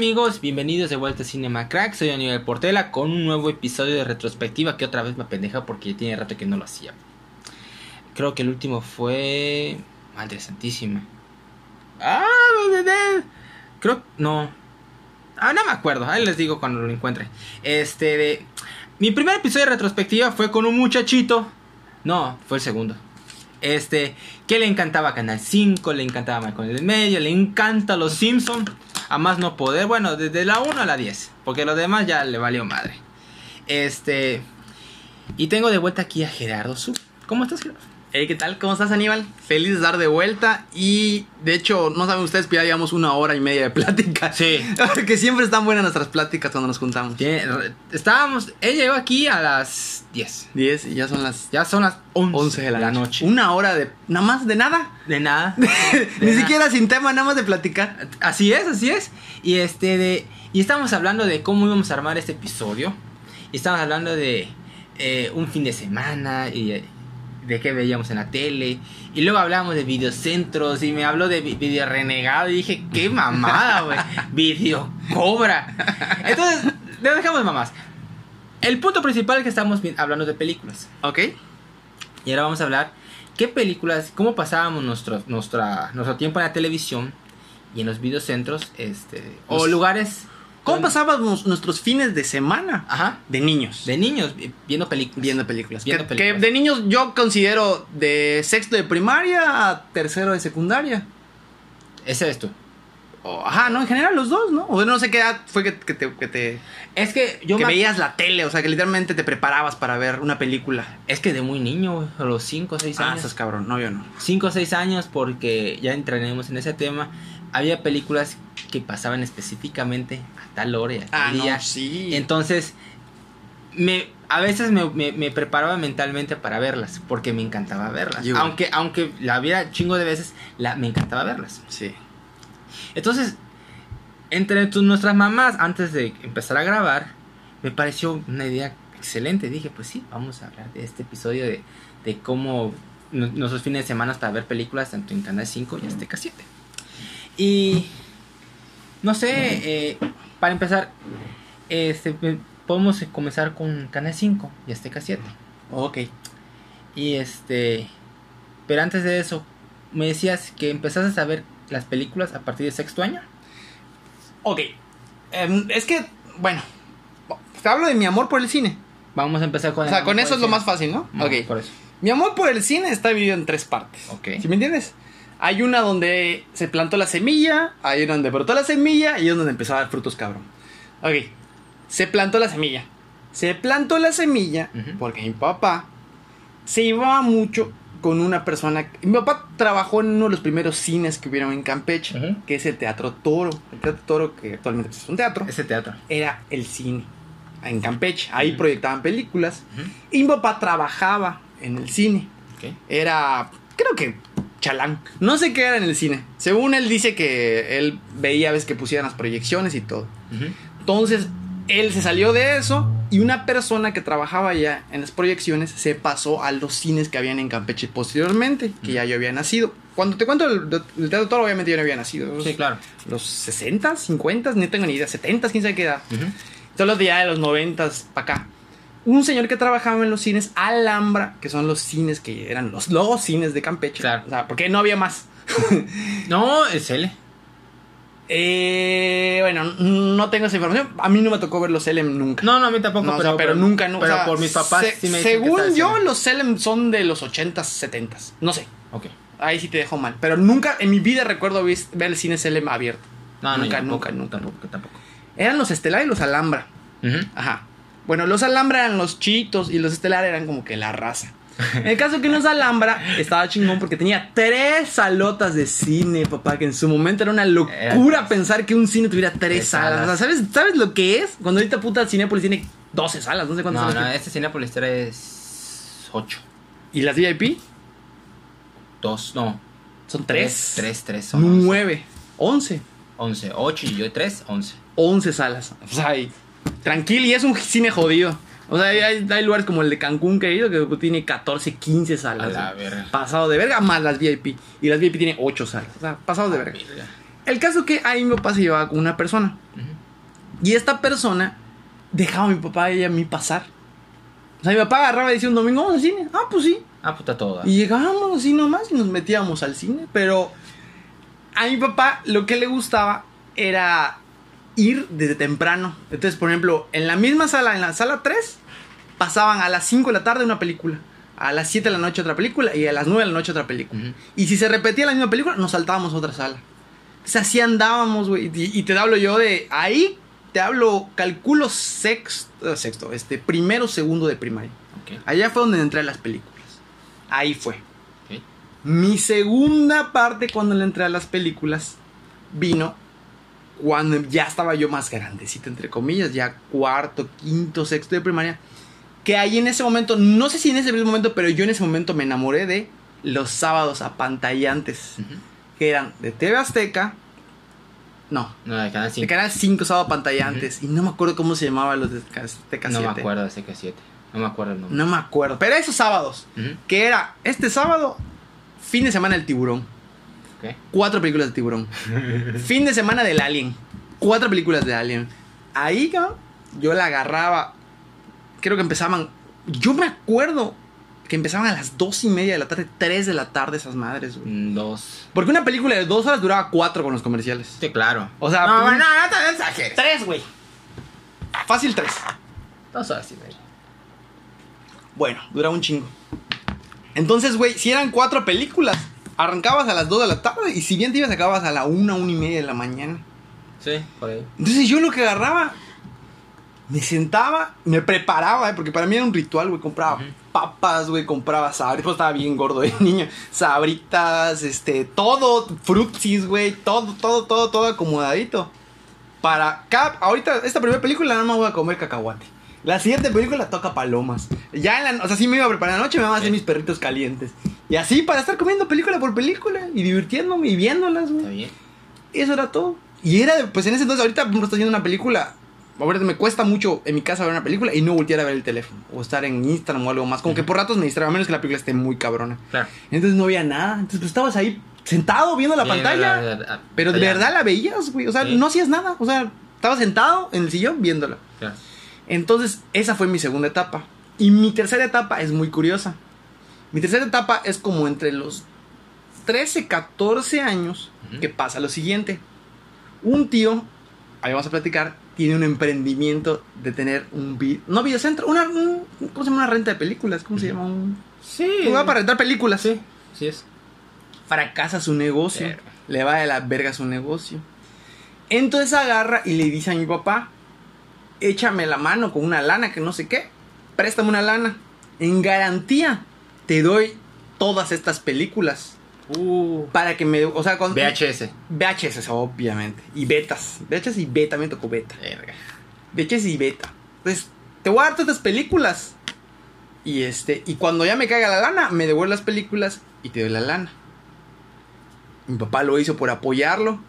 Amigos, bienvenidos de vuelta a Cinema Crack, soy Aníbal Portela con un nuevo episodio de retrospectiva que otra vez me pendeja porque tiene rato que no lo hacía. Creo que el último fue... Madre Santísima. Ah. Creo... No. Ah, no me acuerdo, ahí les digo cuando lo encuentre. Este de... Mi primer episodio de retrospectiva fue con un muchachito. No, fue el segundo. Este, que le encantaba Canal 5, le encantaba Malcolm del Medio, le encanta Los Simpson a más no poder, bueno, desde la 1 a la 10, porque los demás ya le valió madre. Este, y tengo de vuelta aquí a Gerardo Su. ¿Cómo estás, Gerardo? Hey, ¿qué tal? ¿Cómo estás, Aníbal? Feliz de estar de vuelta. Y de hecho, no saben ustedes, pero ya llevamos una hora y media de plática. Sí. Porque siempre están buenas nuestras pláticas cuando nos juntamos. Tiene- estábamos, él llegó aquí a las 10. 10 y ya son las Ya son las 11, 11 de la, noche. Una hora de. Nada más de nada. De nada. Ni nada. siquiera sin tema, nada más de platicar. Así es, así es. Y este de. Y estamos hablando de cómo íbamos a armar este episodio. Y estamos hablando de eh, un fin de semana y de, qué veíamos en la tele. Y luego hablamos de videocentros. Y me habló de vi- video renegado. Y dije, qué mamada, güey. Video cobra. Entonces, dejamos mamás. El punto principal es que estamos hablando de películas. ¿Ok? Y ahora vamos a hablar qué películas, cómo pasábamos nuestro, nuestra, nuestro tiempo en la televisión y en los videocentros, este, o lugares. ¿Cómo pasábamos nuestros fines de semana? Ajá. De niños. De niños vi- viendo películas. Viendo películas. Viendo que, películas. que de niños yo considero de sexto de primaria a tercero de secundaria. Ese es tú. Ajá, no, en general los dos, ¿no? O no sé qué edad fue que, que te, que te- Es que yo que me- veías la tele, o sea, que literalmente te preparabas para ver una película. Es que de muy niño, a los 5 o 6 Ah, años. estás cabrón, no, yo no. 5 o 6 años porque ya entraremos en ese tema. Había películas que pasaban específicamente a tal hora y a tal Ah, día. no, sí. Entonces, me, a veces me, me- me preparaba mentalmente para verlas, porque me encantaba verlas. Yo- Aunque, aunque la viera chingo de veces, la, me encantaba verlas. sí. Entonces, entre tu- nuestras mamás, antes de empezar a grabar, me pareció una idea excelente. Dije, pues sí, vamos a hablar de este episodio de, de cómo nu- nuestros fines de semana para ver películas, tanto en Canal 5 y Azteca 7. Y, no sé, eh, para empezar, este, podemos comenzar con Canal 5 y Azteca 7. Ok. Y este. Pero antes de eso, me decías que empezaste a ver las películas a partir de sexto año. Ok. Em, es que, bueno, te hablo de mi amor por el cine. Vamos a empezar con O sea, con eso es lo más fácil, ¿no? No, Ok. Por eso. Mi amor por el cine está dividido en tres partes. Ok. ¿Sí me entiendes? Hay una donde se plantó la semilla, hay una donde brotó la semilla y una donde empezó a dar frutos, cabrón. Ok. Se plantó la semilla. Se plantó la semilla Ujú. porque mi papá se llevaba mucho con una persona. Mi papá trabajó en uno de los primeros cines que hubieron en Campeche, que es el Teatro Toro. El Teatro Toro, que actualmente pues, es un teatro, Ese teatro. era el cine en Campeche. Ahí proyectaban películas. Y mi papá trabajaba en el cine. Ok. Era, creo que chalán. No sé qué era en el cine. Según él dice que él veía a veces que pusieran las proyecciones y todo. Entonces, él se salió de eso y una persona que trabajaba ya en las proyecciones se pasó a los cines que habían en Campeche posteriormente, que ya yo había nacido. Cuando te cuento el, el Teatro Toro, obviamente yo no había nacido. Los, Sí, claro. los 60, 50, no tengo ni idea, 70, quién sabe qué edad. Ujú. Son los de ya de los 90 para acá. Un señor que trabajaba en los cines Alhambra, que son los cines que eran los, los cines de Campeche. Claro. O sea, porque no había más. No, es L. Eh, bueno, no tengo esa información. A mí no me tocó ver los Selem nunca. No, no, a mí tampoco, No, o pero, sea, pero nunca, nunca. Pero o sea, por mis papás se- sí me Según yo, los Selem son de los 80s, 70s. No sé. Ok. Ahí sí te dejo mal. Pero nunca en mi vida recuerdo ver el cine Selem abierto. No, no, Nunca, yo nunca, tampoco, nunca, Tampoco, tampoco. Eran los Estelar y los Alhambra. Ujú. Ajá. Bueno, los Alhambra eran los chitos y los Estelar eran como que la raza. En el caso que los Alhambra estaba chingón porque tenía tres salotas de cine, papá, que en su momento era una locura pensar que un cine tuviera tres Tres salas. O sea, salas. ¿sabes, ¿Sabes lo que es? Cuando ahorita puta Cinepolis tiene 12 salas, no sé cuántas No, salas no, este Cinepolis 3 8. ¿Y las VIP? 2, no. Son tres. 3, 3 son 9. 11. 11. 8 y yo 3, 11. 11 salas. O sea, y tranquilo, y es un cine jodido. O sea, hay, hay lugares como el de Cancún que he ido que tiene 14, 15 salas. Pasado de verga, más las VIP. Y las VIP tiene 8 salas. O sea, pasado de verga. Verga. El caso que ahí mi papá se llevaba con una persona. Ujú. Y esta persona dejaba a mi papá y a mí pasar. O sea, mi papá agarraba y decía un domingo, vamos al cine. Ah, pues sí. Ah, puta toda. Y llegábamos así nomás y nos metíamos al cine. Pero a mi papá lo que le gustaba era ir desde temprano. Entonces, por ejemplo, en la misma sala, en la sala 3, pasaban a las 5 de la tarde una película. A las 7 de la noche otra película y a las 9 de la noche otra película. Y si se repetía la misma película, nos saltábamos a otra sala. O sea, así andábamos, güey. Y, y te hablo yo de ahí, te hablo, calculo sexto, sexto, este, primero, segundo de primaria. Ok. Allá fue donde entré a las películas. Ahí fue. Mi segunda parte cuando le entré a las películas vino cuando ya estaba yo más grandecito, entre comillas, ya cuarto, quinto, sexto de primaria. Que ahí en ese momento, no sé si en ese mismo momento, pero yo en ese momento me enamoré de los sábados apantallantes, que eran de TV Azteca, no, No, de Canal de 5. Canal 5 sábado apantallantes, y no me acuerdo cómo se llamaban los de Azteca 7. No me acuerdo de CK7. No me acuerdo el nombre. No me acuerdo, pero esos sábados, que era este sábado, fin de semana del tiburón. Ok. Cuatro películas de tiburón. fin de semana del Alien. Cuatro películas de Alien. Ahí, cabrón, yo la agarraba. Creo que empezaban. Yo me acuerdo que empezaban a las dos y media de la tarde, tres de la tarde esas madres, güey. Mm, Dos. Porque una película de dos horas duraba cuatro con los comerciales. Sí, claro. O sea, no, pues, no, no, no, no exageres. Tres, güey. Fácil tres. Dos horas y media. Bueno, duraba un chingo. Entonces, güey, si eran cuatro películas, arrancabas a las dos de la tarde y si bien te ibas, acababas a la una, una y media de la mañana. Sí, por ahí. Entonces yo lo que agarraba, me sentaba, me preparaba, ¿eh? porque para mí era un ritual, güey. Compraba papas, güey, compraba sabritas. Pues estaba bien gordo de niño. Sabritas, este, todo, frutsis, güey, todo, todo, todo, todo acomodadito. Para cada, ahorita, esta primera película nada más voy a comer cacahuate. La siguiente película toca palomas. Ya en la, o sea, sí me iba a preparar la noche, me iba a hacer Sí. mis perritos calientes. Y así para estar comiendo película por película y divirtiéndome y viéndolas, güey. Está bien. Eso era todo. Y era, pues en ese entonces, ahorita me estoy viendo una película. Ahorita me cuesta mucho en mi casa ver una película y no voltear a ver el teléfono. O estar en Instagram o algo más. Como que por ratos me distraigo, a menos que la película esté muy cabrona. Claro. Entonces no veía nada. Entonces pues estabas ahí sentado viendo la Sí, pantalla. verdad, verdad, pero de verdad la veías, güey. O sea, Sí. no hacías nada. O sea, estabas sentado en el sillón viéndola. Claro. Entonces, esa fue mi segunda etapa. Y mi tercera etapa es muy curiosa. Mi tercera etapa es como entre los 13, 14 años que pasa lo siguiente. Un tío, ahí vamos a platicar, tiene un emprendimiento de tener un vi- no videocentro, una un- ¿cómo se llama? Una renta de películas, ¿cómo se llama? Un Sí. lugar para rentar películas. Sí, sí es. Fracasa su negocio. Le va de la verga su negocio. Entonces agarra y le dice a mi papá, échame la mano con una lana que no sé qué. Préstame una lana. En garantía te doy todas estas películas. Uh. Para que me... O sea, con... VHS. VHS, obviamente. Y betas. VHS y beta, me tocó beta. Verga. VHS y beta. Entonces, te voy a dar todas estas películas. Y este, y cuando ya me caiga la lana, me devuelves las películas y te doy la lana. Mi papá lo hizo por apoyarlo.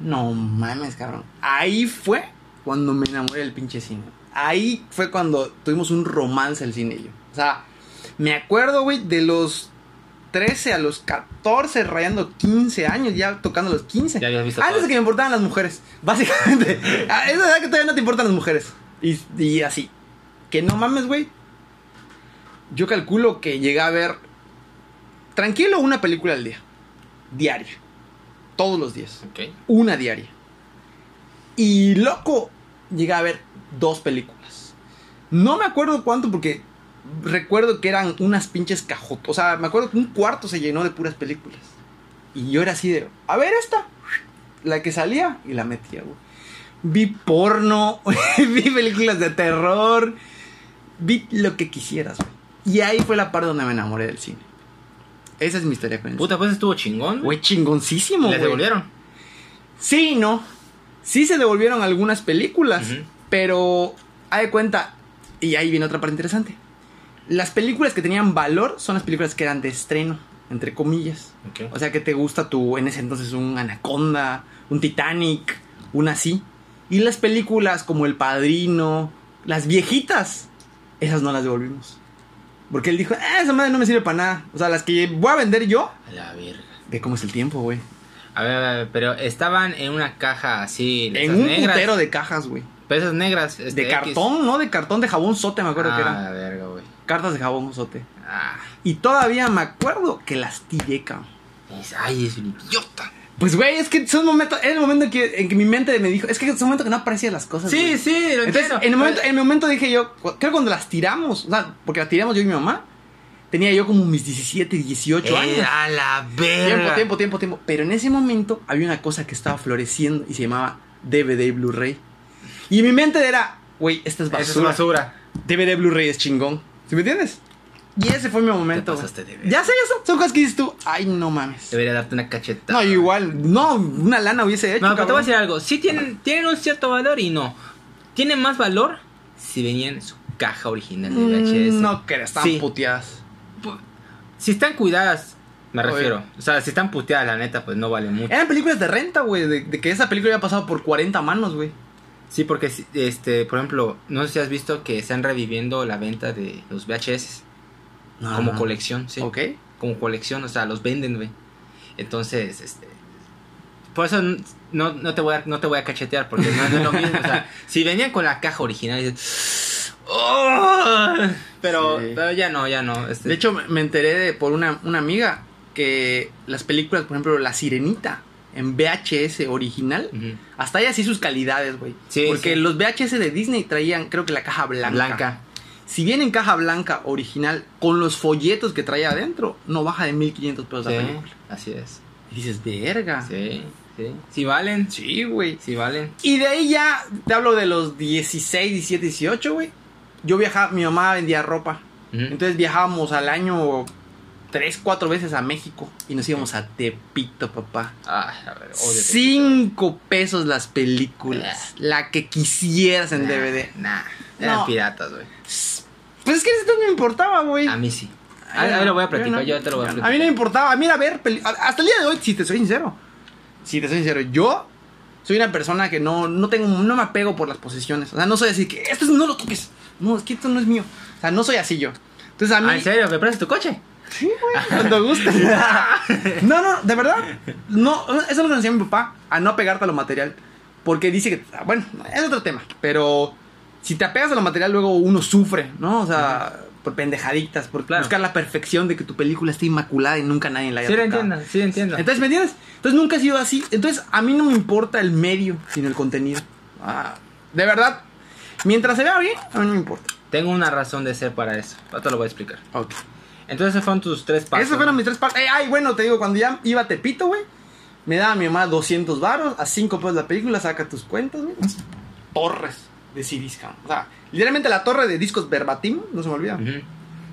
No mames, cabrón. Ahí fue cuando me enamoré del pinche cine. Ahí fue cuando tuvimos un romance el cine y yo. O sea, me acuerdo, güey, de los 13 a los 14, rayando 15 años, ya tocando los 15. Ya habías visto Antes de que me importaban las mujeres, básicamente. A esa edad que todavía no te importan las mujeres. Y, y así. Que no mames, güey. Yo calculo que llegué a ver tranquilo una película al día. Diaria. Todos los días. Ok. Una diaria. Y loco, llegué a ver dos películas. No me acuerdo cuánto porque recuerdo que eran unas pinches cajotas. O sea, me acuerdo que un cuarto se llenó de puras películas. Y yo era así de, a ver esta. La que salía y la metía, güey. Vi porno, vi películas de terror, vi lo que quisieras, güey. Y ahí fue la parte donde me enamoré del cine. Esa es mi historia con el Puta, pues estuvo chingón. Güey, chingoncísimo, ¿Les devolvieron? Sí no. Sí se devolvieron algunas películas, pero hay de cuenta, y ahí viene otra parte interesante. Las películas que tenían valor son las películas que eran de estreno, entre comillas. O sea, que te gusta tu, en ese entonces, un Anaconda, un Titanic, un así. Y las películas como El Padrino, las viejitas, esas no las devolvimos. Porque él dijo, ah, esa madre no me sirve para nada. O sea, las que voy a vender yo, A la verga. ve cómo es el tiempo, güey. A ver, a ver, pero estaban en una caja así. En un negras. putero de cajas, güey. Pero esas negras. este, De X. cartón, ¿no? De cartón de jabón sote, me acuerdo que Ah, eran. verga, güey. Cartas de jabón sote. Ah. Y todavía me acuerdo que las tiré, cabrón. Ay, es un idiota. Pues, güey, es que son momentos. Era el momento en que, en que mi mente me dijo. Es que es un momento que no aprecias las cosas. Sí, sí, lo Entonces, entiendo. en el, momento, en el momento dije yo, creo cuando las tiramos, o sea, porque las tiramos yo y mi mamá, tenía yo como mis 17, 18 años. Era la verga. Tiempo, tiempo, tiempo, tiempo. Pero en ese momento había una cosa que estaba floreciendo y se llamaba DVD Blu-ray. Y mi mente era, güey, esta es Eso es basura. basura. DVD Blu-ray es chingón. ¿Sí me entiendes? Y ese fue mi momento. Te de Ya sé, ya son, son cosas que dices tú, ay, no mames. Debería darte una cachetada. No, igual, no, una lana hubiese hecho. No, pero te voy a decir algo. Sí tienen, tienen un cierto valor y no. Tienen más valor si venían en su caja original de VHS. Mm, No, que están Sí. puteadas. Si están cuidadas, me Oye. refiero. O sea, si están puteadas, la neta, pues no vale mucho. Eran películas de renta, güey, de, de que esa película había pasado por 40 manos, güey. Sí, porque, este, por ejemplo, no sé si has visto que están reviviendo la venta de los VHS como Ajá. colección, sí. Ok. Como colección, o sea, los venden, güey. Entonces, este. Por eso no, no, te voy a, no te voy a cachetear, porque no, no es lo mismo. O sea, si venían con la caja original. "Oh", pero, Sí. pero ya no, ya no. este, De hecho, me enteré de, por una, una amiga que las películas, por ejemplo, La Sirenita en VHS original, hasta hay así sus calidades, güey. Sí, Porque sí. los VHS de Disney traían, creo que la caja blanca. Blanca. Si viene en caja blanca original, con los folletos que traía adentro, no baja de 1500 pesos la película. así es. Y dices, verga. Sí, sí. Sí valen. Sí, güey. Sí valen. Y de ahí ya, te hablo de los 16, 17, 18, güey. Yo viajaba, mi mamá vendía ropa. Entonces viajábamos al año tres, cuatro veces a México. Y nos íbamos a Tepito, papá. Ay, a ver, odio Cinco pesos las películas. La que quisieras en DVD. Nah, eran No. piratas, güey. Pues es que eso no me importaba, güey. A mí sí. Ahí ahí lo voy a yo platicar, no. yo te lo voy a A platicar. mí no me importaba. A mí era ver. a- Hasta el día de hoy, si te soy sincero. Si te soy sincero, yo soy una persona que no, no tengo, no me apego por las posesiones. O sea, no soy así que esto no lo toques. No, es que esto no es mío. O sea, no soy así yo. Entonces a mí. Ah, ¿En serio? ¿Me prestas tu coche? Sí, güey, cuando guste. no, no, de verdad. No, eso lo enseñó mi papá, a no apegarte a lo material. Porque dice que, ah, bueno, es otro tema. Pero si te apegas a lo material, luego uno sufre, ¿no? O sea, por pendejaditas, por Claro. buscar la perfección de que tu película esté inmaculada y nunca nadie la haya Sí, lo entiendo, sí, entiendo. Entonces, ¿me entiendes? Entonces nunca he sido así. Entonces, a mí no me importa el medio, sino el contenido. Ah, de verdad, mientras se vea bien, a mí no me importa. Tengo una razón de ser para eso. Ahora te lo voy a explicar. Ok. Entonces, fueron tus tres pasos. Esos fueron mis tres partes. ay, bueno, te digo, cuando ya iba a Tepito, güey, me daba mi mamá 200 varos, a 5 pesos la película, saca tus cuentas, güey. Torres de CDs. O sea, literalmente la torre de discos verbatim, no se me olvida. Ujú.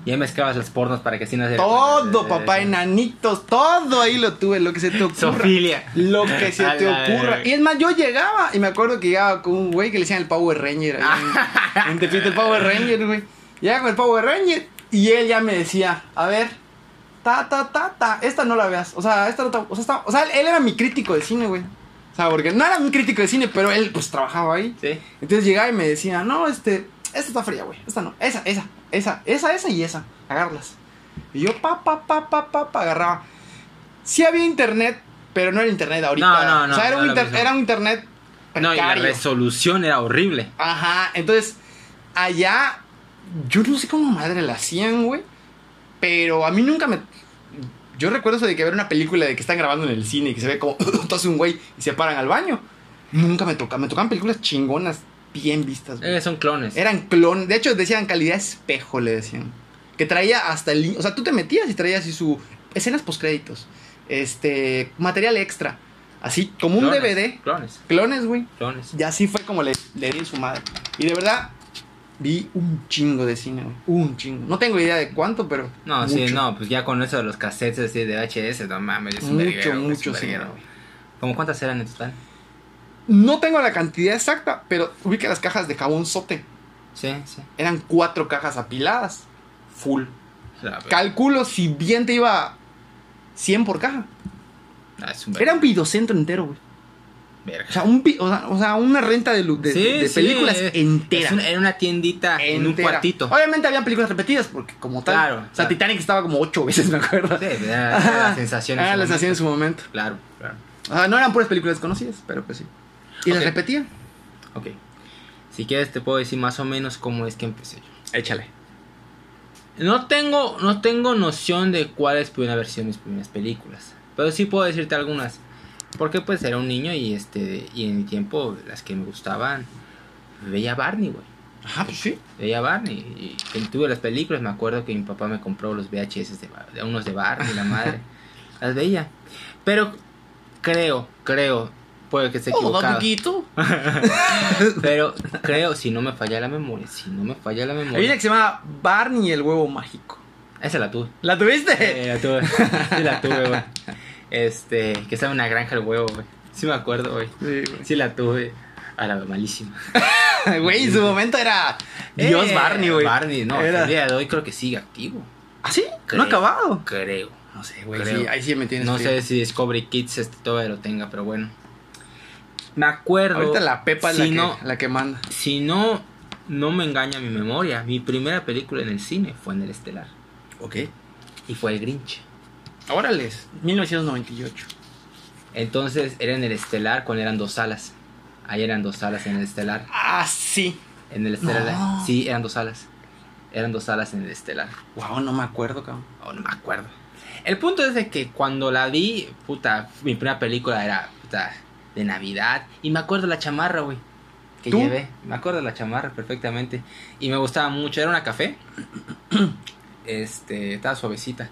Y ahí mezclabas los pornos para que así no se Todo, papá, enanitos, todo ahí lo tuve, lo que se te ocurra. Sofilia. Lo que se te ocurra. Y es más, yo llegaba y me acuerdo que llegaba con un güey que le decían el Power Ranger. en Tepito, el Power Ranger, güey. Llegaba con el Power Ranger y él ya me decía, a ver, ta, ta, ta, ta, esta no la veas. O sea, esta no ta- o sea, esta- o sea, él era mi crítico de cine, güey. O sea, porque no era mi crítico de cine, pero él pues trabajaba ahí. Sí. Entonces llegaba y me decía, no, este, esta está fría, güey. Esta no, esa, esa, esa, esa, esa y esa. Agárralas. Y yo, pa, pa, pa, pa, pa, pa, agarraba. Sí había internet, pero no era internet ahorita. No, no, no, O sea, era, no un, inter- era un internet No, y la resolución era horrible. Ajá, entonces, allá, yo no sé cómo madre la hacían, güey. Pero a mí nunca me. Yo recuerdo eso de que ver una película de que están grabando en el cine y que se ve como todo un güey y se paran al baño. Nunca me toca. Me tocaban películas chingonas, bien vistas, güey. Eh, son clones. Eran clones. De hecho, decían calidad espejo, le decían. Que traía hasta el. O sea, tú te metías y traías así su. Escenas postcréditos. Este. Material extra. Así, como un DVD. Clones, Clones, güey. clones. Y así fue como le, le di su madre. Y de verdad, vi un chingo de cine, güey. Un chingo. No tengo idea de cuánto, pero. No, sí, no, pues ya con eso de los cassettes así de VHS, no mames, es un Mucho, verguero, mucho güey. ¿Cómo cuántas eran en total? No tengo la cantidad exacta, pero ubica las cajas de jabón sote. Sí, sí. Eran cuatro cajas apiladas. Full. Calculo si bien te iba 100 por caja. Ah, es un Era un videocentro entero, güey. verga. O sea, un, o sea, o sea, una renta de, lu- de, Sí, de sí, películas eh, entera. una- era una tiendita en un cuartito. Obviamente había películas repetidas, porque como tal. Claro, O sea, claro. Titanic estaba como ocho veces, me acuerdo. Sí, era, era la sensación. en Era su la sensación en momento. su momento. Claro, claro. Ah, no eran puras películas conocidas, pero pues sí. Y las Ok. repetía. Ok. Si quieres te puedo decir más o menos cómo es que empecé yo. Échale. No tengo, no tengo noción de cuáles pudieron haber sido mis primeras películas. Pero sí puedo decirte algunas. Porque pues era un niño y este. Y en mi tiempo las que me gustaban. Veía Barney, güey. Ah, pues sí. Veía Barney. Y tuve las películas, me acuerdo que mi papá me compró los VHS de, de unos de Barney, la madre. las veía. Pero creo, creo. Puede que esté equivocado. poquito. Pero creo, si no me falla la memoria, si no me falla la Hay una memoria. que se llama Barney el huevo mágico. Esa la tuve. ¿La tuviste? Eh, la tuve. Sí la tuve, güey. Este, que estaba en una granja el huevo, güey. Sí me acuerdo, güey. Sí. Sí la tuve. A la malísima. Güey, en su momento era Dios Eh, Barney, güey. Barney, no. Era- El día de hoy creo que sigue activo. ¿Ah, sí? Creo. ¿No ha acabado? Creo. No sé, güey. Sí, ahí sí me tienes No frío. sé si Discovery Kids este, todavía lo tenga, pero bueno. Me acuerdo. Ahorita la Pepa es si la, que, no, la que manda. Si no, no me engaña mi memoria, mi primera película en el cine fue en el Estelar. Ok. Y fue El Grinch. Órales. 1998. Entonces era en el Estelar cuando eran dos salas. Ahí eran dos salas en el Estelar. Ah, sí. En el Estelar. No. Sí, eran dos salas. Eran dos salas en el Estelar. Wow, no me acuerdo, cabrón. Oh, no me acuerdo. El punto es de que cuando la vi, puta, mi primera película era, puta, de Navidad. Y me acuerdo la chamarra, güey. Que ¿Tú? llevé. Me acuerdo la chamarra perfectamente. Y me gustaba mucho. Era una café. este, estaba suavecita.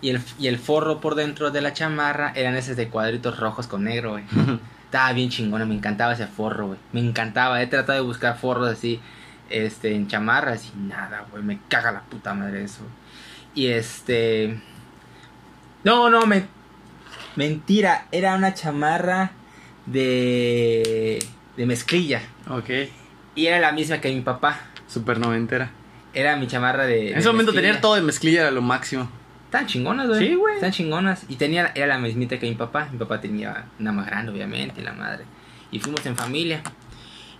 Y el, y el forro por dentro de la chamarra eran esos de cuadritos rojos con negro, güey. Estaba bien chingona, me encantaba ese forro, güey. Me encantaba. He tratado de buscar forros así, este, en chamarras y nada, güey. Me caga la puta madre eso. Y este. No, no, me. Mentira, era una chamarra de. de mezclilla. ok. Y era la misma que mi papá. Super noventera. Era mi chamarra de. En de ese momento mezclilla. tener todo de mezclilla era lo máximo. Están chingonas, güey. Sí, güey. Están chingonas. Y tenía, era la mismita que mi papá. Mi papá tenía una más grande, obviamente, la madre. Y fuimos en familia.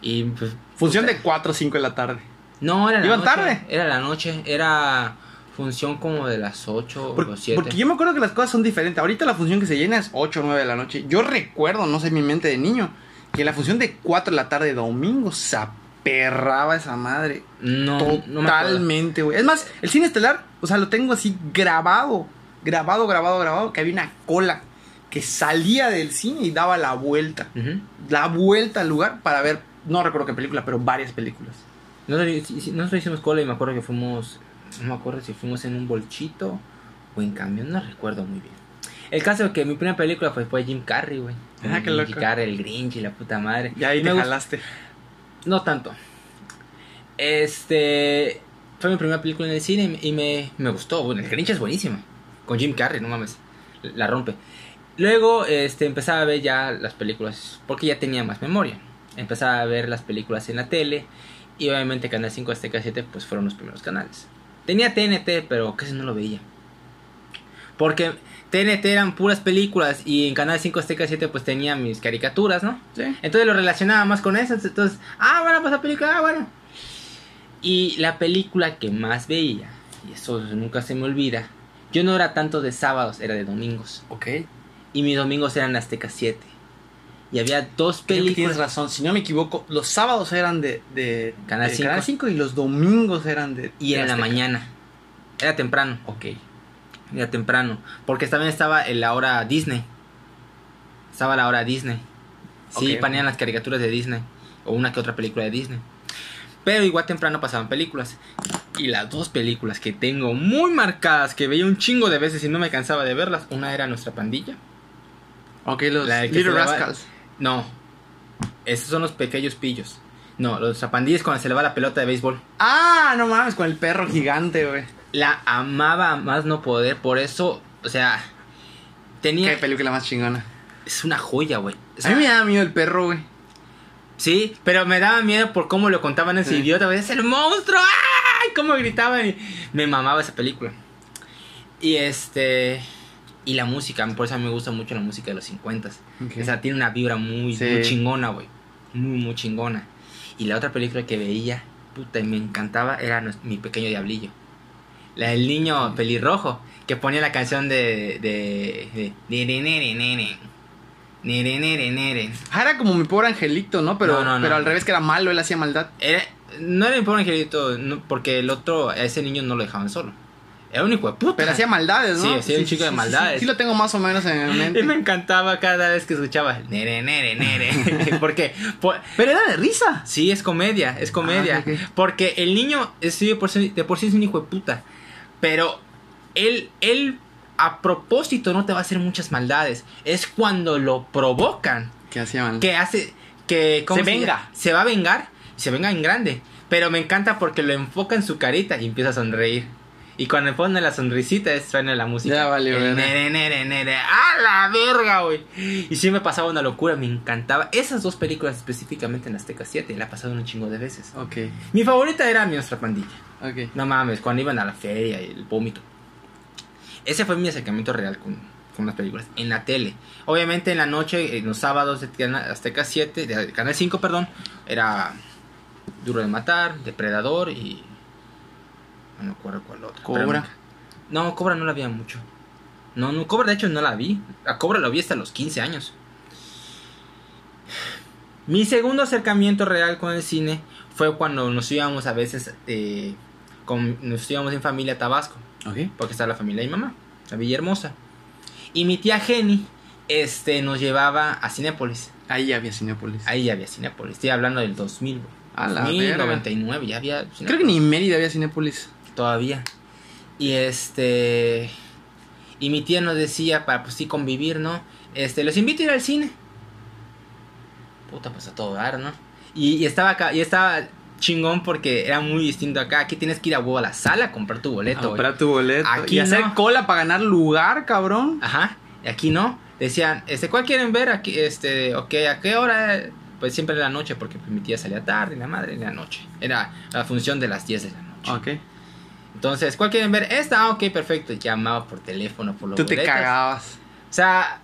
Y pues. Función puta. de 4 o 5 de la tarde. No, era la ¿Iban noche. tarde? Era la noche. Era función como de las 8 Por- o 7. porque yo me acuerdo que las cosas son diferentes. Ahorita la función que se llena es 8 o 9 de la noche. Yo recuerdo, no sé, mi mente de niño, que la función de 4 de la tarde domingo se aperraba esa madre. No. Totalmente, güey. es más, el cine estelar, o sea, lo tengo así grabado. Grabado, grabado, grabado. Que había una cola que salía del cine y daba la vuelta. La vuelta al lugar para ver, no recuerdo qué película, pero varias películas. Nosotros, nosotros hicimos cola y me acuerdo que fuimos. No me acuerdo si fuimos en un bolchito o en camión, no recuerdo muy bien. El caso es que mi primera película fue, fue Jim Carrey, güey. Ah, qué Jim loco. Carrey, el Grinch y la puta madre. Y ahí me te jalaste. No tanto. Este. Fue mi primera película en el cine y me, me gustó. Bueno, el Grinch es buenísima. Con Jim Carrey, no mames. La rompe. Luego este, empezaba a ver ya las películas. Porque ya tenía más memoria. Empezaba a ver las películas en la tele. Y obviamente Canal 5 Azteca 7 pues fueron los primeros canales. Tenía TNT, pero casi no lo veía. Porque TNT eran puras películas y en Canal 5 Azteca 7 pues tenía mis caricaturas, ¿no? Sí. Entonces lo relacionaba más con eso. Entonces, ah, bueno, pues la película, ah, bueno. Y la película que más veía, y eso nunca se me olvida, yo no era tanto de sábados, era de domingos. Ok. Y mis domingos eran Azteca 7. Y había dos que tienes películas. razón, si no me equivoco, los sábados eran de, de Canal de 5. Canal 5 y los domingos eran de Y era en la mañana. Era temprano. Ok. Era temprano. Porque también estaba en la hora Disney. Estaba la hora Disney. Sí, ok. las caricaturas de Disney. O una que otra película de Disney. Pero igual temprano pasaban películas. Y las dos películas que tengo muy marcadas, que veía un chingo de veces y no me cansaba de verlas. Una era Nuestra Pandilla. Ok, los Little Rascals. No. Esos son los pequeños pillos. No, los Nuestra Pandilla es cuando se le va la pelota de béisbol. Ah, no mames, con el perro gigante, güey. La amaba más no poder. Por eso, o sea, tenía... Qué película más chingona. Es una joya, güey. O A mí me da miedo el perro, güey. Sí, pero me daba miedo por cómo lo contaban ese Sí. idiota, güey. ¡Es el monstruo! ¡Ay! Cómo gritaban. y me mamaba esa película. Y este. Y la música, por eso a mí me gusta mucho la música de los 50 Ok. O sea, tiene una vibra muy, Sí. muy chingona, güey. Muy, muy chingona. Y la otra película que veía, puta, y me encantaba, era Mi Pequeño Diablillo. La del niño pelirrojo, que ponía la canción de. de. de. de- Nere, nere, nere. Ah, era como mi pobre angelito, ¿no? Pero, No, no, no. pero al revés que era malo, él hacía maldad. Era, no era mi pobre angelito, porque el otro, a ese niño no lo dejaban solo. Era un hijo de puta. Pero hacía maldades, ¿no? Sí, hacía un chico de maldades. Sí, sí lo tengo más o menos en Y mente. me encantaba cada vez que escuchaba nere, nere, nere. porque, por- Pero era de risa. sí, es comedia, es comedia. Ah, ok. Porque el niño es, sí, de, por sí, de por sí es un hijo de puta. Pero él, él a propósito no te va a hacer muchas maldades. Es cuando lo provocan Que hacía maldad. que hace que ¿cómo Se venga. llama? se va a vengar y se venga en grande pero me encanta porque lo enfoca en su carita y empieza a sonreír y cuando pone la sonrisita suena la música Ya valió, El verga. nere, nere, nere. ¡A la verga, güey! Y sí me pasaba una locura, me encantaba. Esas dos películas específicamente en Azteca 7, la he pasado un chingo de veces. Ok, Mi favorita era Mi Nuestra Pandilla. ok. No mames, cuando iban a la feria y el vómito. Ese fue mi acercamiento real con, con las películas. En la tele. Obviamente en la noche, en los sábados de Azteca 7, de Canal 5, perdón, era Duro de Matar, Depredador y... No me acuerdo cuál otro. Cobra. No, Cobra no la vi mucho. No, no, Cobra de hecho no la vi. A Cobra la vi hasta los 15 años. Mi segundo acercamiento real con el cine fue cuando nos íbamos a veces, eh, con, nos íbamos en familia a Tabasco, porque está la familia de mi mamá, la Villahermosa. Y mi tía Jenny este, nos llevaba a Cinépolis. Ahí ya había Cinepolis. Ahí ya había Cinépolis. Estoy hablando del 2000, güey. A la 2000, verga. 99, ya había Creo que Cinépolis ni en Mérida había Cinepolis. todavía. Y este. Y mi tía nos decía, para pues sí convivir, ¿no? Este, los invito a ir al cine. Puta, pues a todo dar, ¿no? Y, y estaba acá, y estaba chingón porque era muy distinto acá. Aquí tienes que ir a huevo a la sala a comprar tu boleto, güey. Comprar tu boleto. Aquí y hacer cola para ganar lugar, cabrón. Ajá. Y aquí no. Decían, este, ¿cuál quieren ver? Aquí, este, ok, ¿a qué hora? Pues siempre en la noche, porque pues, mi tía salía tarde, y la madre en la noche. Era la función de las 10 de la noche. Ok. Entonces, ¿cuál quieren ver? Esta, ah, ok, perfecto. Llamaba por teléfono, por los Tú te cagabas. O sea,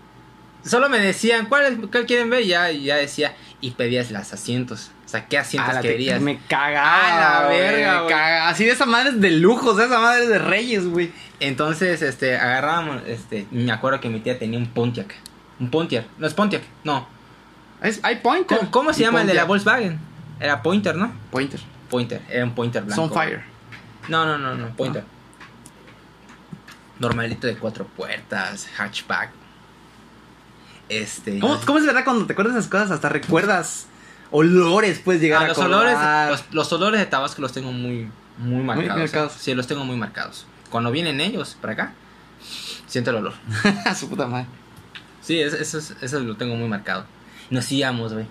solo me decían, ¿cuál, cuál quieren ver? Y ya, ya decía, y pedías los asientos. O sea, ¿qué asientos Ah, te- querías? Me cagaba. A la verga, güey. Así de esa madre es de lujos, de esa madre es de reyes, güey. Entonces, este, agarrábamos, este, me acuerdo que mi tía tenía un Pontiac. Un Pontiac, no es Pontiac, no. Es- hay Pointer. ¿Cómo, cómo se Y llama el de la. Volkswagen? Era Pointer, ¿no? Pointer. Pointer, era un Pointer blanco. Sunfire. No, no, no, no, Pointer. Normalito de cuatro puertas, hatchback. Este. ¿Cómo, cómo es verdad cuando te acuerdas de esas cosas? Hasta recuerdas olores, puedes llegar Ah, a los acordar. olores, los, los olores de Tabasco los tengo muy, muy marcados. marcados. Sí, los tengo muy marcados. Cuando vienen ellos para acá, siento el olor. Su puta madre. Sí, eso, eso, es- eso lo tengo muy marcado. Nos íbamos, güey.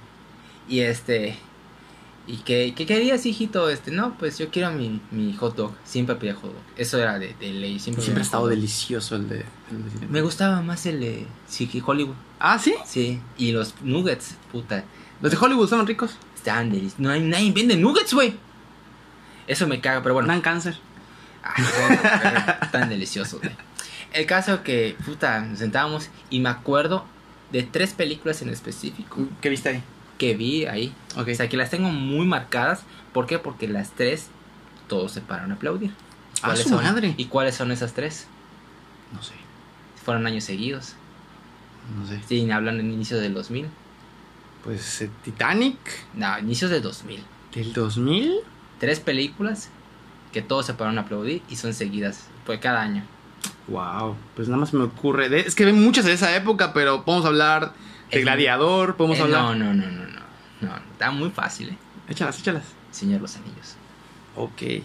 Y este. ¿Y qué, qué querías, hijito? Este, no, pues yo quiero mi, mi hot dog. Siempre pedía hot dog. Eso era de, de ley. Siempre, ha estado delicioso el de, el de. Me gustaba más el de sí, Hollywood. Ah, ¿sí? Sí. Y los nuggets, puta. Los de Hollywood son ricos. Estaban deliciosos. No hay nadie vende nuggets, güey. Eso me caga, pero bueno. Dan cáncer. Ay, bueno, tan delicioso, güey. El caso que, puta, nos sentábamos y me acuerdo de tres películas en específico ¿Qué viste ahí? que vi ahí. Ok. O sea, que las tengo muy marcadas. ¿Por qué? Porque las tres, todos se pararon a aplaudir. ¡Ah, ¿Cuáles su son? madre! ¿Y cuáles son esas tres? No sé. Fueron años seguidos. No sé. Sí, hablan en inicios del 2000. Pues eh, Titanic No, inicios del 2000. del 2000. Tres películas que todos se pararon a aplaudir y son seguidas. Pues cada año. Wow. Pues nada más me ocurre. de- es que ven muchas de esa época, pero podemos hablar de Es Gladiador. Podemos Eh, hablar. No, no, no, no, no. No, está muy fácil, eh. Échalas, échalas. Señor Los Anillos. Ok.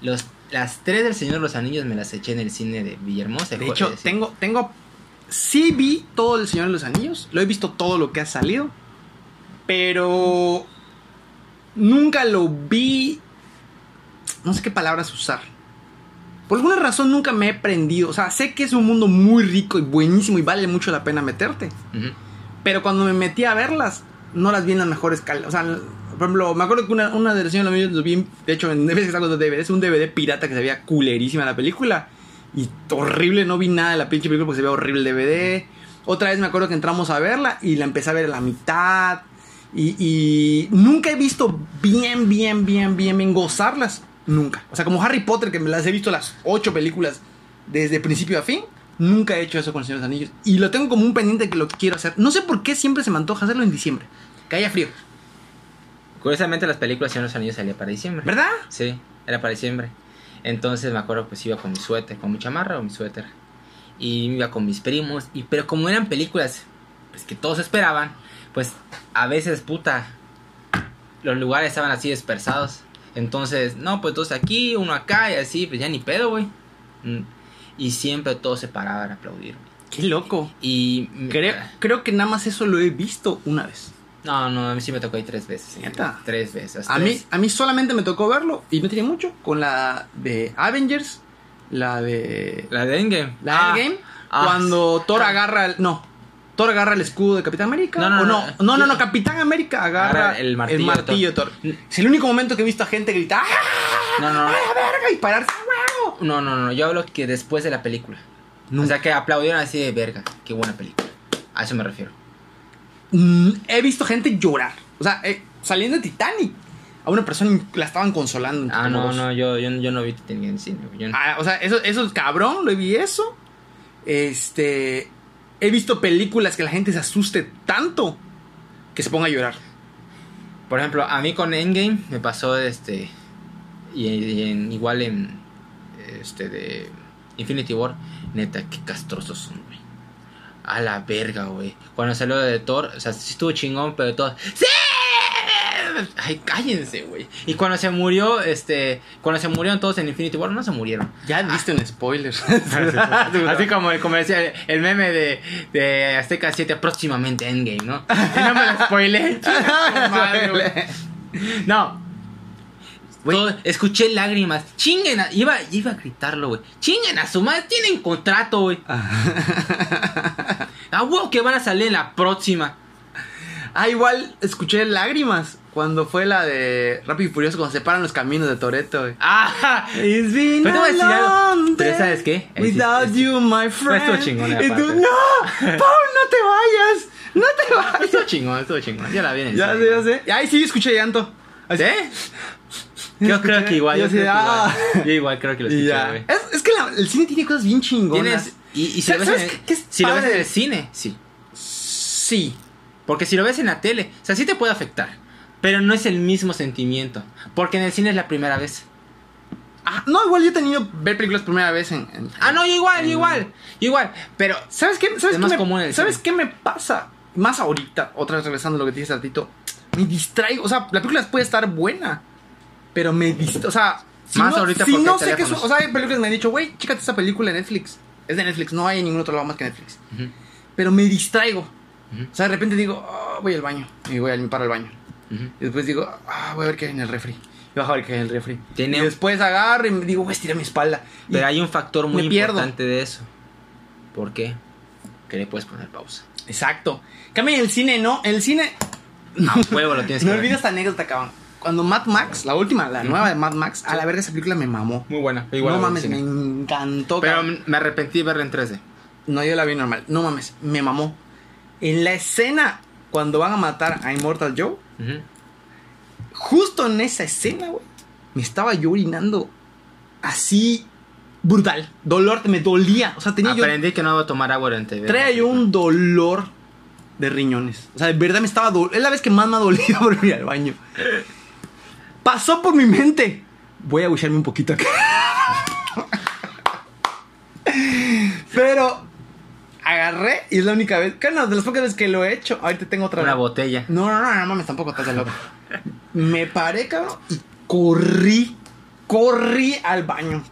Los, las tres del Señor Los Anillos me las eché en el cine de Villahermosa. De hecho, tengo, tengo. Sí vi todo el Señor de los Anillos. Lo he visto todo lo que ha salido. Pero. Nunca lo vi. No sé qué palabras usar. Por alguna razón nunca me he prendido. O sea, sé que es un mundo muy rico y buenísimo y vale mucho la pena meterte. Pero cuando me metí a verlas, no las vi en las mejores calidades. O sea, por ejemplo, me acuerdo que una, una de las señores amigos lo vi, de hecho, en veces que salgo de DVD, es un DVD pirata que se veía culerísima la película. Y horrible, no vi nada de la pinche película porque se veía horrible el DVD. Otra vez me acuerdo que entramos a verla y la empecé a ver a la mitad. Y, y nunca he visto bien, bien, bien, bien, bien gozarlas. Nunca. O sea, como Harry Potter, que me las he visto las ocho películas desde principio a fin. Nunca he hecho eso con el Señor de los Anillos. Y lo tengo como un pendiente que lo quiero hacer. No sé por qué siempre se me antoja hacerlo en diciembre. Que haya frío. Curiosamente las películas Señor de los Anillos salían para diciembre. ¿Verdad? Sí, era para diciembre. Entonces me acuerdo pues iba con mi suéter, con mi chamarra o mi suéter. Y iba con mis primos. Y, pero como eran películas pues, que todos esperaban, pues a veces, puta, los lugares estaban así dispersados. Entonces, no, pues todos aquí, uno acá y así, pues ya ni pedo, güey. Mm. Y siempre todos se paraban a aplaudir. Qué loco. Y Creo, creo que nada más eso lo he visto una vez. No, no, a mí sí me tocó ahí tres veces. ¿Neta? Tres veces. A mí, a mí solamente me tocó verlo, y no tiene mucho, con la de Avengers, la de... La de Endgame. La Ah, Endgame, ah, cuando Thor ah. agarra el... No, Thor agarra el escudo de Capitán América. No, no, o no, no, no, no, yo- no, Capitán América agarra Agarra el martillo de martillo de Thor. Es el único momento que he visto a gente gritar ¡Ah! No, no, ¡A no. la verga! y pararse. No, no, no, yo hablo que después de la película. O sea, que aplaudieron así de verga. Qué buena película. A eso me refiero. Mm, he visto gente llorar. O sea, eh, saliendo de Titanic, a una persona la estaban consolando. Ah, no, dos. no, yo, yo, yo no vi Titanic en cine. no- Ah, o sea, eso, eso es cabrón, lo vi eso. Este. He visto películas que la gente se asuste tanto que se ponga a llorar. Por ejemplo, a mí con Endgame me pasó este. Y, en, igual en. Este de. Infinity War. Neta, qué castrosos son, güey. A la verga, güey. Cuando salió de Thor, o sea, sí estuvo chingón, pero todo. ¡Sí! Ay, cállense, güey. Y cuando se murió, este. Cuando se murieron todos en Infinity War, no se murieron. Ya diste un spoiler. Así como, como decía el, meme de, de Azteca 7, próximamente Endgame, ¿no? Y no me lo spoilé. No. Todo- escuché lágrimas. Chinguen a, iba, iba a gritarlo, güey. Chinguen a su madre. Tienen contrato, güey. A huevo que van a salir en la próxima. ah, igual escuché lágrimas cuando fue la de Rápido y Furioso cuando se paran los caminos de Toreto, güey. Ah, It's been Pero te voy a decir a algo. long Pero day ¿sabes qué? Ahí Without sí- you, my friend. estuvo chingona Y la tú, parte. no, Paul, no te vayas. No te vayas. estuvo chingón, estuvo chingón. Ya la vi en el Ya sé, ya sé. Ay, sí, escuché llanto. ¿Sí? Yo creo que igual. Yo Yo, creo que ah. igual. Yo igual creo que lo escuché, güey. Es, es que la- el cine tiene cosas bien chingonas. Tienes, y, y si, lo ves, ¿Sabes en, qué- qué es si lo ves en el cine, sí. Sí. Porque si lo ves en la tele, o sea, sí te puede afectar. Pero no es el mismo sentimiento. Porque en el cine es la primera vez. Ah, no, igual yo he tenido ver películas primera vez en. en- Ah, no, yo igual, en- igual. igual. Pero ¿Sabes qué? ¿Sabes, Es qué me, ¿sabes qué me pasa? Más ahorita, otra vez regresando a lo que te dije ratito. Me distraigo. O sea, la película puede estar buena. Pero me distraigo. O sea, si Más no, ahorita si porque no sé qué. O sea, hay películas que me han dicho, güey, chécate esta película en Netflix. Es de Netflix, no hay en ningún otro lado más que Netflix. Ujú. Pero me distraigo. O sea, de repente digo, "Ah, voy al baño. Y voy al paro al baño. Y después digo, ah, voy a ver qué hay en el refri. Y bajo a ver qué hay en el refri. Tiene y después agarro y me digo, voy a estirar mi espalda. Y- Pero hay un factor muy pierdo. importante de eso. ¿Por qué? Que le puedes poner pausa. Exacto. Cambia en el cine, ¿no? En el cine. A huevo lo tienes No que ver. olvides esta anécdota, cabrón. Cuando Mad Max, la última, la nueva de Mad Max, a la verga esa película me mamó. Muy buena. no mames, me encantó. Pero cabrón. me arrepentí de verla en 3D. No, yo la vi normal. No mames, me mamó. En la escena, cuando van a matar a Immortal Joe, Justo en esa escena, güey, me estaba yo orinando así brutal. Dolor, me dolía. O sea, tenía yo. Aprendí que no debo tomar agua durante Traía yo un dolor de riñones. O sea, de verdad me estaba doliendo. Es la vez que más me ha dolido por ir al baño. Pasó por mi mente. Voy a bucharme un poquito acá. Pero agarré y es la única vez. Que no, de las pocas veces que lo he hecho. Ahorita tengo otra Una vez. botella. No, no, no, no mames, tampoco estás de loco. Me paré, cabrón, y corrí. Corrí al baño.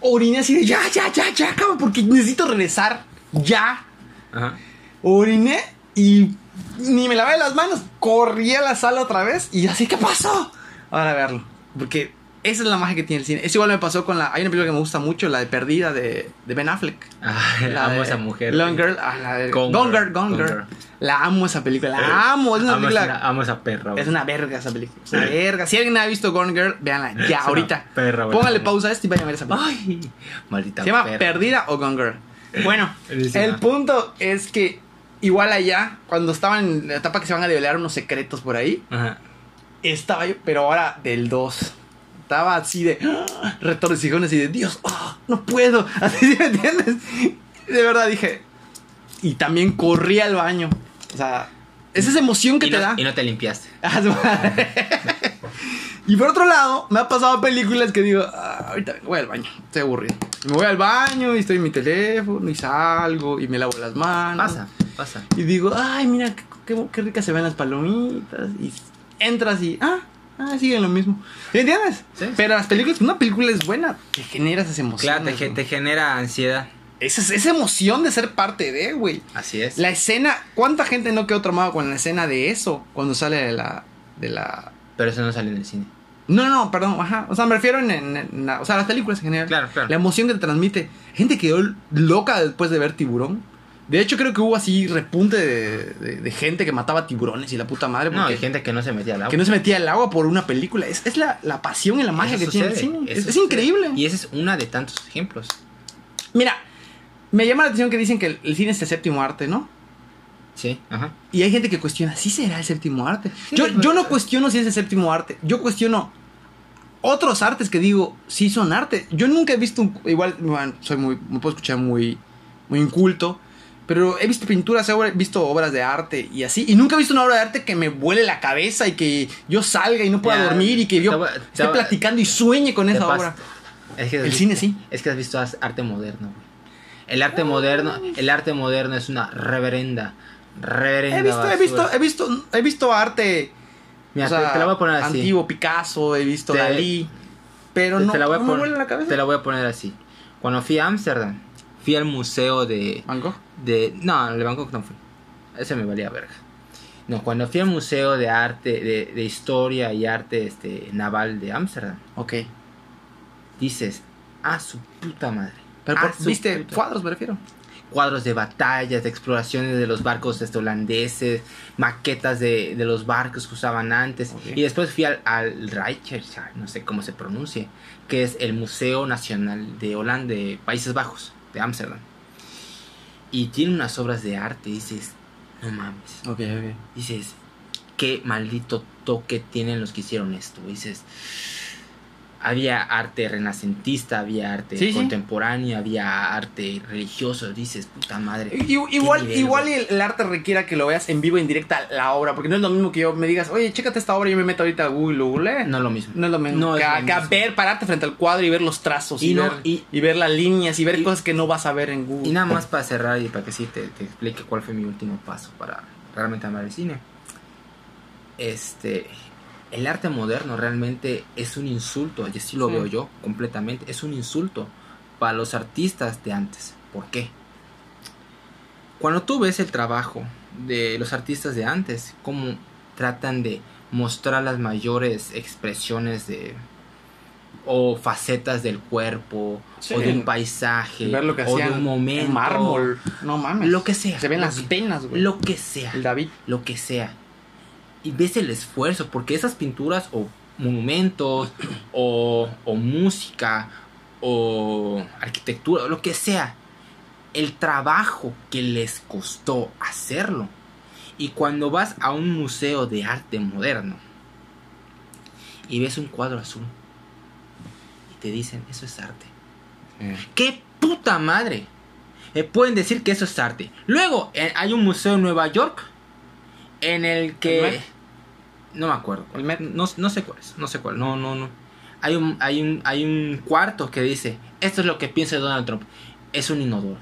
Oriné así de ya, ya, ya, ya, cabrón, porque necesito regresar. Ya. Ajá. Oriné y ni me lavé las manos. Corrí a la sala otra vez y así, ¿qué pasó? Ahora a verlo. Porque esa es la magia que tiene el cine. Eso igual me pasó con la. Hay una película que me gusta mucho, la de Perdida de, de Ben Affleck. Ay, La amo de esa mujer. Long. Girl. Ah, la de Gone Gone Girl, Girl, Gone Girl. Girl. La amo esa película. La amo. Es una amo, película. esa, amo esa perra. güey. Es una verga esa película. Es una verga. Si alguien ha visto Gone Girl, véanla ya, Es ahorita. perra, güey. Póngale pausa a esto y vayan a ver esa película. Ay, maldita Se llama perra. Perdida o Gone Girl. Bueno, el punto es que igual allá, cuando estaban en la etapa que se van a develar unos secretos por ahí, Ajá. estaba yo, pero ahora del 2. Estaba así de ¡ah! retorcijones y de Dios, ¡ah! no puedo. Así, ¿me entiendes? De verdad dije. Y también corrí al baño. O sea, es esa emoción que y te no, da. Y no te limpiaste. Ah, y por otro lado, me ha pasado películas que digo, "Ah, ahorita voy al baño, estoy aburrido. Y me voy al baño y estoy en mi teléfono y salgo y me lavo las manos. Pasa, pasa. Y digo, ay, mira, qué, qué, qué ricas se ven las palomitas. Y entras y, ah, ah, siguen lo mismo. ¿Me entiendes? Sí. Pero las películas, una película es buena, te genera esas emociones. Claro, te, te genera ansiedad. Esa, esa emoción de ser parte de, güey. Así es. La escena, ¿cuánta gente no quedó traumada con la escena de eso? Cuando sale de la. De la... Pero eso no sale en el cine. No, no, perdón, ajá. O sea, me refiero en, en- en la- o sea, las películas en general. Claro, claro. La emoción que te transmite. Gente quedó loca después de ver tiburón. De hecho, creo que hubo así repunte de, de- de gente que mataba tiburones y la puta madre. No, hay gente que no se metía al agua. que no se metía al agua por una película. Es, es la, la pasión y la magia Eso que tiene el sucede, cine. Es, es sucede. increíble. Y ese es una de tantos ejemplos. Mira, me llama la atención que dicen que el, el cine es el séptimo arte, ¿no? Sí, ajá. Y hay gente que cuestiona, ¿sí será el séptimo arte? Sí, yo, yo no cuestiono si es el séptimo arte. Yo cuestiono otros artes que digo, sí son arte. Yo nunca he visto un... Igual, soy muy... Me puedo escuchar muy, muy inculto. Pero he visto pinturas, he visto obras de arte y así. Y nunca he visto una obra de arte que me vuele la cabeza y que yo salga y no pueda Ya, dormir y que yo te esté platicando y sueñe con esa obra. Es que El visto- cine sí. Es que has visto arte moderno. El arte moderno, el arte moderno es una reverenda, reverenda He visto, he visto, he visto, he visto arte Mira, o sea, te, la voy a poner así. antiguo, Picasso, he visto Dalí. Pero no, te la voy a no me pon- vuela la cabeza. Te la voy a poner así. Cuando fui a Ámsterdam, fui al museo de, ¿Van Gogh? De... No, el de Bangkok no fui. Ese me valía verga. No, cuando fui al museo de arte, de, de historia y arte este, naval de Ámsterdam, Ok. dices, a su puta madre. Pero por- viste puta- cuadros, me refiero. cuadros de batallas, de exploraciones de los barcos este, holandeses, maquetas de, de los barcos que usaban antes. Ok. Y después fui al, al Rijksmuseum, no sé cómo se pronuncie, que es el Museo Nacional de Holanda, de Países Bajos, de Ámsterdam. Y tiene unas obras de arte, dices, no mames. Ok, ok. Dices, qué maldito toque tienen los que hicieron esto. Dices, había arte renacentista, había arte Sí, sí. contemporáneo, había arte religioso. Dices, puta madre. Igual, igual el, el arte requiera que lo veas en vivo, en directa la obra, porque no es lo mismo que yo me digas, oye, chécate esta obra y yo me meto ahorita a Google, google. No es lo mismo. No es lo mismo. No que, lo que mismo. ver, pararte frente al cuadro y ver los trazos y, Y no- ver, y- y ver las líneas y ver y- cosas que no vas a ver en Google. Y nada más para cerrar y para que sí te, te explique cuál fue mi último paso para realmente amar el cine. Este, el arte moderno realmente es un insulto, y así lo Sí. veo yo completamente, es un insulto para los artistas de antes. ¿Por qué? Cuando tú ves el trabajo de los artistas de antes, cómo tratan de mostrar las mayores expresiones de o facetas del cuerpo Sí. o de un paisaje ver lo que o de un momento en mármol. No mames. lo que sea Se ven las venas, güey. lo que sea El David. lo que sea y ves el esfuerzo porque esas pinturas o monumentos o, o música o arquitectura o lo que sea el trabajo que les costó hacerlo y cuando vas a un museo de arte moderno y ves un cuadro azul y te dicen eso es arte ¡Qué puta madre! Eh, pueden decir que eso es arte. Luego, eh, hay un museo en Nueva York en el ¿El que... No me acuerdo. ¿El? No, no sé cuál es. No sé cuál. No, no, no. Hay un, hay, un, hay un cuarto que dice, esto es lo que piensa Donald Trump. Es un inodoro.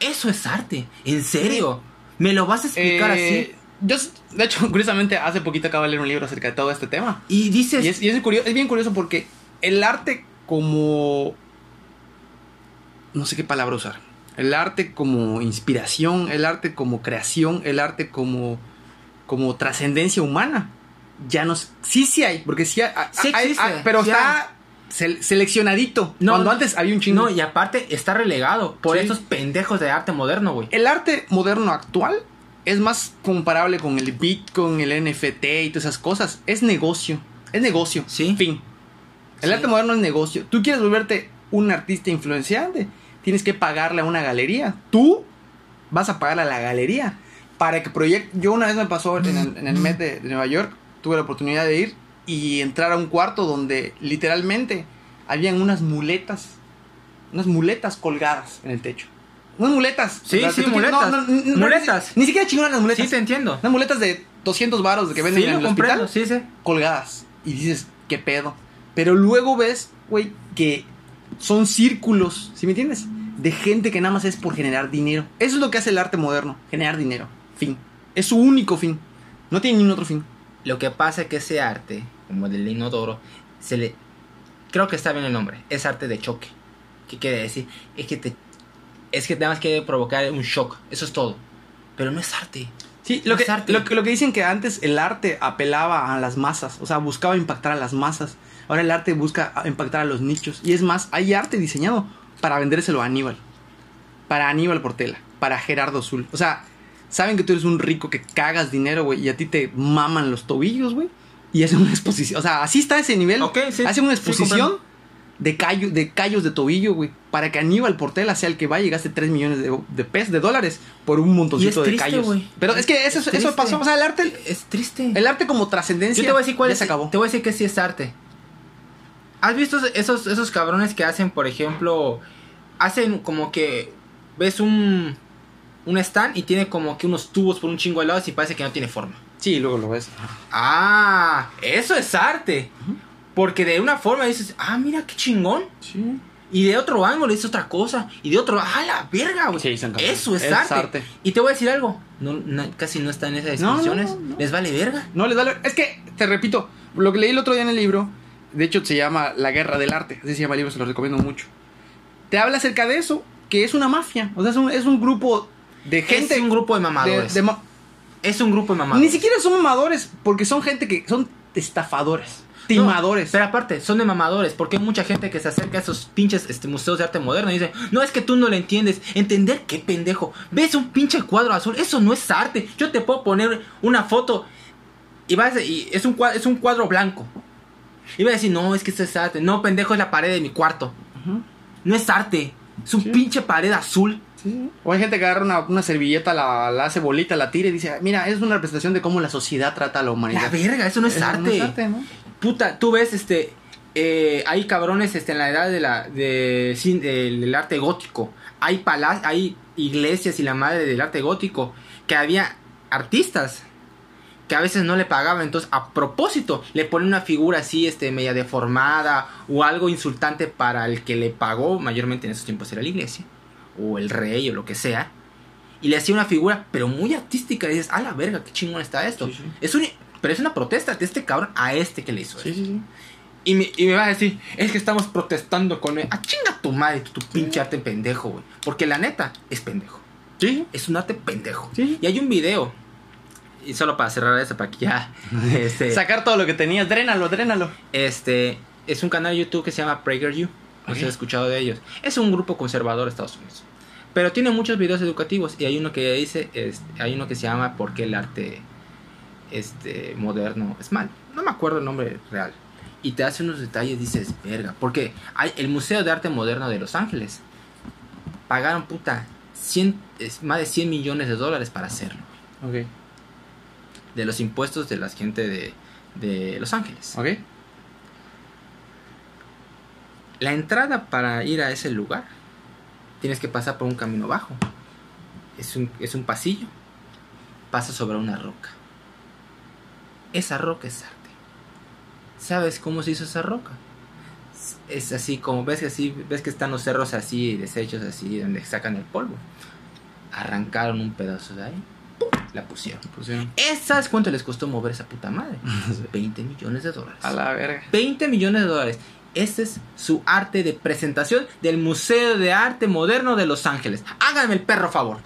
Eso es arte. ¿En serio? ¿Me lo vas a explicar Eh, así? Yo, de hecho, curiosamente, hace poquito acabo de leer un libro acerca de todo este tema. Y dices... Y es, y es curioso, es bien curioso porque el arte como... No sé qué palabra usar. El arte como inspiración, el arte como creación, el arte como, como trascendencia humana. Ya no... Sí, sí hay, porque sí hay... Sí hay- existe, hay- pero sí está sel- seleccionadito. No, cuando antes había un chingo. No, y aparte está relegado por Sí. estos pendejos de arte moderno, güey. El arte moderno actual es más comparable con el Bitcoin, el NFT y todas esas cosas. Es negocio. Es negocio. Sí. Fin. El Sí. arte moderno es negocio. Tú quieres volverte un artista influenciante. Tienes que pagarle a una galería. Tú vas a pagarle a la galería para que proyecte. Yo una vez me pasó en el, en el Met de, de Nueva York. Tuve la oportunidad de ir y entrar a un cuarto donde literalmente habían unas muletas, unas muletas colgadas en el techo. Unas muletas. Sí, sí, que tú quieres- muletas. ni- Muletas. Ni, siquiera chingonas las muletas. Sí, te entiendo. Unas muletas de 200 varos que venden Sí, en el comprendo, hospital sí, sí. colgadas. Y dices, ¿qué pedo? Pero luego ves, güey, que son círculos, ¿sí me entiendes? De gente que nada más es por generar dinero. Eso es lo que hace el arte moderno, generar dinero. Fin. Es su único fin. No tiene ningún otro fin. Lo que pasa es que ese arte, como el del inodoro, se le... Creo que está bien el nombre. Es arte de choque. ¿Qué quiere decir? Es que te... Es que nada más quiere provocar un shock. Eso es todo. Pero no es arte. Sí, lo No que, es arte. lo, que, lo que dicen que antes el arte apelaba a las masas, o sea, buscaba impactar a las masas. Ahora el arte busca impactar a los nichos. Y es más, hay arte diseñado para vendérselo a Aníbal. Para Aníbal Portela. Para Gerardo Zul. O sea, saben que tú eres un rico que cagas dinero, güey, y a ti te maman los tobillos, güey. Y hacen una exposición. O sea, así está ese nivel. Ok, sí, hacen una exposición de, callo, de callos de tobillo, güey. Para que Aníbal Portela sea el que vaya y gaste 3 millones de, de pesos, de dólares, por un montoncito de triste, callos. güey. Pero es que eso, Es eso pasó. O sea, el arte, Es triste. el arte como trascendencia. Yo te voy a decir cuál ya es. se acabó. Te voy a decir que sí es arte. ¿Has visto esos, esos cabrones que hacen, por ejemplo, hacen como que ves un un stand y tiene como que unos tubos por un chingo de lados y parece que no tiene forma? Sí, luego lo ves. Ah, eso es arte. Porque de una forma dices, ah, mira qué chingón. Sí. Y de otro ángulo dices otra cosa. Y de otro, ah, la verga, güey. Sí, eso es, Es arte. arte. Y te voy a decir algo. No, no, casi no está en esas no, no. Les vale verga. No les vale. Es que, te repito, lo que leí el otro día en el libro, de hecho se llama La Guerra del Arte. Así se llama el libro, se lo recomiendo mucho. Te habla acerca de eso, que es una mafia. O sea, es un, es un grupo de gente. es un grupo de mamadores. de ma- es un grupo de mamadores. Ni siquiera son mamadores, porque son gente que son estafadores, timadores. No, pero aparte, son de mamadores, porque hay mucha gente que se acerca a esos pinches este, museos de arte moderno y dice, no es que tú no lo entiendes, entender qué pendejo, ves un pinche cuadro azul, eso no es arte, yo te puedo poner una foto y vas y es un cuadro, es un cuadro blanco. Va a decir, no, es que esto es arte, no pendejo es la pared de mi cuarto, no es arte, es un Sí. pinche pared azul. Sí. O hay gente que agarra una, una servilleta, la, la hace bolita, la tira y dice, mira, es una representación de cómo la sociedad trata a la La humanidad. verga, eso no es Eso arte. No es arte, ¿no? Puta, tú ves, este, eh, hay cabrones, este, en la edad de la, de, del, del arte gótico. Hay pala hay iglesias y la madre del arte gótico que había artistas que a veces no le pagaban, entonces a propósito le ponen una figura así, este, media deformada o algo insultante para el que le pagó, mayormente en esos tiempos era la iglesia o el rey o lo que sea. Y le hacía una figura, pero muy artística. Y dices, a la verga, qué chingón está esto. Sí, sí. Es un, pero es una protesta de este cabrón a este que le hizo Sí, eso. Y me, y me va a decir, es que estamos protestando con él. Ah, chinga tu madre, tu, tu pinche arte pendejo, güey. Porque la neta, es pendejo. Sí. Es un arte pendejo. Sí. Y hay un video. Y solo para cerrar eso, para que ya. Este, Sacar todo lo que tenías, drénalo, drénalo. este. Es un canal de YouTube que se llama PragerU. No sé si Ok. has escuchado de ellos. Es un grupo conservador de Estados Unidos. Pero tiene muchos videos educativos. Y hay uno que dice. este, hay uno que se llama ¿Por qué el arte este, moderno es mal? No me acuerdo el nombre real. Y te hace unos detalles, dices, verga. Porque hay el Museo de Arte Moderno de Los Ángeles. Pagaron puta 100, es, más de 100 millones de dólares para hacerlo. Ok. De los impuestos de la gente de, de Los Ángeles. Ok. La entrada para ir a ese lugar tienes que pasar por un camino bajo. Es un, es un pasillo. Pasa sobre una roca. Esa roca es arte. ¿Sabes cómo se hizo esa roca? Es así como ves que así ves que están los cerros así deshechos así donde sacan el polvo. Arrancaron un pedazo de ahí. La pusieron. Pusieron. ¿Es- ¿Sabes cuánto les costó mover esa puta madre? 20 millones de dólares. A la verga. 20 millones de dólares. Este es su arte de presentación del Museo de Arte Moderno de Los Ángeles. Háganme el perro favor.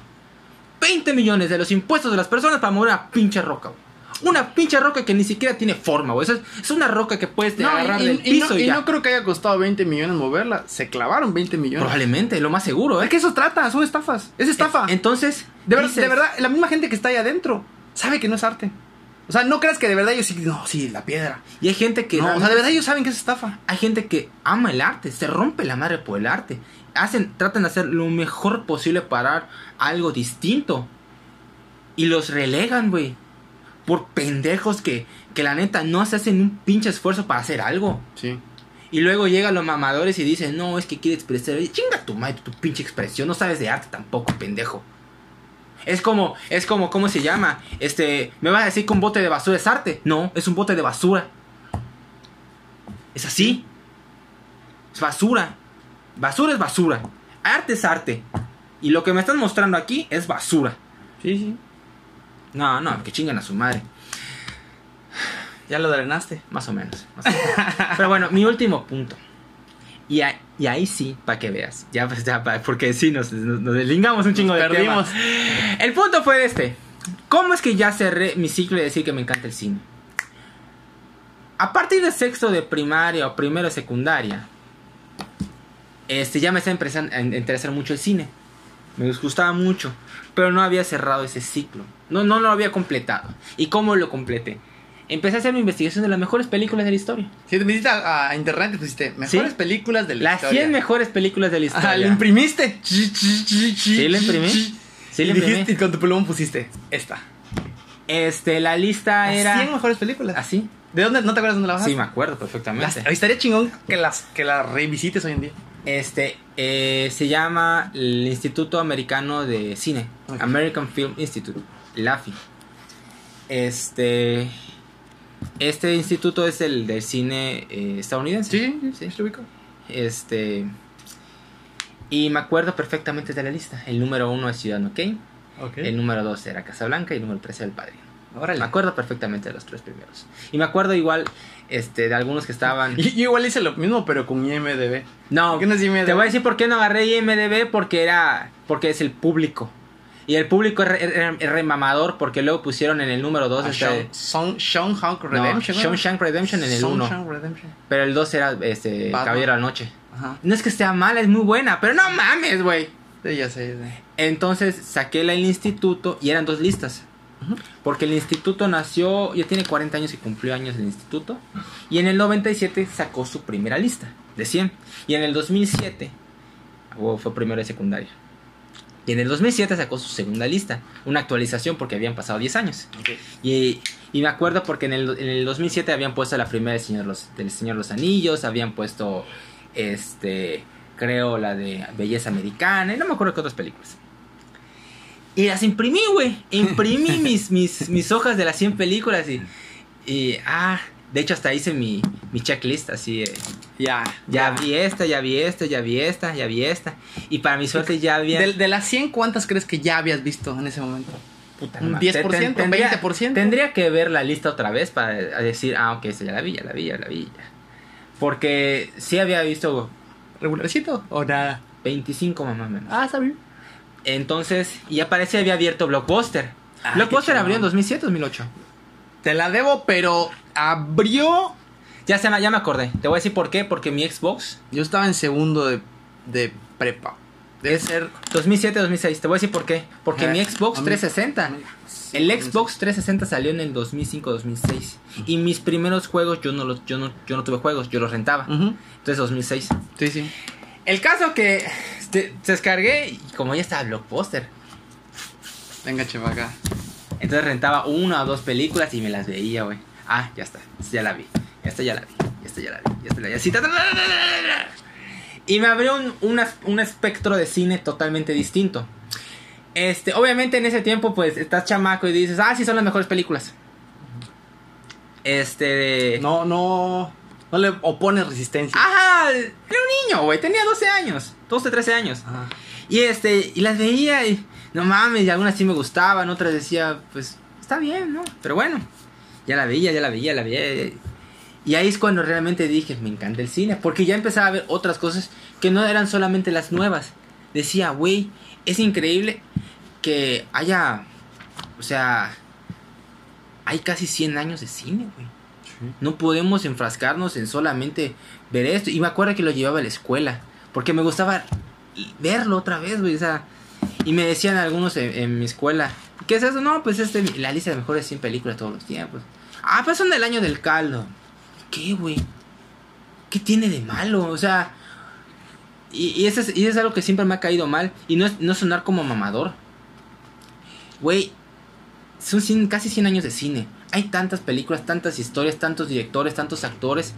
20 millones de los impuestos de las personas para mover una pinche roca, güey. Una pinche roca que ni siquiera tiene forma, güey. Es, es una roca que puedes No, agarrar y, del y- y piso no, y, ya. no creo que haya costado 20 millones moverla. Se clavaron 20 millones. Probablemente, lo más seguro, Es ¿eh? que eso trata, son estafas. Es estafa. Entonces, de, ver- dices, de verdad, la misma gente que está ahí adentro sabe que no es arte. O sea, no creas que de verdad ellos sí, no, sí, la piedra. Y hay gente que. No, o sea, de verdad ellos saben que es estafa. Hay gente que ama el arte, se rompe la madre por el arte. Hacen, tratan de hacer lo mejor posible para algo distinto. Y los relegan, güey. Por pendejos que, que la neta no se hacen un pinche esfuerzo para hacer algo. Sí. Y luego llegan los mamadores y dicen, no, es que quiere expresar. Chinga tu madre, tu pinche expresión. No sabes de arte tampoco, pendejo. Es como, es como, ¿cómo se llama? Este, ¿me vas a decir que un bote de basura es arte? No, es un bote de basura. Es así. Es basura. Basura es basura. Arte es arte. Y lo que me están mostrando aquí es basura. Sí, sí. No, no, que chingan a su madre. Ya lo drenaste. Más o menos. más o menos. Pero bueno, mi último punto. Y, ahí- y ahí sí, para que veas. Ya, pues, ya, pa- porque sí, nos, nos, nos deslingamos un chingo Nos de tema. perdimos. El punto fue este. ¿Cómo es que ya cerré mi ciclo de decir que me encanta el cine? A partir de sexto de primaria o primero de secundaria, este, ya me estaba empezando a interesar mucho el cine. Me gustaba mucho, pero no había cerrado ese ciclo. No, no lo había completado. ¿Y cómo lo completé? Empecé a hacer mi investigación de las mejores películas de la historia. Si te metiste a, a internet y pusiste mejores Sí. películas de la Las historia. 100 mejores películas de la historia. Ah, lo imprimiste. Sí, lo imprimí. Sí, dijiste, imprimí. y con tu plumón pusiste esta. Este, la lista Las era 100 mejores películas. así. ¿De dónde? ¿No te acuerdas dónde la bajaste? Sí, me acuerdo Las- perfectamente. estaría chingón que las, que las revisites hoy en día. Este eh, se llama el Instituto Americano de Cine. American Film Institute, LAFI. Este este instituto es el del cine eh, estadounidense. Sí, sí, sí. Este y me acuerdo perfectamente de la lista. El número uno es Ciudadano Kane, Ok. el número dos era Casablanca y el número tres era El Padrino. Me acuerdo perfectamente de los tres primeros. Y me acuerdo igual este de algunos que estaban Y- Yo igual hice lo mismo, pero con IMDB. No, ¿Por qué no es IMDb? te voy a decir por qué no agarré IMDB porque era porque es el público. Y el público es, re- es- es remamador porque luego pusieron en el número 2 Ah, este, Shawshank Redemption. ¿no? Shawshank Redemption en el 1, Shawshank Redemption. pero el 2 era este Batman. Caballero de la Noche. Ajá. No es que esté mala, es muy buena, pero no mames, güey. Sí, ya sé. sí. Entonces saqué la del instituto y eran dos listas. Porque el instituto nació, ya tiene 40 años y cumplió años el instituto. Y en el 97 sacó su primera lista de 100. Y en el 2007, o fue primero de secundaria. Y en el 2007 sacó su segunda lista, una actualización porque habían pasado 10 años. Y, y me acuerdo porque en el, en el 2007 habían puesto la primera del Señor, los, del Señor los Anillos, habían puesto, este, creo, la de Belleza Americana, y no me acuerdo qué otras películas. Y las imprimí, güey. Imprimí mis, mis, mis hojas de las 100 películas y, y, ah, de hecho hasta hice mi, mi checklist así. eh, Ya. ya vi esta, ya vi esta, ya vi esta, ya vi esta. Y para mi suerte ya había... De, de las 100, ¿cuántas crees que ya habías visto en ese momento? Puta, ¿Un no, 10%, te- te- tendría- 20%? Tendría que ver la lista otra vez para decir, ah, ok, esta ya la vi, ya la vi, ya la vi. ya. Porque sí había visto ¿Regularcito o nada? 25 más o menos. Ah, está bien. Entonces, y aparece había abierto Blockbuster. Ah, Blockbuster abrió en chingón. 2007, 2008. Te la debo, pero abrió. Ya, se me, ya me acordé. Te voy a decir por qué. Porque mi Xbox, Yo estaba en segundo de, de prepa. Debe ser. 2007, 2006. Te voy a decir por qué. Porque Ajá. mi Xbox A mí- 360. El Xbox 360 salió en el 2005-2006. Y mis primeros juegos, yo no, los, yo, no, yo no tuve juegos, yo los rentaba. Ujú. Entonces 2006. Sí, sí. El caso que este, descargué y como ya estaba Blockbuster. Venga, cheva acá. Entonces rentaba una o dos películas y me las veía, güey. Ah, ya está. Ya la vi. Ya está, ya la vi. Ya está, ya la vi. Ya está, ya ta, ta. Y me abrió un, un un espectro de cine totalmente distinto. Este, obviamente en ese tiempo, pues, estás chamaco y dices, ah, sí, son las mejores películas. Este. No, no. No le opones resistencia. Ajá, era un niño, güey, tenía 12 años, 12, 13 años. Ajá. Y este, y las veía y no mames, y algunas sí me gustaban, otras decía, pues está bien, ¿no? Pero bueno, ya la veía, ya la veía, la veía. Y ahí es cuando realmente dije, me encanta el cine, porque ya empezaba a ver otras cosas que no eran solamente las nuevas. Decía, güey, es increíble que haya, o sea, hay casi 100 años de cine, güey. No podemos enfrascarnos en solamente ver esto. Y me acuerdo que lo llevaba a la escuela. Porque me gustaba verlo otra vez, güey. Y me decían algunos en, mi escuela. ¿Qué es eso? No, pues este, la lista de mejores 100 películas todos los tiempos. Ah, pues son del año del caldo. ¿Qué, güey? ¿Qué tiene de malo? O sea, y, eso es, y es algo que siempre me ha caído mal. Y no es no sonar como mamador. Güey, son casi 100 años de cine. Hay tantas películas, tantas historias, tantos directores, tantos actores,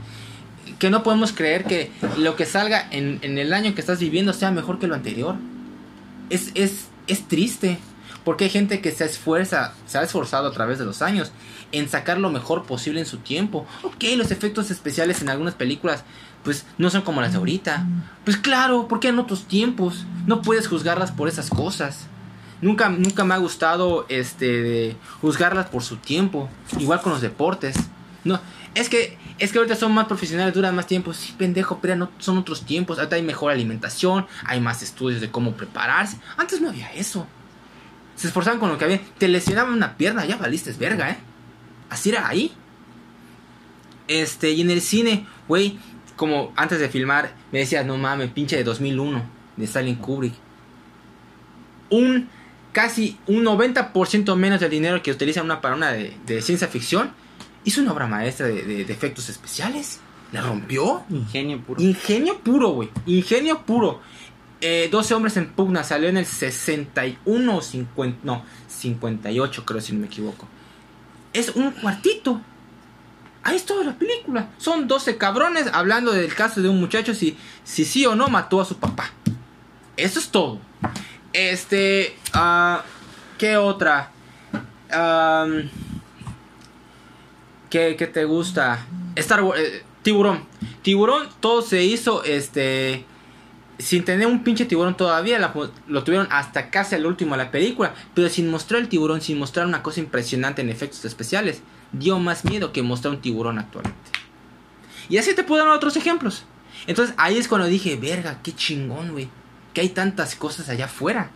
que no podemos creer que lo que salga en, en el año que estás viviendo sea mejor que lo anterior. Es, es, es triste. Porque hay gente que se esfuerza, se ha esforzado a través de los años en sacar lo mejor posible en su tiempo. Ok, los efectos especiales en algunas películas, pues no son como las de ahorita. Pues claro, porque en otros tiempos no puedes juzgarlas por esas cosas. Nunca, nunca me ha gustado este juzgarlas por su tiempo. Igual con los deportes. No, es que es que ahorita son más profesionales, duran más tiempo. Sí, pendejo, pero no son otros tiempos. Ahorita hay mejor alimentación, hay más estudios de cómo prepararse. Antes no había eso. Se esforzaban con lo que había. Te lesionaban una pierna, ya valiste verga, ¿eh? Así era ahí. Este, y en el cine, güey, como antes de filmar, me decía, no mames, pinche de 2001, de Stalin Kubrick. Un casi un 90% menos del dinero que utiliza una para una de, de ciencia ficción, hizo una obra maestra de, de, de efectos especiales. La rompió. Ingenio puro. Ingenio puro, güey. Ingenio puro. Eh, 12 hombres en pugna salió en el 61 o 50, no, 58 creo si no me equivoco. Es un cuartito. Ahí es toda la película. Son 12 cabrones hablando del caso de un muchacho si, si sí o no mató a su papá. Eso es todo. Este, ah, ¿qué otra? Am, ¿qué, qué te gusta? Star Wars, eh, Tiburón. Tiburón, todo se hizo, este, sin tener un pinche tiburón todavía, la- lo tuvieron hasta casi al último de la película, pero sin mostrar el tiburón, sin mostrar una cosa impresionante en efectos especiales, dio más miedo que mostrar un tiburón actualmente. Y así te puedo dar otros ejemplos. Entonces ahí es cuando dije, verga, qué chingón, güey. Que hay tantas cosas allá afuera.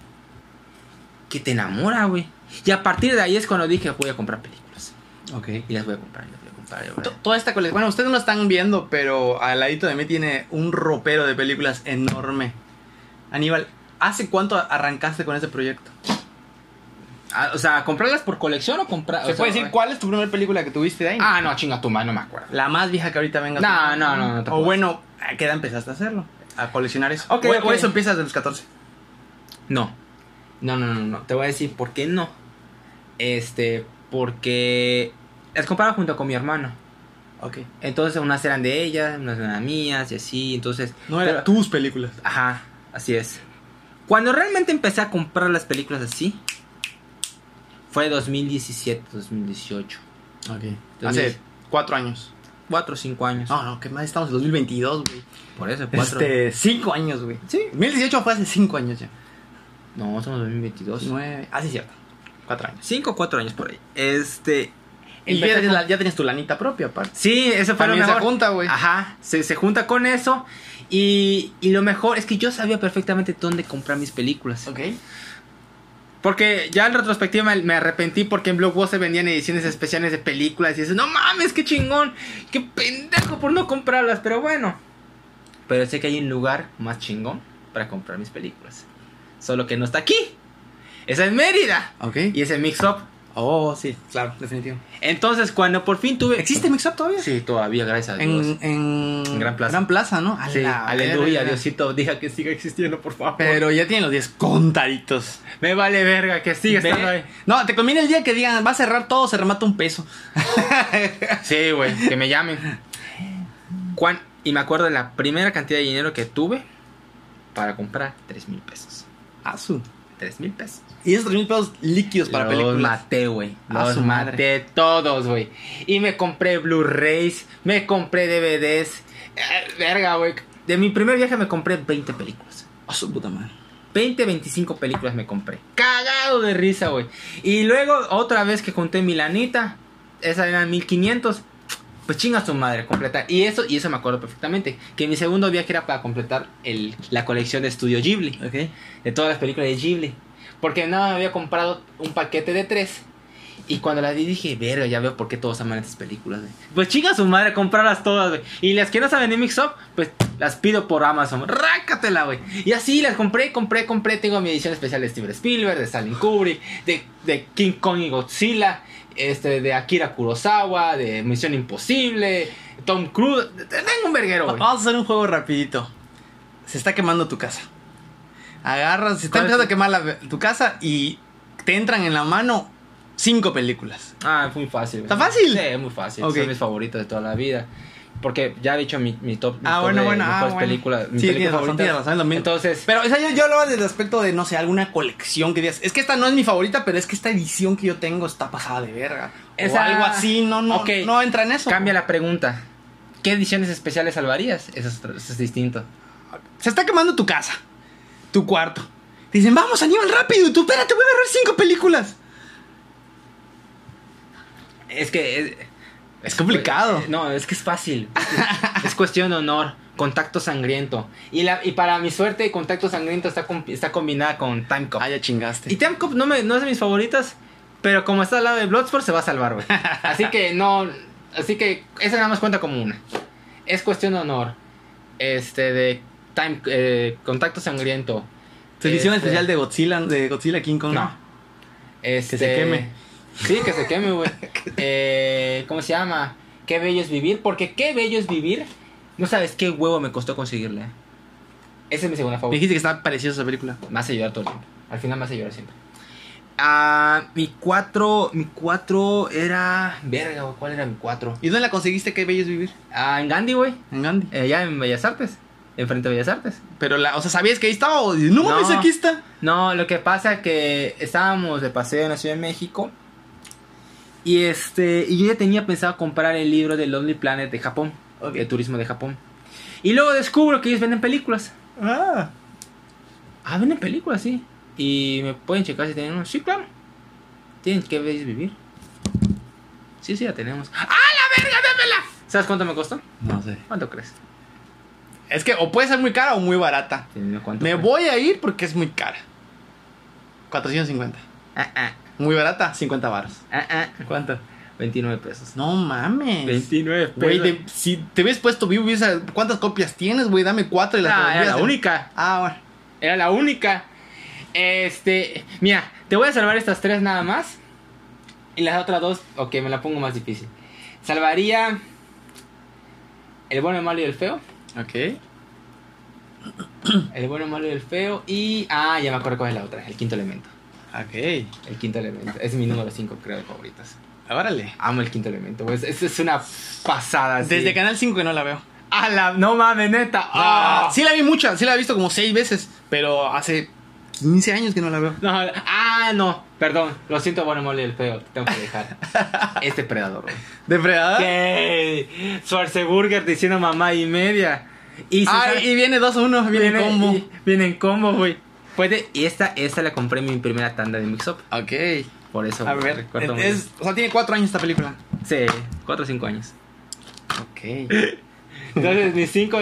Que te enamora, güey. Y a partir de ahí es cuando dije, voy a comprar películas. Ok. Y las voy a comprar, y las voy a comprar. voy a To- Toda esta colección. Bueno, ustedes no lo están viendo, pero al ladito de mí tiene un ropero de películas enorme. Aníbal, ¿hace cuánto arrancaste con ese proyecto? Ah, o sea, ¿comprarlas por colección o comprar? ¿Se puede decir cuál es tu primera película que tuviste de ahí? Ah, no, chinga tu madre, no me acuerdo. La más vieja que ahorita venga. No, no, no, no te O bueno, ¿a qué edad empezaste a hacerlo? A coleccionar eso. Ok, o, eso empiezas de los 14. No. No, no, no, no. Te voy a decir por qué no. Este, porque las compraba junto con mi hermano. Ok. Entonces unas eran de ella, unas eran mías y así. Entonces... No eran pero- tus películas. Ajá, así es. Cuando realmente empecé a comprar las películas así, fue 2017, 2018. Ok. Hace cuatro años. Cuatro o cinco años. No, no, ¿qué más? Estamos en 2022, güey. Por eso, cuatro. Este, cinco años, güey. Sí. 2018 fue hace cinco años ya. No, somos 2022. Nueve. Ah, sí, cierto. Cuatro años. Cinco o cuatro años por ahí. Este... Y ya con- la- ya tenías tu lanita propia, aparte. Sí, eso fue lo También se mejor. junta, güey. Ajá, se, se junta con eso. Y, y lo mejor es que yo sabía perfectamente dónde comprar mis películas. Ok. Porque ya en retrospectiva me, me arrepentí porque en Blockbuster vendían ediciones especiales de películas y eso, no mames, qué chingón, qué pendejo por no comprarlas, pero bueno. Pero sé que hay un lugar más chingón para comprar mis películas. Solo que no está aquí. Esa es Mérida. Ok. Y ese Mix Up. Oh, sí, claro, definitivo. Entonces, cuando por fin tuve. ¿Existe Mixup todavía? Sí, todavía, gracias a Dios. En, en, En Gran Plaza. Gran Plaza, ¿no? A Sí, la aleluya, verga. Diosito, diga que siga existiendo, por favor. Pero ya tienen los 10 contaditos. Me vale verga que siga estando ahí. Ve- No, te conviene el día que digan, va a cerrar todo, se remata un peso. Sí, güey, que me llamen. Juan, y me acuerdo de la primera cantidad de dinero que tuve para comprar 3 mil pesos. Asu. 3 mil pesos. Y esos 3 mil pesos líquidos para los películas. maté, güey. Los madre. maté todos, güey. Y me compré Blu-rays, me compré DVDs. Eh, verga, güey. De mi primer viaje me compré 20 películas. A su puta madre. 20, 25 películas me compré. Cagado de risa, güey. Y luego, otra vez que junté mi lanita, esa eran 1500. Pues chinga su madre, completa. Y eso, y eso me acuerdo perfectamente. Que mi segundo viaje era para completar el, la colección de Estudio Ghibli. Ok. De todas las películas de Ghibli. Porque nada, me había comprado un paquete de tres. Y cuando la vi dije, verga, ya veo por qué todos aman estas películas, güey. Pues chinga su madre, comprarlas todas, güey. Y las que no saben de Mix Up, pues las pido por Amazon. Rácatela, güey. Y así las compré, compré, compré. Tengo mi edición especial de Steven Spielberg, de Stanley Kubrick, de, de King Kong y Godzilla, este, de Akira Kurosawa, de Misión Imposible, Tom Cruise. Tengo un verguero, güey. Vamos a hacer un juego rapidito. Se está quemando tu casa. Agarras, se está ¿Cuál es empezando a quemar la- tu casa y te entran en la mano Cinco películas. Ah, es muy fácil. ¿Está fácil? Sí, es muy fácil. Ok. Son mis favoritos de toda la vida. Porque ya he dicho mi, mi top, mi Ah, top bueno, de bueno, ah, bueno. películas. mi Sí, película razón, razón, es lo mismo. Entonces, Pero, o sea, yo, yo hablaba desde el aspecto de, no sé, alguna colección que digas. Es que esta no es mi favorita, pero es que esta edición que yo tengo está pasada de verga. O Esa- algo así, no, no, no entra en eso. cambia la pregunta. ¿Qué ediciones especiales salvarías? Eso es, eso es distinto. Se está quemando tu casa, tu cuarto. Te dicen, vamos, Aníbal, rápido. Y tú, espérate, voy a agarrar cinco películas. Es que... Es, Es complicado. No, es que es fácil. es cuestión de honor. Contacto sangriento. Y, la, y para mi suerte, Contacto sangriento está, está combinada con Time Cop. Ah, ya chingaste. Y Time Cop no, me, no es de mis favoritas, pero como está al lado de Bloodsport se va a salvar, güey. Así que no, así que esa nada más cuenta como una. Es cuestión de honor. Este de Time eh, Contacto sangriento. Edición Este, especial de Godzilla, de Godzilla King Kong. No. Este, se queme. Sí, que se queme, güey. eh, ¿Cómo se llama? Qué bello es vivir, porque qué bello es vivir. No sabes qué huevo me costó conseguirle. Esa es mi segunda Me favorita. dijiste que estaba parecida esa película. Me hace llorar todo el tiempo. Al final me hace llorar siempre. Ah, mi 4. Mi 4 era. Verga, güey, ¿cuál era mi 4? ¿Y dónde la conseguiste? Qué bello es vivir. Ah, en Gandhi, güey. En Gandhi. Eh, ya en Bellas Artes. Enfrente de Bellas Artes. Pero la, o sea, ¿sabías que ahí estaba? O- No mames, No. aquí está. No, lo que pasa es que estábamos de paseo en la Ciudad de México. Y este. Y yo ya tenía pensado comprar el libro de Lonely Planet de Japón. Ok. De turismo de Japón. Y luego descubro que ellos venden películas. Ah. Ah, venden películas, sí. Y me pueden checar si tienen uno. Sí, claro. Tienen que vivir. Sí, sí, la tenemos. ¡Ah, la verga, démela! ¿Sabes cuánto me costó? No sé. ¿Cuánto crees? Es que o puede ser muy cara o muy barata. Sí, dime ¿Cuánto Me voy a ir porque es muy cara. 450. Ah, ah, Muy barata, 50 baros. ah, ah. ¿Cuánto? 29 pesos. No mames. 29 pesos. Güey, de- si te hubieras puesto vivo, ¿cuántas copias tienes, güey? Dame cuatro y las Ah, era la única. Ah, bueno. Era la única. Este. Mira, te voy a salvar estas tres nada más. Y las otras dos, ok, me la pongo más difícil. Salvaría. El bueno, el malo y el feo. Ok. El bueno, el malo y el feo. Y. Ah, ya me acuerdo cuál es la otra. El quinto elemento. Ok. El quinto elemento. Es mi número 5, creo, de favoritas. Órale. Amo el quinto elemento. güey. Es, una pasada. así. Desde Canal 5 que no la veo. ¡Ah, la! No mames, neta. Ah, sí la vi mucha, sí la he visto como seis veces, pero hace 15 años que no la veo. No, ah, no. Perdón. Lo siento, bueno, mole el feo. Te tengo que dejar. este predador, güey. ¿Depredador? ¿Qué? Schwarzenegger diciendo mamá y media. Y, Ah, sabe- y viene 2-1, viene, en combo. y- viene en combo, güey. Puede, y esta, esta la compré en mi primera tanda de Mix Up. Ok. Por eso. A ver, es, o sea, tiene 4 años esta película. Sí, 4 o 5 años. Ok. Entonces, mis 5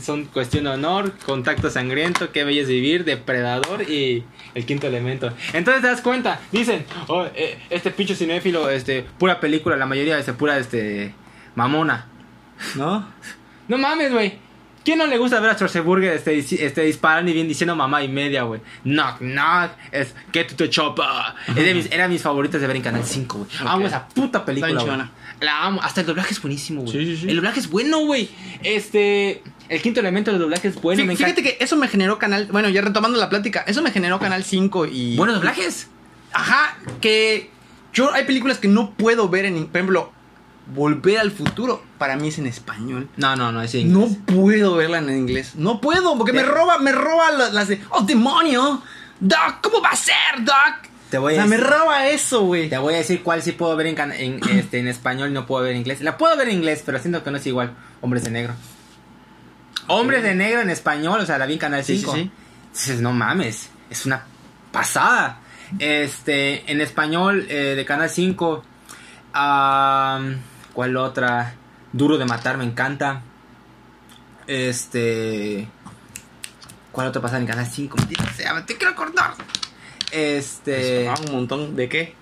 son cuestión de honor, contacto sangriento, qué bello es vivir, depredador y el quinto elemento. Entonces te das cuenta, dicen, oh, eh, este pinche cinéfilo, este, pura película, la mayoría es pura, este, mamona. ¿No? No mames, güey. ¿Quién no le gusta ver a Schwarzenegger este, este, disparando y bien diciendo mamá y media, güey? Knock, knock. Es to the chopper. Es de mis, era mis favoritos de ver en Canal 5, güey. Esa puta película, La amo. Hasta el doblaje es buenísimo, güey. Sí, sí, sí. El doblaje es bueno, güey. Este... El quinto elemento del doblaje es bueno. Fí- me Fíjate que eso me generó Canal... Bueno, ya retomando la plática, eso me generó Canal 5 y... Buenos doblajes. Ajá, que yo hay películas que no puedo ver en... Por ejemplo, Volver al Futuro, para mí es en español. No, no, no, es en No inglés. puedo verla en inglés. No puedo, porque me De- roba, me roba la- las de... ¡Oh, demonio! Doc, ¿cómo va a ser, Doc? Te O voy a sea, me roba eso, güey. Te voy a decir cuál sí puedo ver en, can- en, este, en español y no puedo ver en inglés. La puedo ver en inglés, pero siento que no es igual. Hombres de negro. Hombres de negro en español, o sea, la vi en Canal Sí, 5. sí, sí. Dices, no mames, es una pasada. Este, en español eh, de Canal 5. am, ¿Cuál otra? Duro de matar, me encanta. Este. ¿Cuál otra pasada en Canal 5? Maldita sea, te quiero acordar. Este. Ah, un montón. ¿De qué?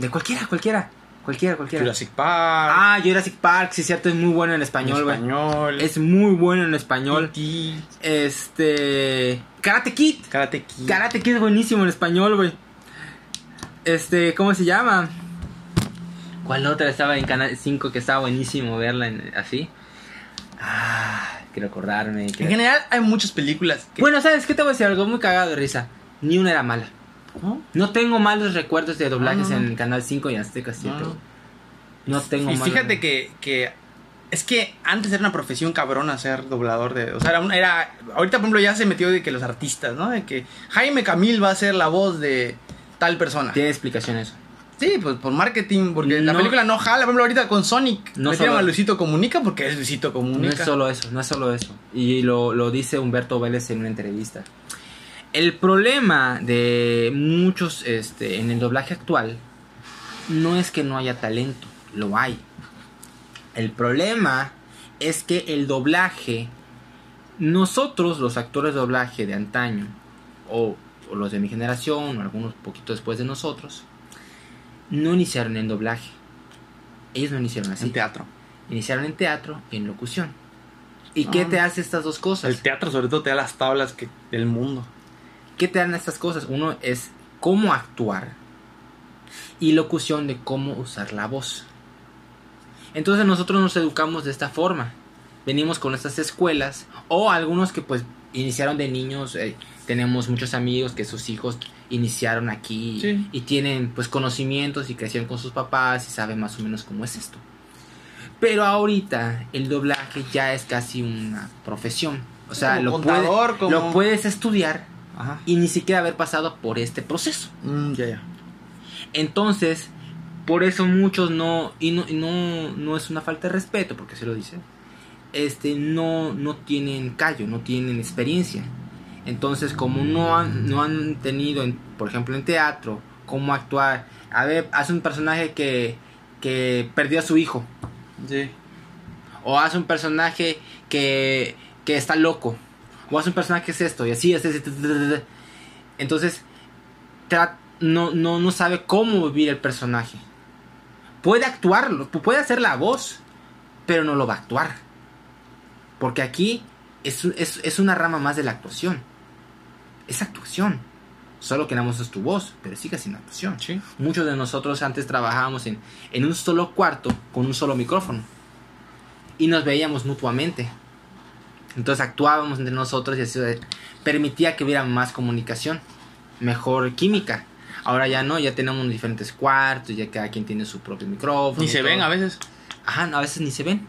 De cualquiera, cualquiera. Cualquiera, cualquiera. Jurassic Park. Ah, Jurassic Park, sí, cierto, es muy bueno en en español, güey. español. Es muy bueno en español. E.T., Este. Karate Kid. Karate Kid. Karate Kid es buenísimo en español, güey. Este, ¿cómo se llama? ¿Cuál otra estaba en Canal 5 que estaba buenísimo verla en- así? Ah, quiero acordarme. En quiero- general hay muchas películas que... Bueno, ¿sabes qué te voy a decir? Algo muy cagado de risa. Ni una era mala. ¿No? No tengo malos recuerdos de doblajes No, no, no. en Canal 5 y Azteca 7. No. güey. No tengo Y malos- fíjate que, que es que antes era una profesión cabrona ser doblador de. O sea, era, un- era. Ahorita, por ejemplo, ya se metió de que los artistas, ¿no? De que Jaime Camil va a ser la voz de tal persona. Tiene explicación eso. Sí, pues por marketing, porque la No. película no jala. Por ejemplo, ahorita con Sonic. No metieron a Luisito Comunica porque es Luisito No Comunica. es solo eso, no es solo eso. Y lo, lo dice Humberto Vélez en una entrevista. El problema de muchos este, en el doblaje actual no es que no haya talento, lo hay. El problema es que el doblaje, nosotros los actores de doblaje de antaño, o, o los de mi generación, o algunos poquito después de nosotros, no iniciaron en doblaje. Ellos no iniciaron así. En teatro. Iniciaron en teatro y en locución. ¿Y qué Ah. te hace estas dos cosas? El teatro, sobre todo, te da las tablas que, del mundo. ¿Qué te dan estas cosas? Uno es cómo actuar y locución de cómo usar la voz. Entonces nosotros nos educamos de esta forma. Venimos con estas escuelas o algunos que pues iniciaron de niños. eh, tenemos muchos amigos que sus hijos iniciaron aquí Sí. y tienen pues conocimientos y crecieron con sus papás y saben más o menos cómo es esto. Pero ahorita el doblaje ya es casi una profesión. O sea, Como lo, puede- contador, como- lo puedes estudiar Ajá. y ni siquiera haber pasado por este proceso. Mm, ya, ya. Entonces, por eso muchos no, y no, y no, no es una falta de respeto, porque se lo dice, este, no, no tienen callo, no tienen experiencia. Entonces, como no han, no han tenido, en- por ejemplo, en teatro, cómo actuar, a ver, hace un personaje que, que perdió a su hijo, Sí. o hace un personaje que, que está loco. O hace un personaje que es esto. Y así, así, así, Entonces, no, no, no sabe cómo vivir el personaje. Puede actuarlo, pu- puede hacer la voz, pero no lo va a actuar. Porque aquí es, es, es una rama más de la actuación. Es actuación. Solo que nada más es tu voz, pero sigue siendo actuación. Sí. Muchos de nosotros antes trabajábamos en, en un solo cuarto con un solo micrófono. Y nos veíamos mutuamente. Entonces actuábamos entre nosotros y eso permitía que hubiera más comunicación, mejor química. Ahora ya no, ya tenemos diferentes cuartos, ya cada quien tiene su propio micrófono. Ni se ven a veces. Ajá, a veces ni se ven.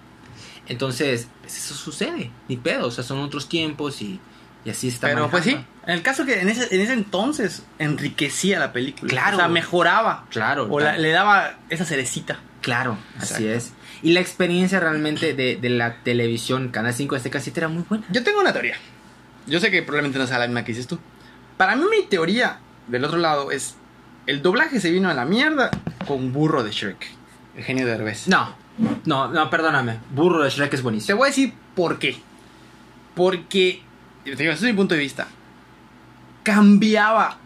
Entonces, pues eso sucede, ni pedo, o sea, son otros tiempos y, y así está. Pero pues sí, en el caso que en ese, en ese entonces enriquecía la película. Claro. O sea, mejoraba. Claro, O la- le daba esa cerecita. Claro, así Exacto. es. Y la experiencia realmente de, de la televisión, Canal 5 de Azteca 7 era muy buena. Yo tengo una teoría. Yo sé que probablemente no sea la misma que dices tú. Para mí mi teoría del otro lado es el doblaje se vino a la mierda con burro de Shrek. El genio de Derbez. No, no, no, perdóname. Burro de Shrek es Te buenísimo. voy a decir por qué. Porque, te digo, ese es mi punto de vista. Cambiaba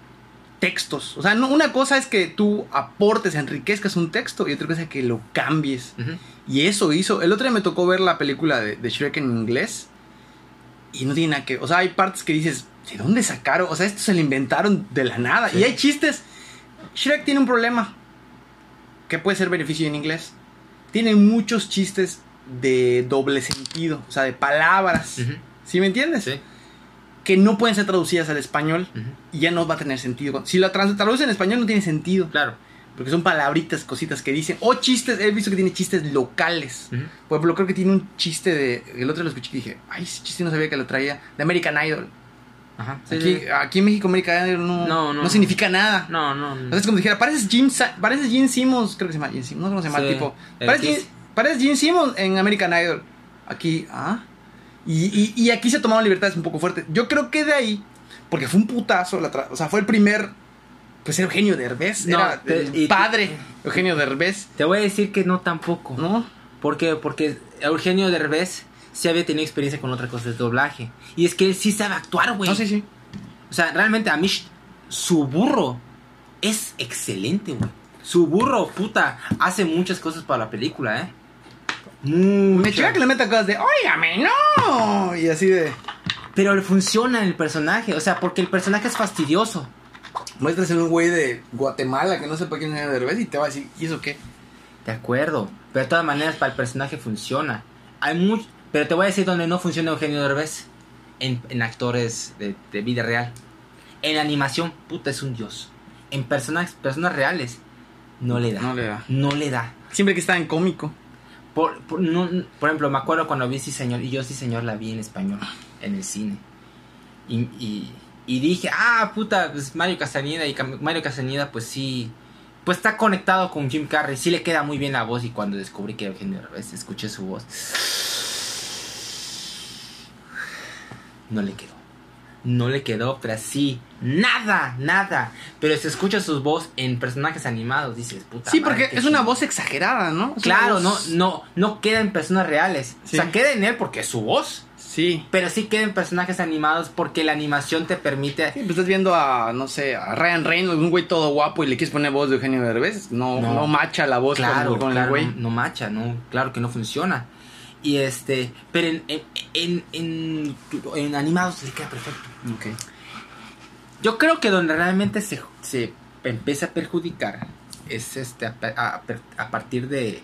textos. O sea, no, una cosa es que tú aportes, enriquezcas un texto y otra cosa es que lo cambies. Ujú. Y eso hizo. El otro día me tocó ver la película de, de Shrek en inglés. Y no tiene nada que. O sea, hay partes que dices, ¿de dónde sacaron? O sea, esto se lo inventaron de la nada. Sí. Y hay chistes. Shrek tiene un problema. Que puede ser beneficio en inglés. Tiene muchos chistes de doble sentido. O sea, de palabras. ¿Sí me entiendes? Sí. Que no pueden ser traducidas al español. Y ya no va a tener sentido. Si la traduces en español no tiene sentido. Claro. Porque son palabritas, cositas que dicen. O chistes, he visto que tiene chistes locales. Ujú. Por ejemplo, creo que tiene un chiste de. El otro lo escuché y dije, ay, ese chiste no sabía que lo traía. De American Idol. Ajá. Sí, aquí, sí. aquí en México, American Idol no, No, no. no significa nada. No, no. no. Entonces, como dijera, pareces Jim, pareces Gene Simmons. Creo que se llama Gene Simmons. No sé cómo se llama el Sí, tipo. el Pareces Kiss. Gene, pareces Gene Simmons en American Idol. Aquí, ah. Y, y, y aquí se tomaron libertades un poco fuertes. Yo creo que de ahí, porque fue un putazo. La o sea, fue el primer. Pues Eugenio Derbez. No, era te- el y- padre Eugenio Derbez. Te voy a decir que no tampoco. ¿No? ¿Por qué? Porque Eugenio Derbez sí había tenido experiencia con otra cosa de doblaje. Y es que él sí sabe actuar, güey. No, sí, sí. O sea, realmente a mí su burro es excelente, güey. Su burro, puta, hace muchas cosas para la película, ¿eh? Me Muchas. chica que le meta cosas de, óigame, no. Y así de, Pero le funciona en el personaje, o sea, porque el personaje es fastidioso. muestras en un güey de Guatemala que no sepa quién es Derbez y te va a decir, ¿y eso qué? De acuerdo. Pero de todas maneras, para el personaje funciona. Hay mucho. Pero te voy a decir donde no funciona Eugenio Derbez. En, en actores de, de vida real. En animación, puta, es un dios. en personas, personas reales, no le da. No le da. No le da. Siempre que está en cómico. Por, por, no- por ejemplo, me acuerdo cuando vi Sí Señor, y yo Sí Señor la vi en español, en el cine. Y, y, dije, ah, puta, pues Mario Castañeda, y Mario Castañeda, pues sí, pues está conectado con Jim Carrey, sí le queda muy bien la voz, y cuando descubrí que Eugenio Derbez, escuché su voz, no le quedó. No le quedó, pero así, nada, nada. Pero se escucha su voz en personajes animados, dices, puta. Sí, porque es una voz exagerada, ¿no? Es Claro, voz- no, no, no queda en personas reales. Sí. O sea, queda en él porque es su voz. Sí. Pero sí queda en personajes animados porque la animación te permite. Sí, pues estás viendo a, no sé, a Ryan Reynolds, un güey todo guapo y le quieres poner voz de Eugenio Derbez. No, no. No. macha la voz con- Claro, con, el claro, güey. no, no macha, no, claro que no funciona. Y este, pero en, en, en, en- animados le queda perfecto. Ok. Yo creo que donde realmente se, se empieza a perjudicar es este a, a- a partir de,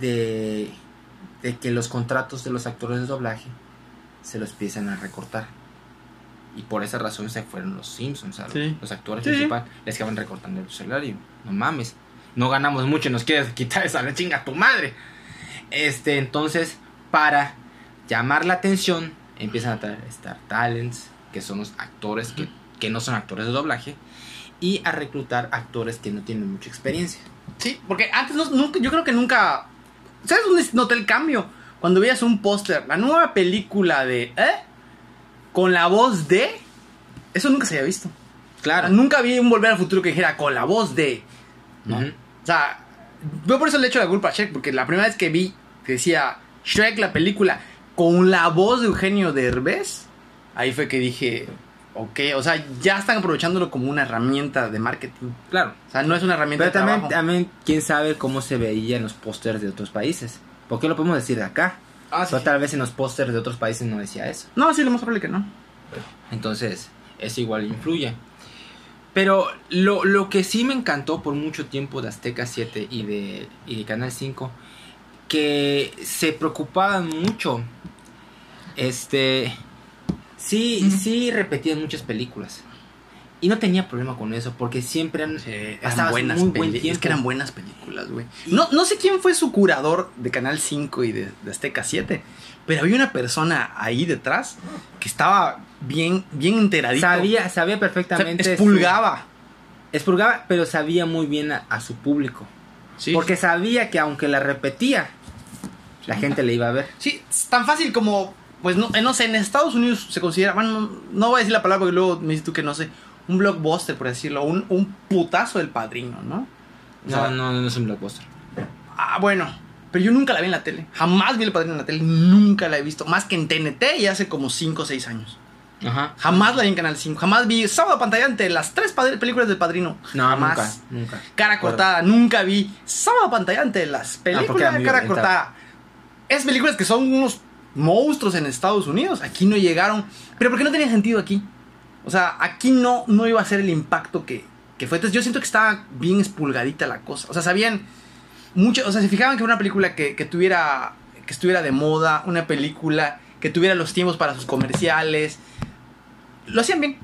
de de que los contratos de los actores de doblaje se los empiezan a recortar. Y por esa razón se fueron los Simpsons, ¿sabes? Sí. Los actores Sí. principales les acaban recortando el salario. No mames. No ganamos mucho, nos quieres quitar esa chinga a tu madre. Este, entonces, para llamar la atención, empiezan a traer Star Talents, que son los actores que, que no son actores de doblaje, y a reclutar actores que no tienen mucha experiencia. Sí, porque antes no- nunca, yo creo que nunca. ¿Sabes dónde noté el cambio? Cuando veías un póster, la nueva película de. ¿Eh? Con la voz de. Eso nunca se había visto. Claro. Nunca vi un volver al futuro que dijera con la voz de. ¿no? O sea, yo por eso le echo la culpa a Shrek, porque la primera vez que vi que decía Shrek la película con la voz de Eugenio Derbez, ahí fue que dije, ok, o sea, ya están aprovechándolo como una herramienta de marketing. Claro. O sea, no es una herramienta Pero de también, trabajo. también, quién sabe cómo se veía en los pósters de otros países. ¿Por qué lo podemos decir de acá? Ah, sí. Pero tal vez en los pósters de otros países no decía eso. No, sí, lo más probable que no. Entonces, eso igual influye. Pero lo, lo que sí me encantó por mucho tiempo de Azteca 7 y de, y de Canal 5, que se preocupaban mucho. Este. Sí, Ujú. sí repetían muchas películas. Y no tenía problema con eso, porque siempre han eran pasabas buenas muy buen peli- Es tiempo. que eran buenas películas, güey. No, no sé quién fue su curador de Canal 5 y de, de Azteca 7, pero había una persona ahí detrás que estaba bien, bien enteradito. Sabía, sabía O sea, perfectamente. su- expulgaba. expurgaba, pero sabía muy bien a, a su público. Sí. Porque sabía que aunque la repetía, la gente le iba a ver. Sí, es tan fácil como, pues no, eh, no sé, en Estados Unidos se considera, bueno, no, no voy a decir la palabra porque luego me dices tú que no sé, un blockbuster, por decirlo, un, un putazo del padrino, ¿no? O sea, No, no, no es un blockbuster. Ah, bueno, pero yo nunca la vi en la tele, jamás vi el padrino en la tele, nunca la he visto, más que en TNT y hace como 5 o 6 años. Ajá. Jamás la vi en Canal 5, jamás vi sábado pantallante, las tres películas del padrino. No, jamás. nunca, nunca. Cara cortada, nunca vi sábado pantallante, las porque era películas de cara cortada. Es películas que son unos monstruos en Estados Unidos, aquí no llegaron, pero porque no tenía sentido aquí. O sea, aquí no, no iba a ser el impacto que, que fue. Entonces yo siento que estaba bien espulgadita la cosa. O sea, sabían mucho, o sea, se fijaban que era una película que, que tuviera, que estuviera de moda, una película que tuviera los tiempos para sus comerciales. Lo hacían bien.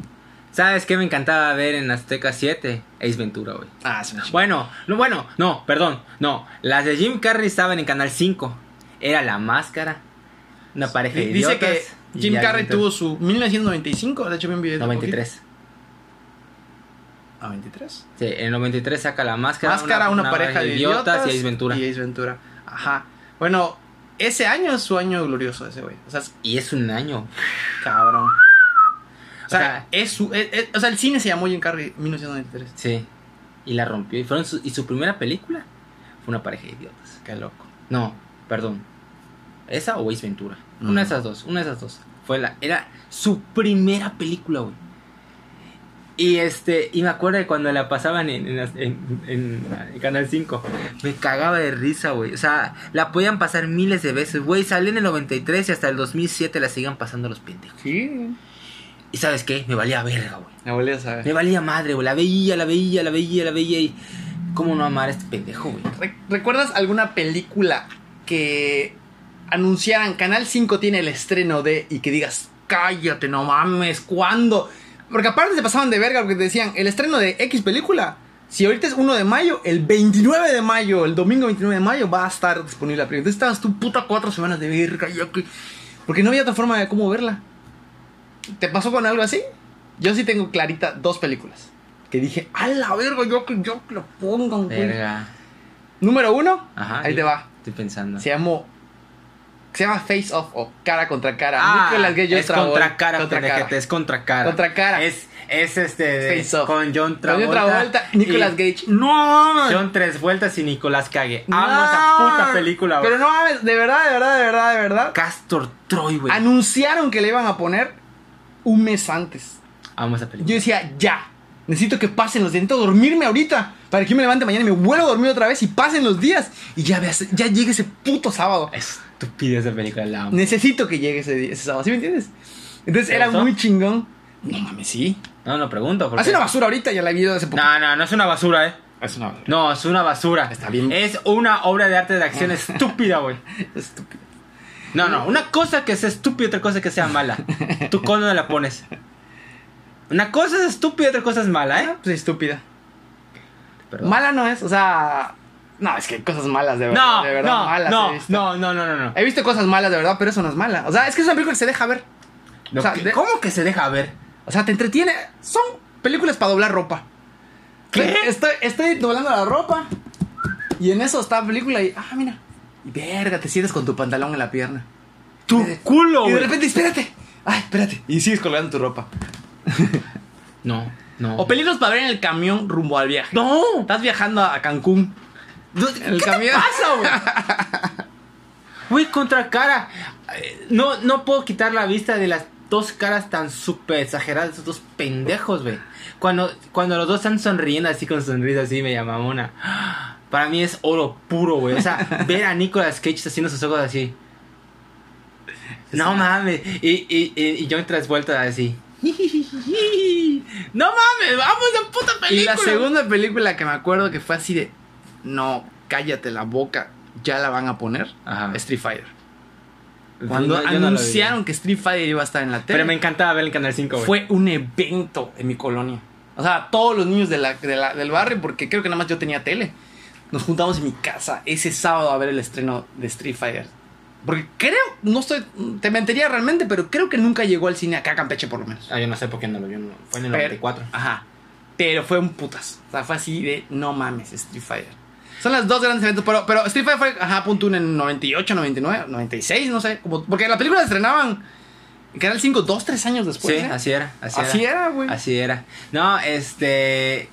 ¿Sabes qué me encantaba ver en Azteca 7? Ace Ventura, güey. Ah, sí. Bueno, no, bueno, no, perdón, no. Las de Jim Carrey estaban en Canal 5. Era La Máscara, una pareja de Dice idiotas. que Jim Carrey tuvo su 1995, de hecho vi un video. 93. ¿A 23? Sí, en el 93 saca La Máscara. Máscara, una, pareja de idiotas. y Ace Ventura. Y Ace Ventura. Ajá. Bueno, ese año es su año glorioso ese güey. O sea, es Y es un año. cabrón. O sea, O sea, es su, es- es- o sea, el cine se llamó Jim Carrey 1993. Sí. Y la rompió. Y, fueron su, y su primera película fue una pareja de idiotas. Qué loco. No, perdón. ¿Esa o Ace Ventura? Mm. Una de esas dos, una de esas dos. Fue la, era su primera película, güey. Y este, y me acuerdo de cuando la pasaban en, en, en- Canal 5. Me cagaba de risa, güey. O sea, la podían pasar miles de veces, güey. Salió en el 93 y hasta el 2007 la sigan pasando los pendejos. Sí. ¿Y sabes qué? Me valía verga, güey. Me volví a saber. Me valía madre, güey. La veía, la veía, la veía, la veía y... ¿Cómo no amar a este pendejo, güey? Re- ¿Recuerdas alguna película que anunciaran Canal 5 tiene el estreno de y que digas, cállate, no mames, ¿cuándo? Porque aparte se pasaban de verga porque te decían, el estreno de X película, si ahorita es 1 de mayo, el 29 de mayo, el domingo 29 de mayo va a estar disponible la película. Entonces estabas tú puta cuatro semanas de verga, porque no había otra forma de cómo verla. ¿Te pasó con algo así? Yo sí tengo clarita dos películas. Que dije, a la verga, yo que yo que lo pongan, güey". Verga. Número uno, Ajá. ahí te va. Estoy pensando. Se llamó. Se llama Face Off o Cara contra Cara. Ah, Nicolas John es Travolta. contra cara, Contra cara. es contra cara. Contra cara. Es, es este de- Face Off. con John Con Travolta. John Travolta, Nicolas y Cage. No, John Tres Vueltas y Nicolas Cage. No. Amo esa puta película, güey. Pero no mames, de verdad, de verdad, de verdad, de verdad. Castor Troy, güey. Anunciaron que le iban a poner un mes antes. Amo esa Yo película. decía, ya. Necesito que pasen los días. Necesito dormirme ahorita. Para que yo me levante mañana y me vuelva a dormir otra vez y pasen los días. Y ya veas, ya llegue ese puto sábado. Estúpida esa película, la amo. Necesito que llegue ese, sábado. ¿Sí me entiendes? Entonces ¿Te era gustó? muy chingón. No mames, sí. No, no pregunto. porque- Hace una basura ahorita, ya la he visto hace poco. No, no, no es una basura, eh. Es una basura. No, es una basura. Está bien. Es una obra de arte de acción estúpida, güey. Estúpido. No, no, una cosa que sea estúpida y otra cosa que sea mala. ¿Tú cuándo la pones? Una cosa es estúpida y otra cosa es mala, ¿eh? Ah, pues estúpida. Perdón. Mala no es, o sea. No, es que hay cosas malas, de verdad. No, de verdad, no, malas. he no, visto. no, no, no, no, no. He visto cosas malas, de verdad, pero eso no es mala. O sea, es que es una película que se deja ver. No, o sea, ¿qué- de- ¿Cómo que se deja ver? O sea, te entretiene. Son películas para doblar ropa. ¿Qué? Estoy, estoy doblando la ropa. Y en eso está la película y. Ah, mira. Y verga, te sientes con tu pantalón en la pierna. Tu Y de- culo, Y de repente, espérate. Ay, espérate. Y sigues colgando tu ropa. No, no. O películas para ver en el camión rumbo al viaje. No. Estás viajando a Cancún. En el ¿Qué camión. te pasa, güey? Güey, contra cara. No, no puedo quitar la vista de las dos caras tan súper exageradas esos dos pendejos, güey. Cuando, cuando los dos están sonriendo así con sonrisa así, me llama una. Para mí es oro puro, güey. O sea, ver a Nicolas Cage haciendo sus ojos así. No mames. Y, y, y, y John tras vueltas así. No mames, vamos a puta Y película. la segunda película que me acuerdo que fue así de. No, cállate la boca. Ya la van a poner. Ajá. Street Fighter. Cuando No, no anunciaron que Street Fighter iba a estar en la tele. Pero me encantaba ver el Canal 5, güey. Fue un evento en mi colonia. O sea, todos los niños de la, de la- del barrio, porque creo que nada más yo tenía tele. Nos juntamos en mi casa ese sábado a ver el estreno de Street Fighter. Porque creo, no estoy, te mentiría realmente, pero creo que nunca llegó al cine acá a Campeche por lo menos. Ah, yo no sé por qué no lo vi. no. Fue en el Pero- 94. Ajá. Pero fue un putas. O sea, fue así de no mames, Street Fighter. Son las dos grandes eventos, pero, pero Street Fighter fue, ajá, punto uno en 98, 99, 96, no sé. Como, porque la película la estrenaban en Canal 5 dos, tres años después. sí, ¿eh? así era. Así, era, güey. Así era. No, este.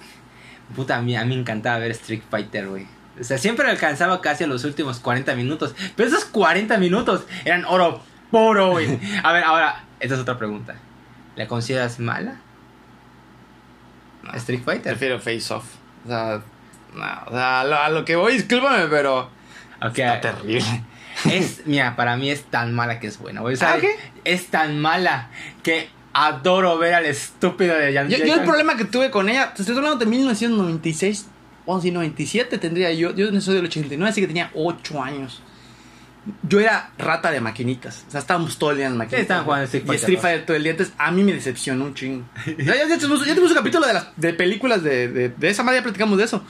Puta, a mí, a mí me encantaba ver Street Fighter, güey. O sea, siempre alcanzaba casi a los últimos 40 minutos. Pero esos 40 minutos eran oro puro, güey. A ver, ahora, esta es otra pregunta. ¿La consideras mala? Street Fighter. Prefiero Face Off. O sea, no, o sea, a lo, a lo que voy, discúlpame, pero está terrible. Es, mira, para mí es tan mala que es buena, güey. O sea, Ah, ¿qué? es tan mala que adoro ver al estúpido de Jan Yo, yo el problema que tuve con ella, te estoy hablando de 1996, a decir 97 tendría yo, yo soy del 89, así que tenía 8 años. Yo era rata de maquinitas, o sea, estábamos todo el día en maquinitas. Sí, estaban jugando Street Y Street. Fighter todo el día, entonces a mí me decepcionó un chingo. ya, ya, ya tenemos, ya tenemos un capítulo de, las, de películas de, de, de esa madre, ya platicamos de eso.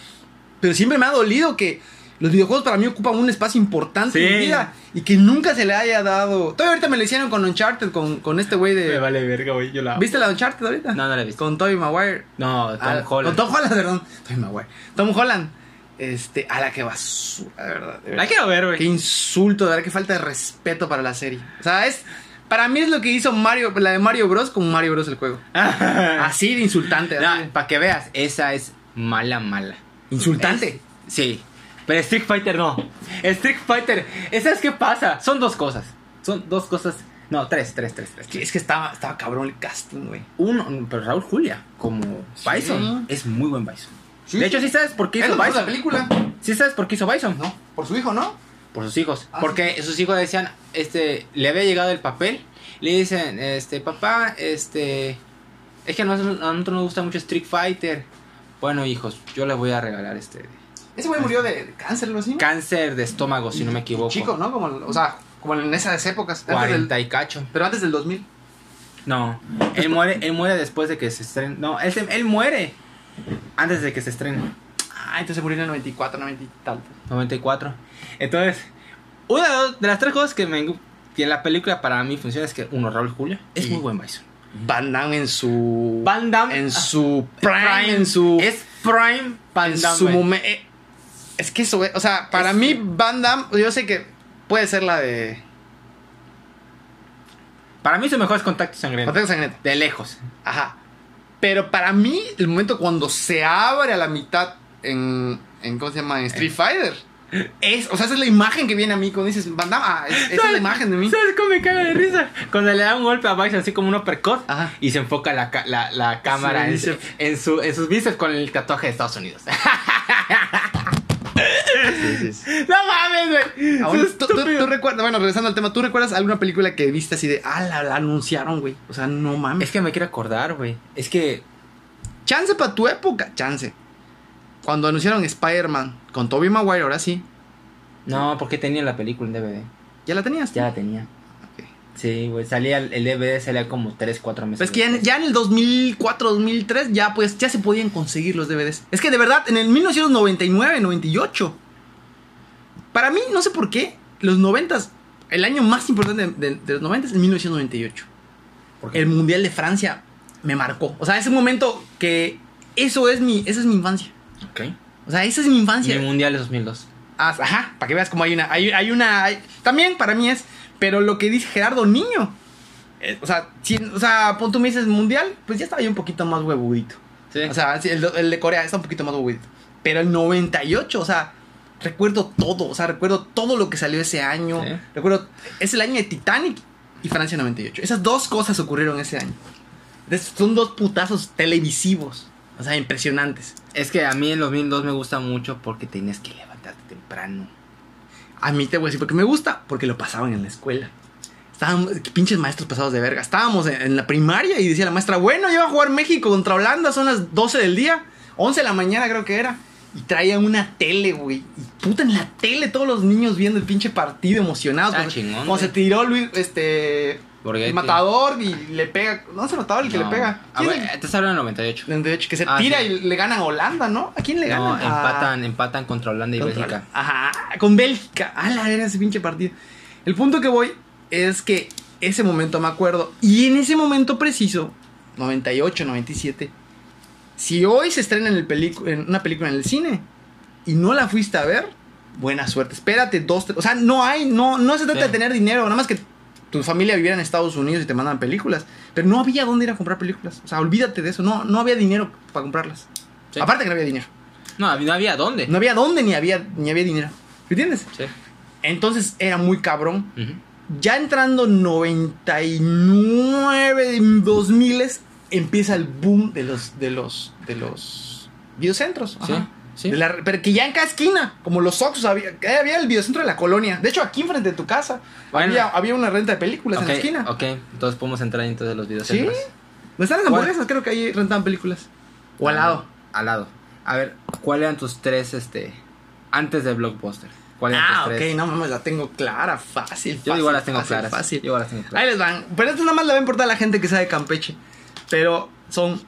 Pero siempre me ha dolido que los videojuegos para mí ocupan un espacio importante en mi vida y que nunca se le haya dado. Todavía ahorita me lo hicieron con Uncharted, con, con este güey de... Me vale verga, güey. Yo la. ¿Viste la Uncharted ahorita? No, no la he visto. Con Tobey Maguire. No, Tom Ah, Holland. Con Tom Holland, perdón. Tobey Maguire. Tom Holland. Este, a la que basura, de verdad. de La quiero ver, Qué güey. insulto, de verdad, qué falta de respeto para la serie. O sea, es. Para mí es lo que hizo Mario, la de Mario Bros. con Mario Bros. el juego. Así de insultante. así de- para que veas, esa es mala, mala. Insultante. Es- sí. Pero Street Fighter no. Street Fighter, ¿sabes qué pasa? Son dos cosas. Son dos cosas. No, tres, tres, tres, tres. Es que estaba, estaba cabrón el casting, güey. Uno, pero Raúl Julia, como Sí. Bison, es muy buen Bison. Sí, de hecho, ¿sí sabes por qué hizo Bison? la película. ¿Sí sabes por qué hizo Bison? No, por su hijo, ¿no? Por sus hijos. Ah, Porque sus hijos decían, este, le había llegado el papel. Le dicen, este, papá, este, es que a nosotros, a nosotros nos gusta mucho Street Fighter. Bueno, hijos, yo les voy a regalar este Ese güey murió de, de cáncer. ¿no? cáncer de estómago, si no me equivoco. Chico, ¿no? Como, o sea, como en esas épocas. Antes del- 40 y cacho. pero antes del 2000. No, él muere, él muere después de que se estrene. No, él, se- él muere antes de que se estrene. Ah, entonces murió en el 94, 90 y tal. 94. Entonces, una de las- de las tres cosas que, me, que en la película para mí funciona es que, uno, Raúl Julio es muy buen Bison. Van Damme en su. Van Damme En ah, su prime, en su. Es Prime Van en Damme. su güey. momento. Es que eso, o sea, para Es- mí, Van Damme, yo sé que puede ser la de. Para mí su mejor es Contacto Sangriento. Contacto Sangriento. De lejos. Ajá. Pero para mí, el momento cuando se abre a la mitad en. en ¿Cómo se llama? En Street Fighter. Es, o sea, esa es la imagen que viene a mí cuando dices Van Damme. Ah, es- esa es la imagen de mí. ¿Sabes cómo me caga de risa? Cuando le da un golpe a Bison así como un uppercut Ajá. y se enfoca la, la, la cámara en, su, en sus bíceps con el tatuaje de Estados Unidos. no mames, güey. Ahora, Es ¿tú, tú- tú recuerdas, bueno, regresando al tema, ¿tú recuerdas alguna película que viste así de, ah, la, la anunciaron, güey? O sea, no mames. Es que me quiero acordar, güey. Es que. Chance para tu época, chance. Cuando anunciaron Spider-Man con Tobey Maguire, ahora sí. No, porque tenía la película en DVD. ¿Ya la tenías? Ya la tenía. Sí, güey. Salía el DVD, salía como 3, 4 meses. Pues es que ya ya en el 2004, 2003, ya pues, ya se podían conseguir los DVDs. Es que de verdad, en el 1999, 98. Para mí, no sé por qué, los 90, el año más importante de, de- de los 90 es el 1998. ¿Por qué? El Mundial de Francia me marcó. O sea, ese momento que eso es mi, esa es mi infancia. Ok. O sea, esa es mi Y infancia. el Mundial de 2002. Ah, Ajá, para que veas cómo hay una. Hay, hay una. hay- también para mí es. Pero lo que dice Gerardo Niño. eh, o sea, si, o sea, pon tú me dices mundial, pues ya estaba yo un poquito más huevudito. Sí. O sea, el, de- el de Corea está un poquito más huevudito. Pero el 98, o sea, recuerdo todo. O sea, recuerdo todo lo que salió ese año. Sí. Recuerdo. Es el año de Titanic y Francia 98. Esas dos cosas ocurrieron ese año. Son dos putazos televisivos. O sea, impresionantes. Es que a mí en 2002 me gusta mucho porque tenías que levantarte temprano. A mí te voy a decir porque me gusta, porque lo pasaban en la escuela. Estábamos, pinches maestros pasados de verga. Estábamos en, en la primaria y decía la maestra, bueno, ya va a jugar México contra Holanda, son las 12 del día, 11 de la mañana creo que era. Y traían una tele, güey. Y puta, en la tele todos los niños viendo el pinche partido emocionados. Ah, chingón, güey. se tiró Luis, este... Borghetti. El matador y le pega... No es el matador el que No. le pega. Ah, ¿Quién güey, es el- te hablan en 98. de hecho, que se Ah, tira sí. y le ganan a Holanda, ¿no? ¿A quién le No, ganan? A- empatan, empatan contra Holanda y contra- Bélgica. Ajá, con Bélgica. A la verga ese pinche partido. El punto que voy es que ese momento me acuerdo. Y en ese momento preciso, 98, 97. Si hoy se estrena en, el en una película en el cine y no la fuiste a ver, buena suerte. Espérate dos, tres. O sea, no hay, no, no se trata Sí. de tener dinero, nada más que tu familia viviera en Estados Unidos y te mandan películas. Pero no había dónde ir a comprar películas. O sea, olvídate de eso. No, no había dinero para comprarlas. Sí. Aparte que no había dinero. No, no había dónde. No había dónde ni había, ni había dinero. ¿Me entiendes? Sí. Entonces era muy cabrón. Ujú. Ya entrando 99, 2000 empieza el boom de los de los de los videocentros. Ajá. sí. De la- pero que ya en cada esquina, como los Oxxos, había, había el videocentro de la colonia. De hecho, aquí enfrente de tu casa Bueno. había, había una renta de películas en la esquina. ok, entonces podemos entrar entonces en los videos. ¿Sí? ¿Dónde están las hamburguesas? Creo que ahí rentaban películas. O al lado. Al lado. A ver, ¿cuáles eran tus tres, este, antes de Blockbuster? ¿Cuáles eran Ah, ok, tres? no mames, la tengo clara, fácil. Yo fácil, igual las tengo fácil, claras. Fácil. Yo igual las tengo Ahí claras. les van. Pero esto nada más la va a importar a la gente que sabe Campeche. Pero son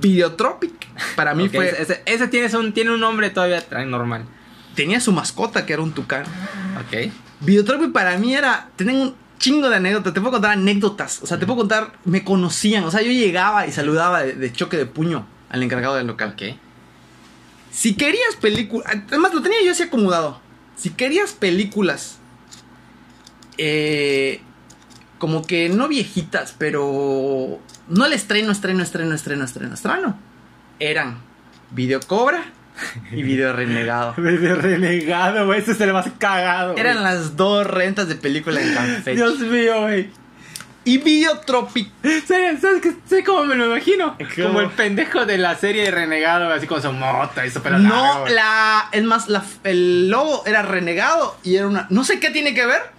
Videotropic. Para mí fue. Ese, ese tiene, un, tiene un nombre todavía normal. Tenía su mascota que era un tucán. Ok. Videotropic para mí era. Tenían un chingo de anécdotas. Te puedo contar anécdotas. O sea, te puedo contar. Me conocían. O sea, yo llegaba y saludaba de, de choque de puño al encargado del local. Ok. Si querías películas. Además, lo tenía yo así acomodado. Si querías películas. Eh, como que no viejitas, pero. No el estreno, estreno, estreno, estreno, estreno, estreno. Eran Video Cobra y Video Renegado. De renegado, güey. Ese es el más cagado. Eran las dos rentas de película en Campeche. Dios mío, güey. Y Videotropic. ¿Sabes, ¿Sabes qué? ¿Sabes cómo me lo imagino? ¿Cómo? Como el pendejo de la serie de Renegado, así con su moto y su pelo No, largo, la. Es más, la, el logo era renegado y era una. No sé qué tiene que ver.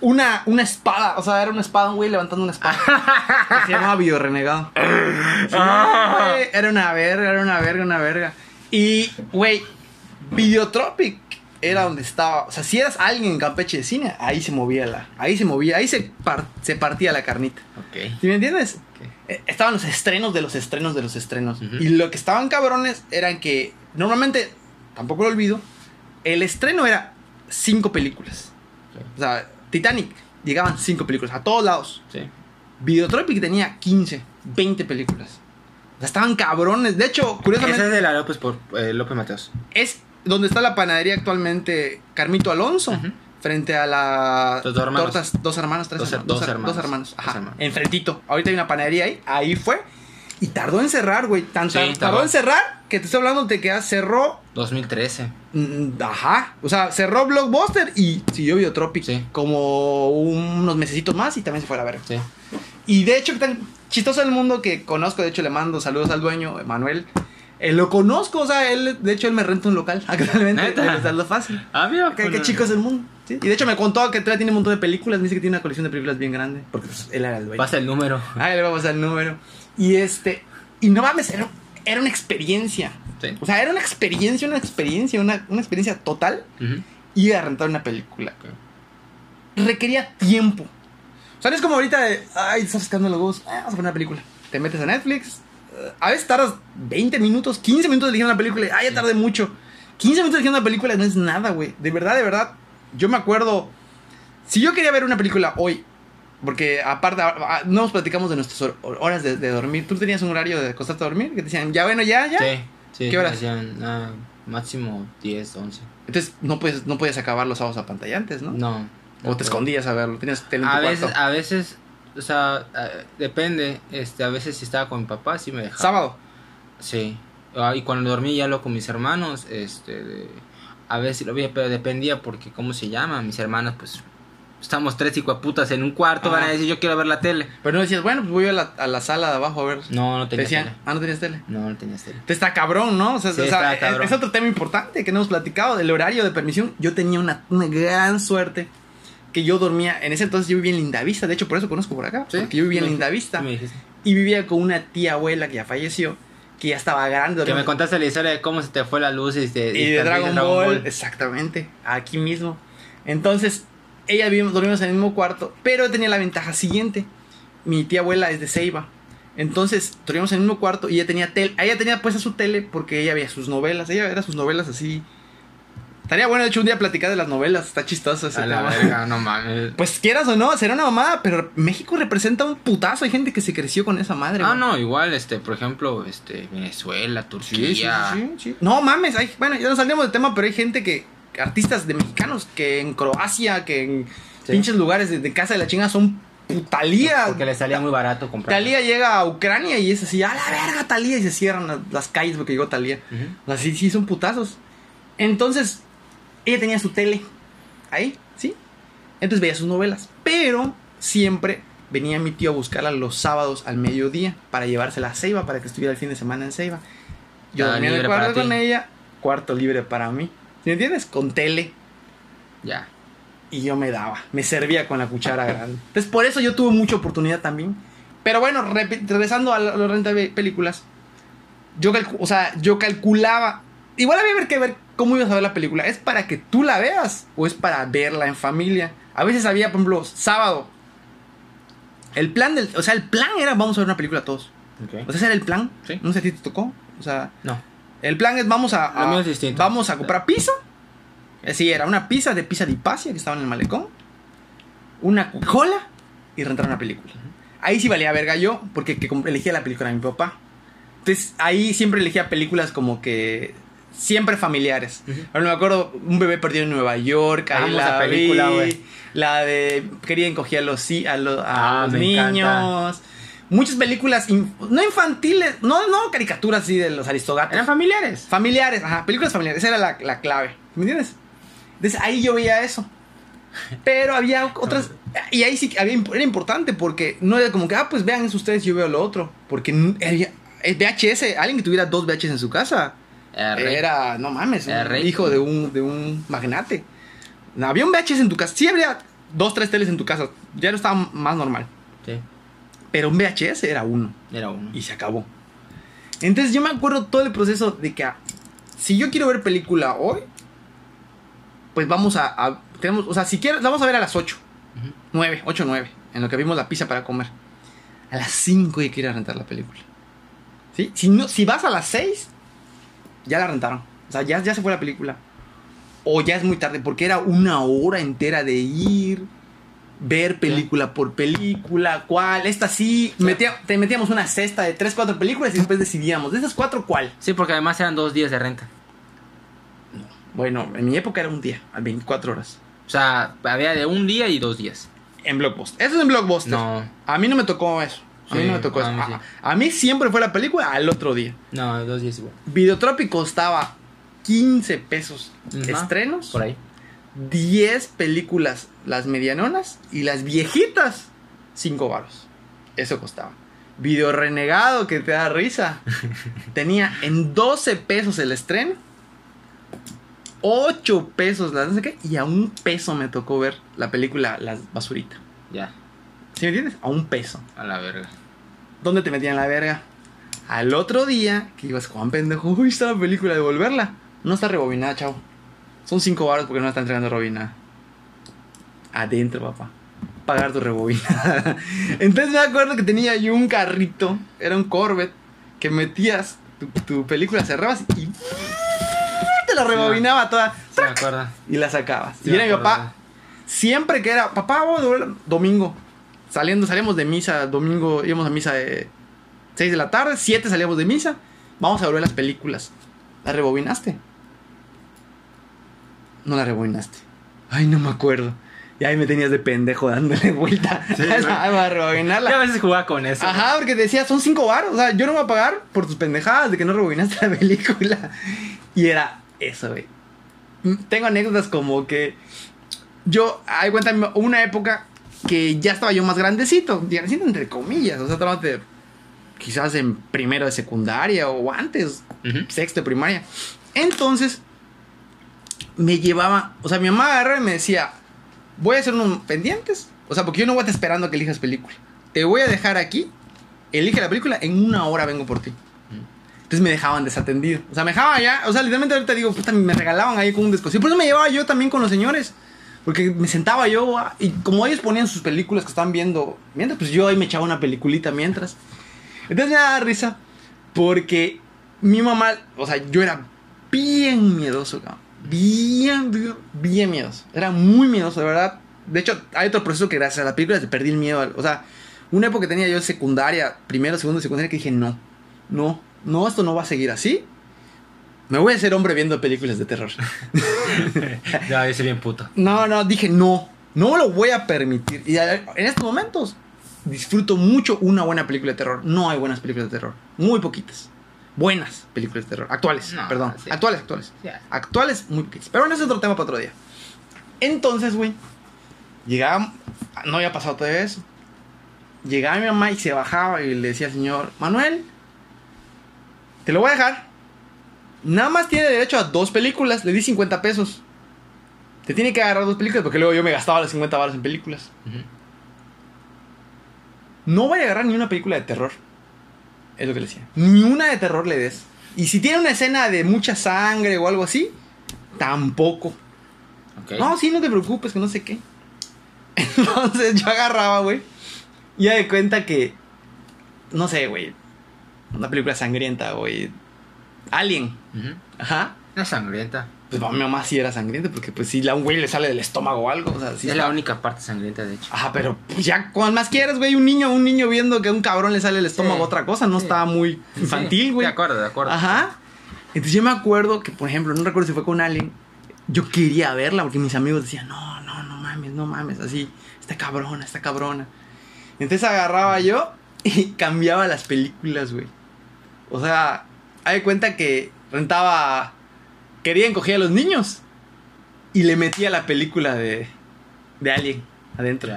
Una, una espada. O sea, era una espada, un güey levantando una espada. Se llamaba Video Renegado. Sí, Ah. güey, era una verga, era una verga, una verga. Y, güey, Videotropic era donde estaba. O sea, si eras alguien en Campeche de cine, ahí se movía la. Ahí se movía, ahí se, par- se partía la carnita. Ok. ¿Sí me entiendes? Eh, Estaban los estrenos de los estrenos de los estrenos. Y lo que estaban cabrones eran que normalmente, tampoco lo olvido, el estreno era cinco películas. O sea, Titanic, llegaban cinco películas a todos lados. Sí. Videotropic tenía 15, 20 películas. O sea, estaban cabrones. De hecho, curiosamente, Esa es de la López por eh, López Mateos. es donde está la panadería actualmente Carmito Alonso. Frente a la. Los dos hermanos. Tortas, dos hermanos, tres Dos her- hermanos. dos her- hermanos. Dos hermanos. Ajá. Dos hermanos. Enfrentito. Ahorita hay una panadería ahí. Ahí fue. Y tardó en cerrar, güey. Tan Sí, tardó tardó. en cerrar que te estoy hablando de que cerró. 2013. mm, Ajá. O sea, cerró Blockbuster y siguió Videotropic Sí. como unos mesecitos más y también se fue a la verga. Sí. Y de hecho, tan chistoso el mundo que conozco, de hecho le mando saludos al dueño, Manuel. Eh, lo conozco, o sea, él, de hecho él me renta un local actualmente. Es algo fácil. Ah, mira. Qué, qué chico es el mundo. ¿sí? Y de hecho me contó que tiene un montón de películas. Me dice que tiene una colección de películas bien grande. Porque pues, él era el dueño. Pasa el número. Ah, le vamos al número. Y este. Y no mames, era, era una experiencia. Sí. O sea, era una experiencia, una experiencia, una, una experiencia total. Ir a rentar una película. Requería tiempo. O sea, no es como ahorita de. Ay, estás buscando los huevos. ah, vamos a poner una película. Te metes a Netflix. eh, A veces tardas 20 minutos, 15 minutos eligiendo una película. y, Ah, ya tardé mucho. 15 minutos eligiendo una película no es nada, güey. De verdad, de verdad. Yo me acuerdo. Si yo quería ver una película hoy, porque aparte, no nos platicamos de nuestras hor- horas de, de dormir. ¿Tú tenías un horario de acostarte a dormir? Que te decían, ya bueno, ya, ya. Sí. Sí. ¿Qué horas? Decían, ah, máximo 10, 11. Entonces no puedes, no puedes acabar los sábados apantallantes, ¿no? No. O te escondías a verlo. Tenías tele en tu A veces, a veces, o sea, depende. Este, a veces si estaba con mi papá, sí me dejaba. Sábado. Sí. Ah, Y cuando dormí ya lo con mis hermanos, este, a veces lo veía, pero dependía porque, ¿cómo se llama? Mis hermanas, pues, estamos tres putas en un cuarto, Ah. van a decir, yo quiero ver la tele. Pero no decías, bueno, pues voy a la, a la sala de abajo a ver. No, no Te tenía decían, tele. ah, no tenías tele. No, no tenías tele. Te está cabrón, ¿no? O sea, Sí, o sea, es- otro tema importante que no hemos platicado del horario de permisión. Yo tenía una, una gran suerte que yo dormía. En ese entonces yo vivía en Lindavista. De hecho, por eso conozco por acá. Sí, Porque yo vivía en Lindavista. Y vivía con una tía abuela que ya falleció. Que ya estaba grande. Que me contaste la historia de cómo se te fue la luz y de Dragon, Ball, exactamente, aquí mismo. Entonces, ella vivimos, dormimos en el mismo cuarto, pero tenía la ventaja siguiente. Mi tía abuela es de Ceiba. Entonces, dormimos en el mismo cuarto y ella tenía tele, ella tenía puesta su tele porque ella veía sus novelas, ella veía sus novelas así. Estaría bueno, de hecho, un día platicar de las novelas, está chistoso ese A la tema. verga, no mames. Pues quieras o no, será una mamada, pero México representa un putazo. Hay gente que se creció con esa madre. Ah, no, igual, este, por ejemplo, este, Venezuela, sí, Turquía. sí, sí, sí. No mames, hay, bueno, ya nos salimos del tema, pero hay gente que, artistas de mexicanos, que en Croacia, que en Sí. pinches lugares de, de casa de la chinga son putalía. Porque le salía muy barato comprar. Talía llega a Ucrania y es así, a la verga Talía, y se cierran las, calles porque llegó Talía. O sea, sí, son putazos. Entonces, ella tenía su tele ahí, ¿sí? Entonces veía sus novelas, pero siempre venía mi tío a buscarla los sábados al mediodía para llevársela a Ceiba, para que estuviera el fin de semana en Ceiba. Yo dormía en el cuarto con ella, cuarto libre para mí. ¿Sí me entiendes? Con tele. Ya. Y yo me daba, me servía con la cuchara grande. Entonces, por eso yo tuve mucha oportunidad también. Pero bueno, regresando a la, renta de películas, yo, calcu- o sea, yo calculaba. Igual había que ver cómo ibas a ver la película. ¿Es para que tú la veas o es para verla en familia? A veces había, por ejemplo, sábado. El plan del. O sea, el plan era vamos a ver una película todos. Ok. O sea, ese era el plan. Sí. No sé si te tocó. O sea, No. El plan es vamos a, es vamos a comprar pizza. Sí, era una pizza de pizza de Ipacia que estaba en el malecón. Una cola y rentar una película. Ahí sí valía verga yo porque que elegía la película de mi papá. Entonces ahí siempre elegía películas como que siempre familiares. Ujú. Ahora me acuerdo un bebé perdido en Nueva York, ahí la película, vi. güey. La de querían coger a los a, a Ah, los niños. Muchas películas in- no infantiles, no no caricaturas así de los aristogatos. Eran familiares. Familiares, ajá, películas familiares, esa era la, la clave, ¿me entiendes? Entonces ahí yo veía eso. Pero había otras, y ahí sí que había, era importante porque no era como que, ah, pues vean eso ustedes, yo veo lo otro. Porque había, el VHS, alguien que tuviera dos VHS en su casa, Era no mames, Era hijo de un, de un magnate. No, había un VHS en tu casa, sí habría dos, tres teles en tu casa, ya no estaba más normal. Sí, Pero un VHS era uno era uno. y se acabó. Entonces yo me acuerdo todo el proceso de que ah, si yo quiero ver película hoy, pues vamos a, a- tenemos, o sea, si quieres, la vamos a ver a las 8, Ujú. 9, 8, 9, en lo que vimos la pizza para comer. A las 5 hay que ir a rentar la película. ¿Sí? Si, no, si vas a las 6, ya la rentaron. O sea, ya, ya se fue la película. O ya es muy tarde, porque era una hora entera de ir, ver película por película, cuál, esta sí. Metía- te metíamos una cesta de 3, 4 películas y después decidíamos, de esas 4, ¿cuál? Sí, porque además eran dos días de renta. Bueno, en mi época era un día, a 24 horas. O sea, había de un día y dos días. En Blockbuster. Eso es en Blockbuster. No, A mí no me tocó eso. A mí Sí, no me tocó a eso. mí A, sí. a mí siempre fue la película al otro día. no, dos días igual. Videotropic costaba 15 pesos Ujú. estrenos. Por ahí. 10 películas las medianonas y las viejitas 5 varos. Eso costaba. Video renegado que te da risa. Tenía en 12 pesos el estreno. 8 pesos las no sé qué. Y a un peso me tocó ver la película La Basurita. Ya, ¿Sí me entiendes? A un peso. a la verga. ¿Dónde te metían la verga? Al otro día, que ibas, Juan pendejo, uy, está la película, devolverla. No está rebobinada, chavo. Son 5 baros porque no la está entregando rebobinada. Adentro, papá. Pagar tu rebobinada. Entonces me acuerdo que tenía yo un carrito, era un Corvette, que metías tu, tu película, cerrabas y te la rebobinaba toda Sí, me y la sacabas. Sí, y era mi papá, siempre que era, papá, vamos a domingo. Saliendo, salíamos de misa, domingo íbamos a misa de 6 de la tarde, 7 salíamos de misa. Vamos a volver las películas. ¿La rebobinaste? No la rebobinaste. Ay, no me acuerdo. Y ahí me tenías de pendejo dándole vuelta. Sí, a Yo a rebobinarla. veces jugaba con eso. Ajá, porque decía, son 5 baros. O sea, yo no voy a pagar por tus pendejadas de que no rebobinaste la película. Y era eso, güey. Tengo anécdotas como que yo, hay cuenta, una época que ya estaba yo más grandecito, grandecito entre comillas, o sea, estaba de- quizás en primero de secundaria o antes, sexto de primaria. Entonces, me llevaba, o sea, mi mamá agarraba y me decía, voy a hacer unos pendientes, o sea, porque yo no voy a estar esperando a que elijas película. Te voy a dejar aquí, elige la película, en una hora vengo por ti. Entonces me dejaban desatendido. O sea, me dejaban ya. O sea, literalmente ahorita digo, puta, me regalaban ahí con un descosido. Por eso me llevaba yo también con los señores. Porque me sentaba yo ah, y como ellos ponían sus películas que estaban viendo, mientras, pues yo ahí me echaba una peliculita mientras. Entonces me daba risa porque mi mamá, o sea, yo era bien miedoso, cabrón. Bien, bien, bien miedoso. Era muy miedoso, de verdad. De hecho, hay otro proceso que gracias a la película te perdí el miedo. O sea, una época que tenía yo secundaria, primero, segundo, secundaria, que dije, no, no, no, esto no va a seguir así. Me voy a hacer hombre viendo películas de terror. Ya, soy bien puto. No, no, dije no, no lo voy a permitir. Y en estos momentos disfruto mucho una buena película de terror. No hay buenas películas de terror, muy poquitas. Buenas películas de terror, actuales, No, perdón, sí. actuales, actuales. Actuales, muy poquitas. Pero bueno, ese es otro tema para otro día. Entonces, güey, llegaba, no había pasado todo eso. Llegaba mi mamá y se bajaba y le decía al señor, Manuel, te lo voy a dejar. Nada más tiene derecho a dos películas, le di 50 pesos. Te tiene que agarrar dos películas porque luego yo me gastaba los 50 baros en películas. No voy a agarrar ni una película de terror. Es lo que le decía. Ni una de terror le des. Y si tiene una escena de mucha sangre o algo así, tampoco. No, sí, no te preocupes, que no sé qué. Entonces yo agarraba, güey. Y ya de cuenta que. No sé, güey. Una película sangrienta, güey. Alien. Ajá. Es sangrienta. Pues mi mamá sí era sangrienta, porque pues si a un güey le sale del estómago o algo. O sea, sí es está- la única parte sangrienta, de hecho. Ajá, pero pues ya cuando más quieras, güey, un niño, un niño viendo que a un cabrón le sale el estómago Sí. otra cosa, no Sí. está muy infantil, Sí, güey. De acuerdo, de acuerdo. Ajá. Entonces yo me acuerdo que, por ejemplo, no recuerdo si fue con Alien, yo quería verla porque mis amigos decían, no, no, no mames, no mames, así, está cabrona, está cabrona. Entonces agarraba yo y cambiaba las películas, güey. O sea, hay cuenta que rentaba, quería encoger a los niños y le metía la película de, de Alien adentro.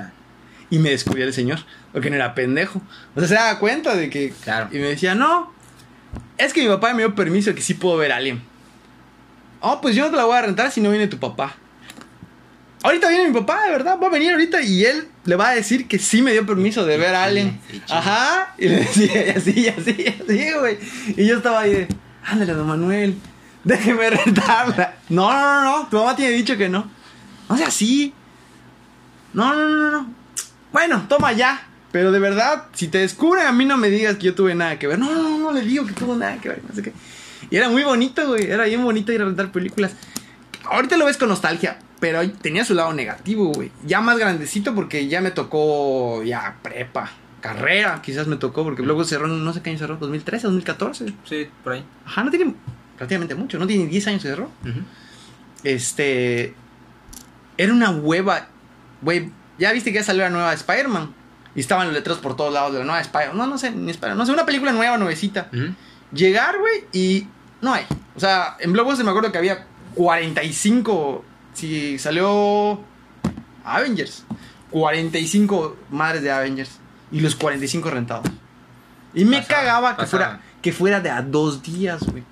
Y me descubría el señor, porque no era pendejo. O sea, se daba cuenta de que. Claro. Y me decía, no, es que mi papá me dio permiso que sí puedo ver Alien. Oh, pues yo no te la voy a rentar si no viene tu papá. Ahorita viene mi papá, de verdad, va a venir ahorita y él le va a decir que sí me dio permiso de ver a Alien. Ajá. Y le decía, y así, y así, y así, güey. Y yo estaba ahí de, ándale, don Manuel. Déjeme rentarla. No, no, no, no. Tu mamá tiene dicho que no. No sea así. No, no, no, no. Bueno, toma ya. Pero de verdad, si te descubren, a mí no me digas que yo tuve nada que ver. No, no, no, le digo que tuvo nada que ver. No sé qué. Y era muy bonito, güey. Era bien bonito ir a rentar películas. Ahorita lo ves con nostalgia, pero tenía su lado negativo, güey. Ya más grandecito porque ya me tocó ya prepa, carrera, quizás me tocó porque luego cerró, no sé qué año cerró, 2013, 2014. Sí, por ahí. Ajá, no tiene prácticamente mucho, no tiene 10 años que cerró. Este. Era una hueva. Güey, ya viste que ya salió la nueva Spider-Man. Y estaban los letreros por todos lados de la nueva Spider-Man. No, no sé, ni Spider-Man. No sé, una película nueva, nuevecita. Llegar, güey, y no hay. O sea, en Blockbuster me acuerdo que había 45. Si salió Avengers. 45 madres de Avengers. Y los 45 rentados. Y me cagaba que fuera, que fuera de a dos días, güey.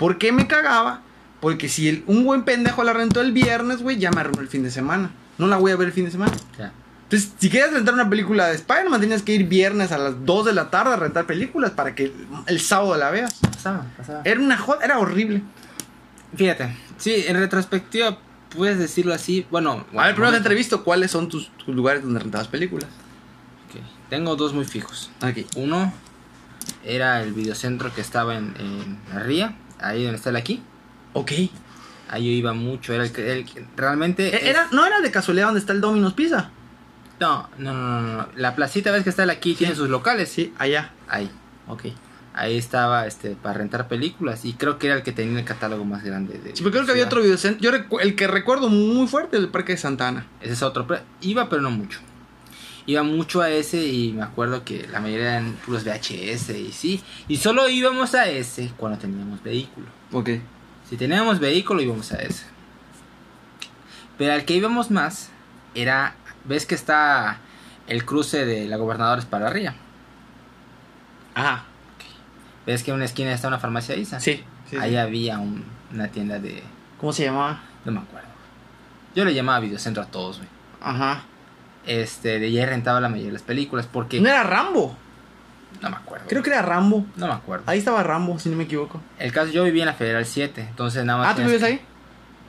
¿Por qué me cagaba? Porque si el- un buen pendejo la rentó el viernes, güey, ya me arruinó el fin de semana. No la voy a ver el fin de semana. Entonces, si querías rentar una película de Spider-Man, tenías que ir viernes a las 2 de la tarde a rentar películas para que el, el sábado la veas. Pasaba, pasaba. Era una joda, era horrible. Fíjate, sí, en retrospectiva puedes decirlo así. Bueno, a ver, primero te entrevisto, ¿cuáles son tus, tus lugares donde rentabas películas? ok. Tengo dos muy fijos. Aquí. Uno era el videocentro que estaba en, en la ría, ahí donde está el aquí. Ok. Ahí yo iba mucho, era el que el realmente E- es- Era, ¿No era de casualidad donde está el Domino's Pizza? no, no, no, no, no, la placita ves que está el aquí tiene sus locales. Sí, allá. Ahí. Ok. Ahí estaba este para rentar películas y creo que era el que tenía el catálogo más grande de Sí, porque creo que había otro videocentro. Yo el que recuerdo muy fuerte es el Parque de Santana. Ese es otro. pero iba, pero no mucho. Iba mucho a ese y me acuerdo que la mayoría eran puros VHS y sí. Y solo íbamos a ese cuando teníamos vehículo. Ok. Si teníamos vehículo íbamos a ese. Pero al que íbamos más era... ¿Ves que está el cruce de la Gobernadores para arriba? Ajá. ¿Ves que en una esquina está una farmacia Isa? Sí. sí, Ahí sí. había un- una tienda de... ¿Cómo se llamaba? No me acuerdo. Yo le llamaba videocentro a todos, güey. Ajá. Este, de ahí rentaba la mayoría de las películas porque... No era Rambo. No me acuerdo. Creo que era Rambo. No me acuerdo. Ahí estaba Rambo, si no me equivoco. El caso, yo vivía en la Federal 7, entonces nada más... Ah, ¿tú que- ahí?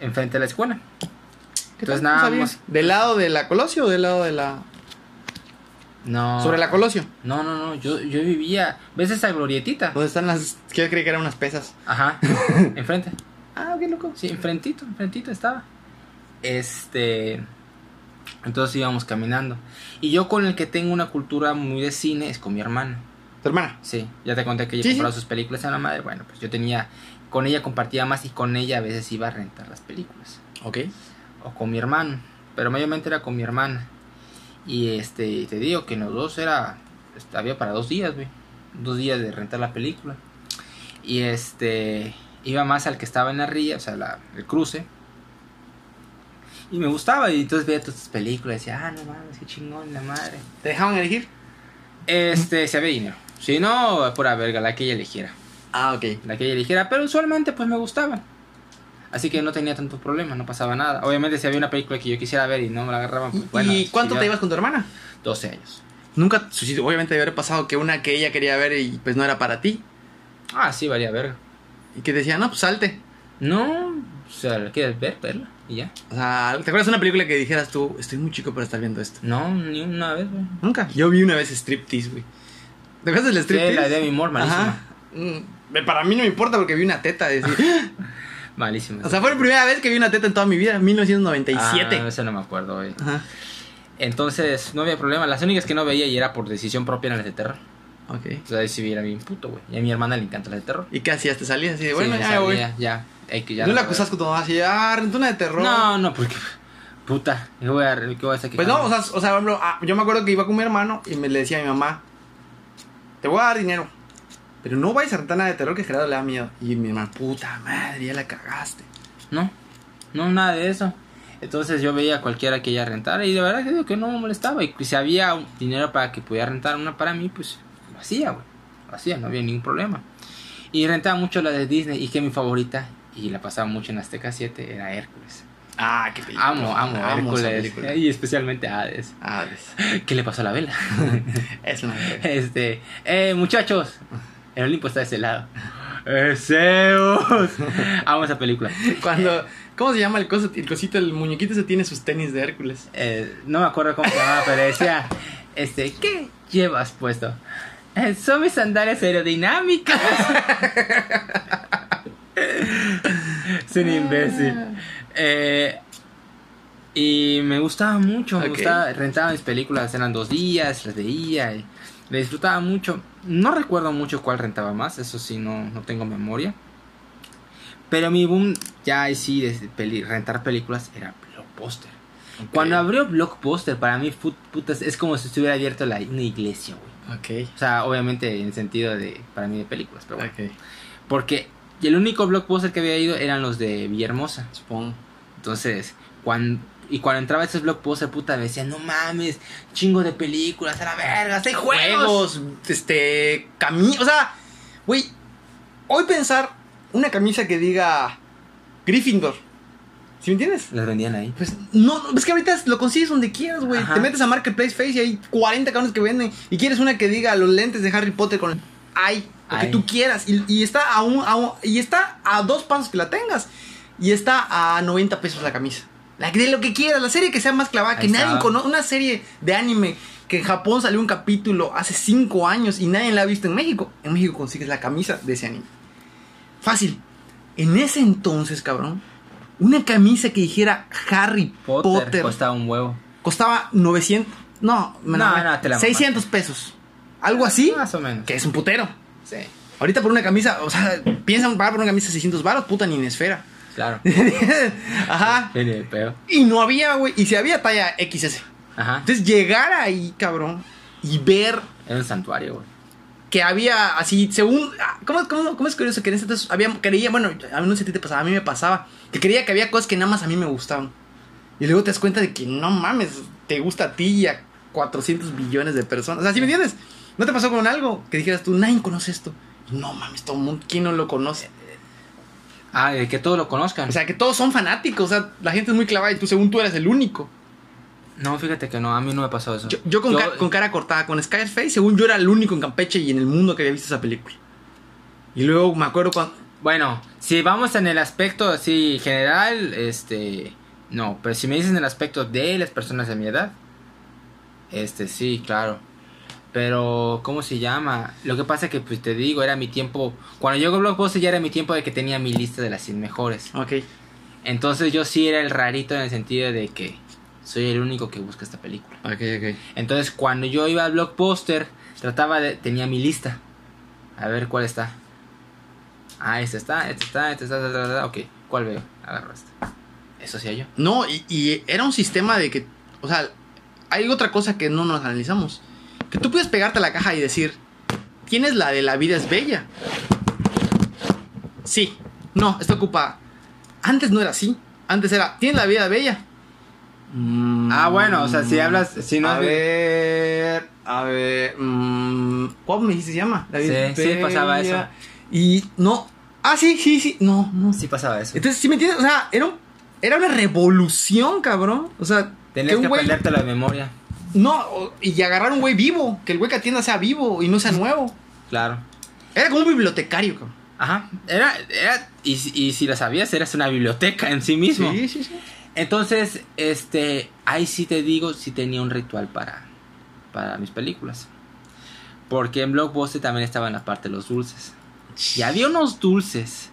Enfrente de la escuela. ¿Qué Entonces? No nada sabía. más- ¿Del lado de la Colosio o del lado de la. No. Sobre la Colosio? No, no, no, yo, yo vivía... ¿Ves esa glorietita? ¿Dónde están las. Yo creí que eran unas pesas. Ajá, enfrente. Ah, qué loco. Sí, enfrentito, enfrentito estaba. Este... Entonces íbamos caminando. Y yo con el que tengo una cultura muy de cine es con mi hermana. Tu hermana. Sí, ya te conté que ella Sí, compraba sus películas a la madre. Bueno, pues yo tenía... Con ella compartía más y con ella a veces iba a rentar las películas. Ok. o con mi hermano, pero mayormente era con mi hermana. Y este, te digo que los dos era, este, había para dos días, güey, dos días de rentar la película. Y este, iba más al que estaba en la ría, o sea, la- el cruce. Y me gustaba, y entonces veía todas estas películas, y decía, ah, no mames, qué chingón, la madre. ¿Te dejaban elegir? Este, si había dinero. Si no, pura verga, la que ella eligiera. Ah, ok. La que ella eligiera, pero usualmente pues me gustaban. Así que no tenía tanto problema, no pasaba nada. Obviamente si había una película que yo quisiera ver y no me la agarraban, pues bueno. ¿Y cuánto te ibas con tu hermana? 12 años. Nunca, obviamente debe haber pasado que una que ella quería ver y pues no era para ti. Ah, sí, valía verga. Y que decía, no, pues salte. No, o sea, ¿la quieres ver? Verla y ya. O sea, ¿te acuerdas de una película que dijeras tú, estoy muy chico para estar viendo esto? No, ni una vez, güey. Nunca. Yo vi una vez striptease, güey. ¿Te acuerdas del Sí, striptease? la de Demi Moore, malísima. Ajá. Mm, Para mí no me importa porque vi una teta. Decir, Malísima. o sea, fue la primera vez que vi una teta en toda mi vida, en 1997. Ah, eso no me acuerdo, güey. Ajá. Entonces, no había problema. Las únicas que no veía y era por decisión propia eran las de terror. Ok. O sea, ahí sí era bien puto, güey. Y a mi hermana le encanta las de terror. ¿Y qué hacías? ¿Te salías así de, bueno, Sí, ya Ya, hay que ya. ¿No no la voy a acusas con tu mamá así, ah, rentó una de terror? No, no, porque. Puta, ¿qué voy a, qué voy a hacer? Pues no, o sea, o sea, ah, yo me acuerdo que iba con mi hermano y me le decía a mi mamá, te voy a dar dinero, pero no vayas a rentar nada de terror que Gerardo le da miedo. Y mi hermano, puta madre, ya la cagaste. No, no, nada de eso. Entonces yo veía a cualquiera que ella rentara y de verdad que digo que no me molestaba. Y si había dinero para que pudiera rentar una para mí, pues lo hacía, güey. Lo hacía, no había ningún problema. Y rentaba mucho la de Disney y que mi favorita, y la pasaba mucho en Azteca 7, era Hércules. Ah, qué película. Amo, amo, esa Hércules. Y especialmente Hades. Ves. ¿Qué le pasó a la vela? Es una Este, eh, muchachos, el Olimpo está de ese lado. ¡Eh, Zeus! Amo esa película. Cuando. ¿Cómo se llama el, coso, el cosito? El muñequito se tiene sus tenis de Hércules. Eh, no me acuerdo cómo se llamaba, pero decía: este, ¿Qué llevas puesto? Son mis sandalias aerodinámicas. Es un imbécil. Eh, y me gustaba mucho, me gustaba, rentaba mis películas, eran dos días, las veía y le disfrutaba mucho. No recuerdo mucho cuál rentaba más, eso sí, no, no tengo memoria. Pero mi boom ya sí de peli- rentar películas era Blockbuster. Cuando abrió Blockbuster, para mí, putas, es como si estuviera abierto la, una iglesia, güey. Ok. O sea, obviamente en sentido de, para mí, de películas, pero bueno. Porque el único Blockbuster que había ido eran los de Villahermosa. Supongo. Entonces, cuando, y cuando entraba esos blockbusters, puta, me decían, no mames, chingo de películas, a la verga, hay juegos. Juegos, este. Cami. O sea, güey. Hoy pensar una camisa que diga Gryffindor. ¿Sí me entiendes? Las vendían ahí. Pues no, es que ahorita lo consigues donde quieras, güey. Te metes a Marketplace Face y hay 40 cabrones que venden. Y quieres una que diga los lentes de Harry Potter con. Hay, lo que tú quieras. Y, y está a un, a un- y está a dos pasos que la tengas. Y está a 90 pesos la camisa. La, de lo que quieras, la serie que sea más clavada, que nadie conoce. Una serie de anime que en Japón salió un capítulo hace 5 años y nadie la ha visto en México. En México consigues la camisa de ese anime. Fácil. En ese entonces, cabrón, una camisa que dijera Harry Potter, Potter, costaba un huevo. costaba 900, no, No, no, te la 600 pesos. Algo así, Más o menos. que es un putero. Sí, Ahorita por una camisa, o sea, piensan pagar por una camisa 600 baros, puta ni en esfera. claro. Ajá. Pedo. Y no había, güey, y si había talla XS. Ajá. Entonces llegar ahí, cabrón, y ver Era un santuario, güey. que había así, según. ah, ¿Cómo, cómo, cómo es curioso que en ese entonces había, creía, bueno, a mí no sé si te pasaba, a mí me pasaba, que creía que había cosas que nada más a mí me gustaban. Y luego te das cuenta de que no mames, te gusta a ti y a 400 billones de personas. O sea, ¿sí me entiendes? ¿No te pasó con algo que dijeras tú, nadie conoce esto? No mames, todo el mundo, ¿quién no lo conoce? Ah, de que todos lo conozcan. O sea, que todos son fanáticos, o sea, la gente es muy clavada y tú, según tú, eres el único. no, fíjate que no, a mí no me pasó eso. Yo, yo con, ca- con cara cortada, con Scarface, según yo era el único en Campeche y en el mundo que había visto esa película. Y luego me acuerdo cuando. Bueno, si vamos en el aspecto así general, este, no, pero si me dices en el aspecto de las personas de mi edad, este, sí, claro. Pero, ¿cómo se llama? Lo que pasa es que, pues te digo, era mi tiempo, cuando llegó Blockbuster ya era mi tiempo de que tenía mi lista de las 100 mejores. Ok. Entonces yo sí era el rarito en el sentido de que soy el único que busca esta película. Ok, ok. Entonces cuando yo iba al Blockbuster, trataba de, tenía mi lista. A ver cuál está. Ah, este está, este está, este está, este está, está. ok, ¿cuál veo? Agarro este. Eso hacía yo. No, y, y era un sistema de que. O sea, hay otra cosa que no nos analizamos. Que tú puedes pegarte a la caja y decir: ¿Tienes la de la vida es bella? Sí. No, está ocupada. Antes no era así. Antes era: ¿Tienes la vida bella? Ah, bueno, o sea, si hablas- si no a ver. A ver. mm, ¿Cómo me dijiste se llama? La vida Sí, es sí, pasaba bella. eso. Y no. Ah, sí, sí, sí. No, no. Sí pasaba eso. Entonces, ¿sí me entiendes? O sea, era, un- era una revolución, cabrón. O sea, Tenías que güey- aprenderte la memoria. No, y agarrar un güey vivo. Que el güey que atienda sea vivo y no sea nuevo. Claro. Era como un bibliotecario, cabrón. Ajá. Era, era, y, si- y si lo sabías, eras una biblioteca en sí mismo. Sí, sí, sí. Entonces, este, ahí sí te digo, sí tenía un ritual para, para mis películas. Porque en Blockbuster también estaba en la parte de los dulces. Y había unos dulces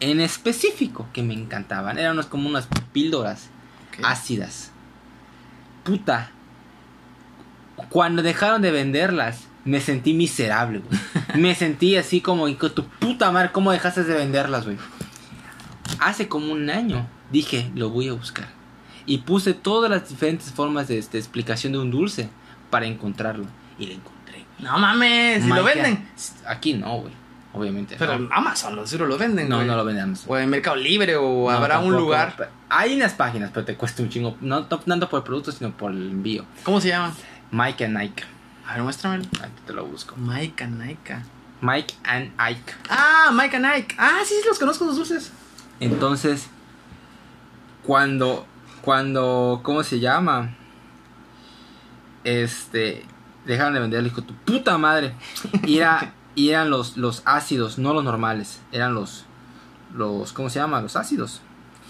en específico que me encantaban. Eran unos, como unas píldoras ácidas. Puta. Cuando dejaron de venderlas, me sentí miserable, güey. me sentí así como, "Hijo de tu puta madre, ¿cómo dejaste de venderlas, güey? Hace como un año dije, lo voy a buscar. Y puse todas las diferentes formas de, de explicación de un dulce para encontrarlo. Y lo encontré. No mames, si lo venden. Aquí no, güey. Obviamente. Pero no. Amazon, lo seguro lo venden. No, güey. no lo vendemos. O en Mercado Libre o No, habrá un tampoco. lugar. Hay unas páginas, pero te cuesta un chingo. No, no tanto por el producto, sino por el envío. ¿Cómo se llama? Mike and Ike. A ver, muéstramelo. Aquí te lo busco. Mike and Ike. Mike and Ike. Ah, Mike and Ike. Ah, sí, sí, los conozco los dulces. Entonces, cuando, cuando, ¿cómo se llama? Este, dejaron de vender, le dijo, tu puta madre. Y era, Y eran los, los ácidos, no los normales. Eran los, los, ¿cómo se llama? Los ácidos.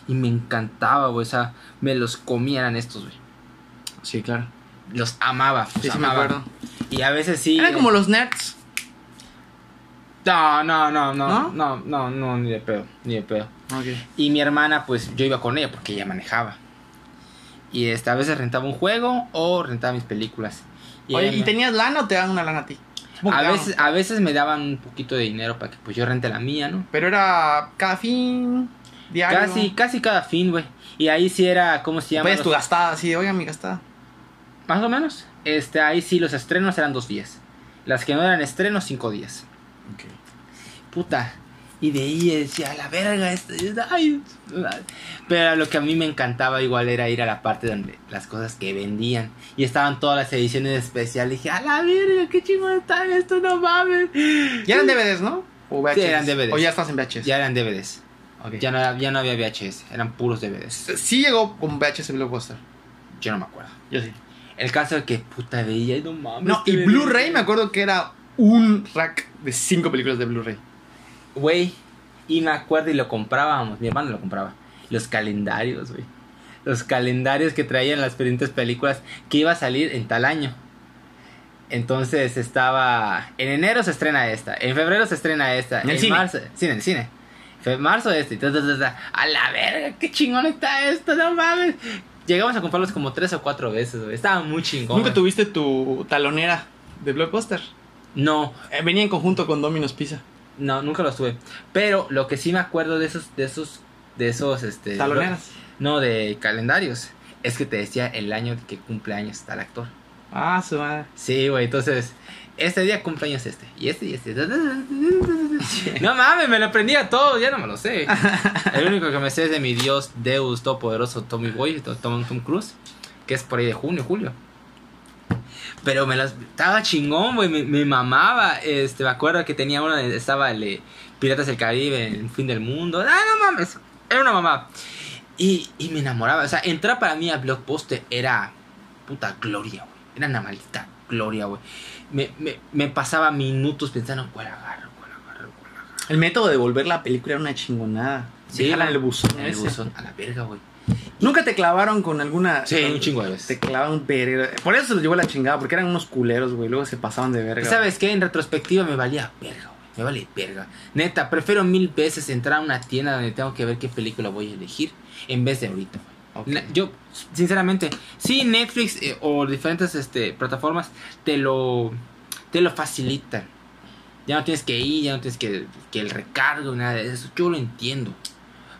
Y me encantaba, güey. O sea, me los comía, eran estos, güey. Sí, claro. Los amaba. los Sí, sí me amaba. acuerdo. Y a veces sí. Eran eh, como los nerds. No, no, no, no, ¿No? no, no, ni de pedo, ni de pedo. Y mi hermana, pues yo iba con ella porque ella manejaba. Y este, a veces rentaba un juego o rentaba mis películas. Y Oye, ¿y me- tenías lana o te daban una lana a ti? Supongo a veces, a veces me daban un poquito de dinero para que pues yo rente la mía, ¿no? Pero era cada fin, diario. Casi, casi cada fin, güey. Y ahí sí era, ¿cómo se llama? Pues tu gastada, sí, oiga mi gastada. Más o menos. Este, ahí sí los estrenos eran dos días. Las que no eran estrenos, cinco días. Puta. Y de ahí decía, a la verga, esto, ay". Pero lo que a mí me encantaba igual era ir a la parte donde las cosas que vendían. Y estaban todas las ediciones especiales. dije, a la verga, qué chingón está esto, no mames. Ya eran DVDs, ¿no? O VHS. Sí, eran DVDs. O ya estás en VHS. Ya eran DVDs. Ya no, ya no había VHS, eran puros DVDs. Sí llegó con VHS Blockbuster. Yo no me acuerdo. Yo sí. El caso de que puta veía y no mames. No, y Blu-ray me acuerdo que era un rack de cinco películas de Blu-ray. Güey, y me acuerdo y lo comprábamos, mi hermano lo compraba. Los calendarios, güey. Los calendarios que traían las diferentes películas que iba a salir en tal año. Entonces estaba. En enero se estrena esta. En febrero se estrena esta. ¿En el cine? marzo. Sí, en el cine. Fe- marzo este. ta, ta, ta. A la verga, qué chingón está esto, no mames. Llegamos a comprarlos como tres o cuatro veces, güey. Estaba muy chingón. ¿Nunca tuviste tu talonera de Blockbuster? No, Eh, venía en conjunto con Domino's Pizza. no, nunca los tuve. Pero lo que sí me acuerdo de esos, de esos, de esos, este. Taloneras. No, de calendarios. Es que te decía el año que cumple años está el actor. Ah, su madre. Sí, güey, entonces, este día cumpleaños este, y este, y este. No mames, me lo aprendía todo, ya no me lo sé. El único que me sé es de mi dios Deus Todopoderoso Tommy Boy, Tom, Tom Cruise, que es por ahí de junio, julio. Pero me las estaba chingón, güey, me, me mamaba. Este, me acuerdo que tenía una, estaba el de Piratas del Caribe, el fin del mundo. Ah, no mames, era una mamá. Y, y me enamoraba, o sea, entrar para mí a Blockbuster era puta gloria, güey. Era una maldita gloria, güey. Me, me, me pasaba minutos pensando, ¿cuál agarro? ¿Cuál agarro? ¿Cuál agarro? El método de volver la película era una chingonada. Sí, Dejarla en el buzón. En el ese. buzón, a la verga, güey. Nunca te clavaron con alguna. Sí, un chingo de veces. Te clavaron. Por eso se los llevó la chingada, porque eran unos culeros, güey. Luego se pasaban de verga. ¿Sabes qué? En retrospectiva me valía verga, güey. Me vale verga. Neta, prefiero mil veces entrar a una tienda donde tengo que ver qué película voy a elegir en vez de ahorita, güey. Yo, sinceramente, sí, Netflix eh, o diferentes este, plataformas te lo, te lo facilitan. Ya no tienes que ir, ya no tienes que, que el recargo, nada de eso. Yo lo entiendo.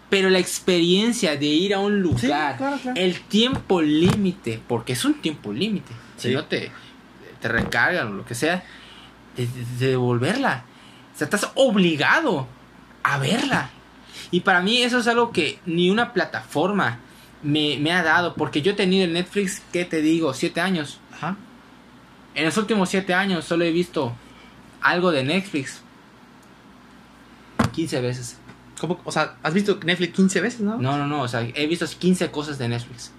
Pero la experiencia de ir a un Sí, lugar, claro, claro. el tiempo límite, porque es un tiempo límite. Si no te, te recargan o lo que sea, de, de- de devolverla. O sea, estás obligado a verla. Y para mí eso es algo que ni una plataforma me, me ha dado. Porque yo he tenido el Netflix, ¿qué te digo? Siete años. Ajá. En los últimos siete años solo he visto algo de Netflix. 15 veces. ¿Cómo? O sea, has visto Netflix 15 veces, ¿no? No, no, no. O sea, he visto 15 cosas de Netflix.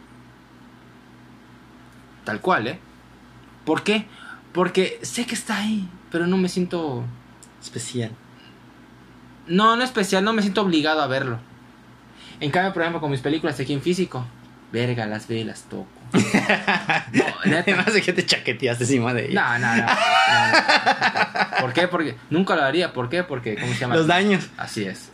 Tal cual, ¿eh? ¿Por qué? Porque sé que está ahí, pero no me siento... Especial. No, no especial, no me siento obligado a verlo. En cambio, por ejemplo, con mis películas aquí en físico, verga, las veo y las toco. No. Además de que te chaqueteaste encima de ella. No, no, no, no, no. ¿Por qué? Porque nunca lo haría. ¿Por qué? Porque, ¿cómo se llama? Los daños. Así es.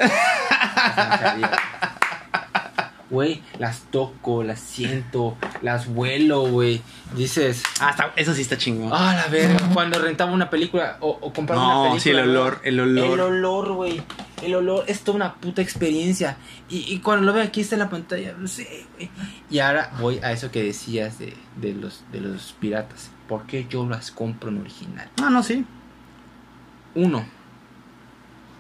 Güey, las toco, las siento, las vuelo, güey. Dices, Ah, está- eso sí está chingón. ah, la verga. Cuando rentaba una película o, o compraba una no, película. sí, el ¿no? olor, el olor. El olor, güey. El olor es toda una puta experiencia. Y, y cuando lo veo aquí está en la pantalla, no sé, güey. Y ahora voy a eso que decías de, de los, de los piratas. ¿Por qué yo las compro en original? No, no, sí. Uno.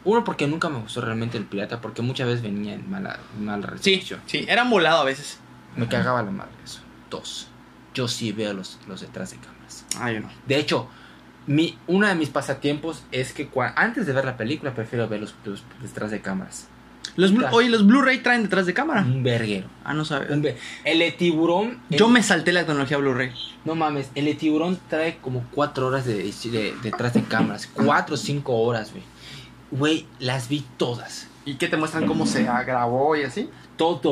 Uno, porque nunca me gustó realmente el pirata, porque muchas veces venía en mala, mala Sí, recepción. sí, eran volado a veces. Me cagaba la madre eso. Dos. Yo sí veo los, los detrás de cámaras. Ah, yo no. De hecho, mi, uno de mis pasatiempos es que cua- antes de ver la película prefiero ver los, los detrás de cámaras. Los Blu- oye, los Blu-ray traen detrás de cámara. Un verguero. Ah, no ver- El de tiburón. el- Yo me salté la tecnología Blu-ray. No mames, el de tiburón trae como cuatro horas de, de- detrás de cámaras. Cuatro o cinco horas, güey. Güey, las vi todas. ¿Y qué te muestran cómo se grabó y así? Todo,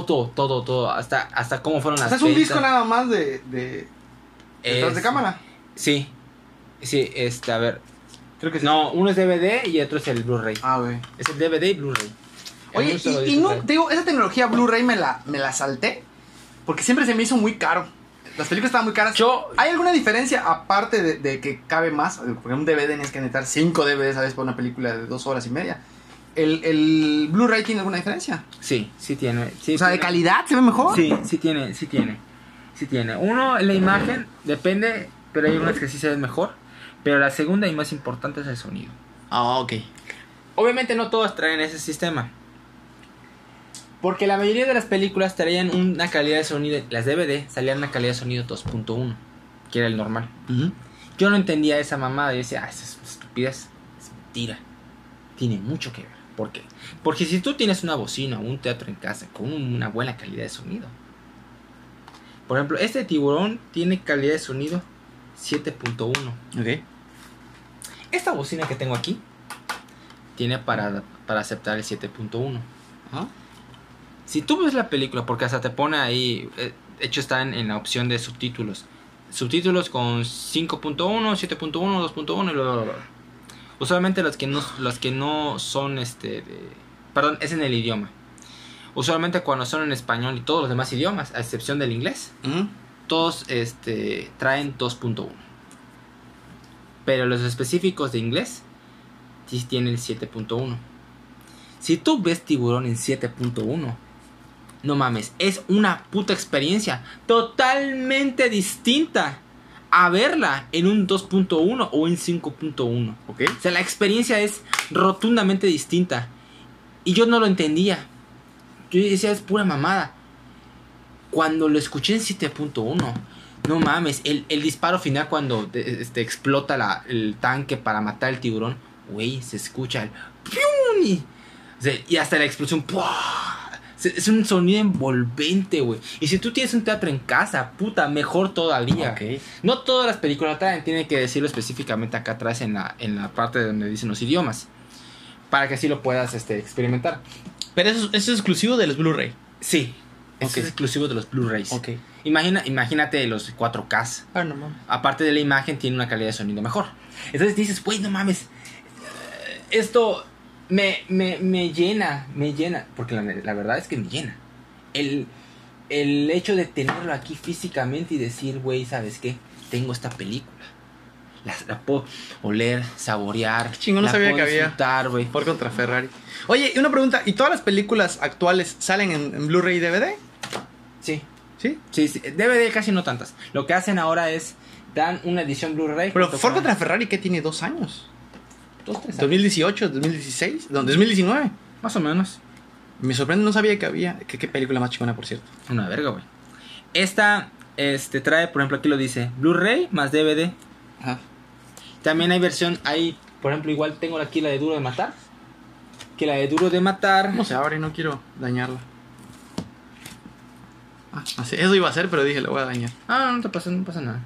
todo, todo, todo. Hasta, hasta cómo fueron O las sea, es un disco nada más de, de detrás de cámara. Sí. Sí, este, a ver. Creo que sí. No, uno es DVD y otro es el Blu-ray. Ah, güey. Es el DVD y Blu-ray. Oye, y, no, te digo, esa tecnología Blu-ray me la, me la salté porque siempre se me hizo muy caro. Las películas estaban muy caras. Yo- ¿Hay alguna diferencia aparte de, de que cabe más? Porque un DVD tienes que necesitar 5 DVDs a veces para una película de 2 horas y media. ¿El, el Blu-ray tiene alguna diferencia? Sí, sí tiene. sí o sea, ¿de calidad se ve mejor? Sí, sí tiene, sí tiene. Sí tiene. Uno, la imagen, depende, pero hay unas que sí se ven mejor. Pero la segunda y más importante es el sonido. Ah, ok. Obviamente no todas traen ese sistema. Porque la mayoría de las películas traían una calidad de sonido. Las DVD salían una calidad de sonido 2.1, que era el normal. Yo no entendía esa mamada. Yo decía, ah, esa es estupidez. Es mentira. Tiene mucho que ver. ¿Por qué? Porque si tú tienes una bocina o un teatro en casa con un- una buena calidad de sonido. Por ejemplo, este tiburón tiene calidad de sonido 7.1. Ok. Esta bocina que tengo aquí tiene para, para aceptar el 7.1. Ajá. Si tú ves la película, porque hasta te pone ahí, eh, de hecho está en, en la opción de subtítulos. Subtítulos con 5.1, 7.1, 2.1 y bla, bla, bla, bla. Usualmente los que no, los que no son este de- perdón, es en el idioma. Usualmente cuando son en español y todos los demás idiomas, a excepción del inglés, todos este, traen 2.1. Pero los específicos de inglés sí tienen 7.1. Si tú ves tiburón en 7.1, no mames, es una puta experiencia totalmente distinta a verla en un 2.1 o en 5.1. Ok. O sea, la experiencia es rotundamente distinta. Y yo no lo entendía. Yo decía, es pura mamada. Cuando lo escuché en 7.1, no mames, el, el disparo final cuando este, explota la- el tanque para matar al tiburón, güey, se escucha el... Y, o sea, y hasta la explosión... ¡pua! Es un sonido envolvente, güey. Y si tú tienes un teatro en casa, puta, mejor todavía. Ok. No todas las películas traen, tienen que decirlo específicamente acá atrás en la, en la parte donde dicen los idiomas. Para que así lo puedas este, experimentar. Pero eso, eso es exclusivo de los Blu-ray. Sí, eso es exclusivo de los Blu-rays. Ok. Imagina, imagínate los 4K. Ah, no mames. Aparte de la imagen, tiene una calidad de sonido mejor. Entonces dices, güey, no mames. Esto me, me, me llena, me llena. Porque la, la verdad es que me llena. El, el hecho de tenerlo aquí físicamente y decir, güey, ¿sabes qué? Tengo esta película. La, la puedo oler, saborear. chingón, no la sabía puedo que había. güey. Por contra Ferrari. Oye, y una pregunta. ¿Y todas las películas actuales salen en, en Blu-ray y DVD? Sí, ¿Sí? sí, sí. DVD casi no tantas. Lo que hacen ahora es dan una edición Blu-ray. Pero Ford con- contra Ferrari, que tiene dos años? Dos, tres años. 2018, 2016, no, 2019. Más o menos. Me sorprende, no sabía que había. que- ¿Qué película más chingona, por cierto? Una verga, güey. Esta este, trae, por ejemplo, aquí lo dice, Blu-ray más DVD. Ajá. También hay versión, hay, por ejemplo, igual tengo aquí la de Duro de Matar. Que la de Duro de Matar... ¿Cómo se abre? No quiero dañarla. Ah, así- eso iba a hacer, pero dije, lo voy a dañar. Ah, no te pasa, no pasa nada.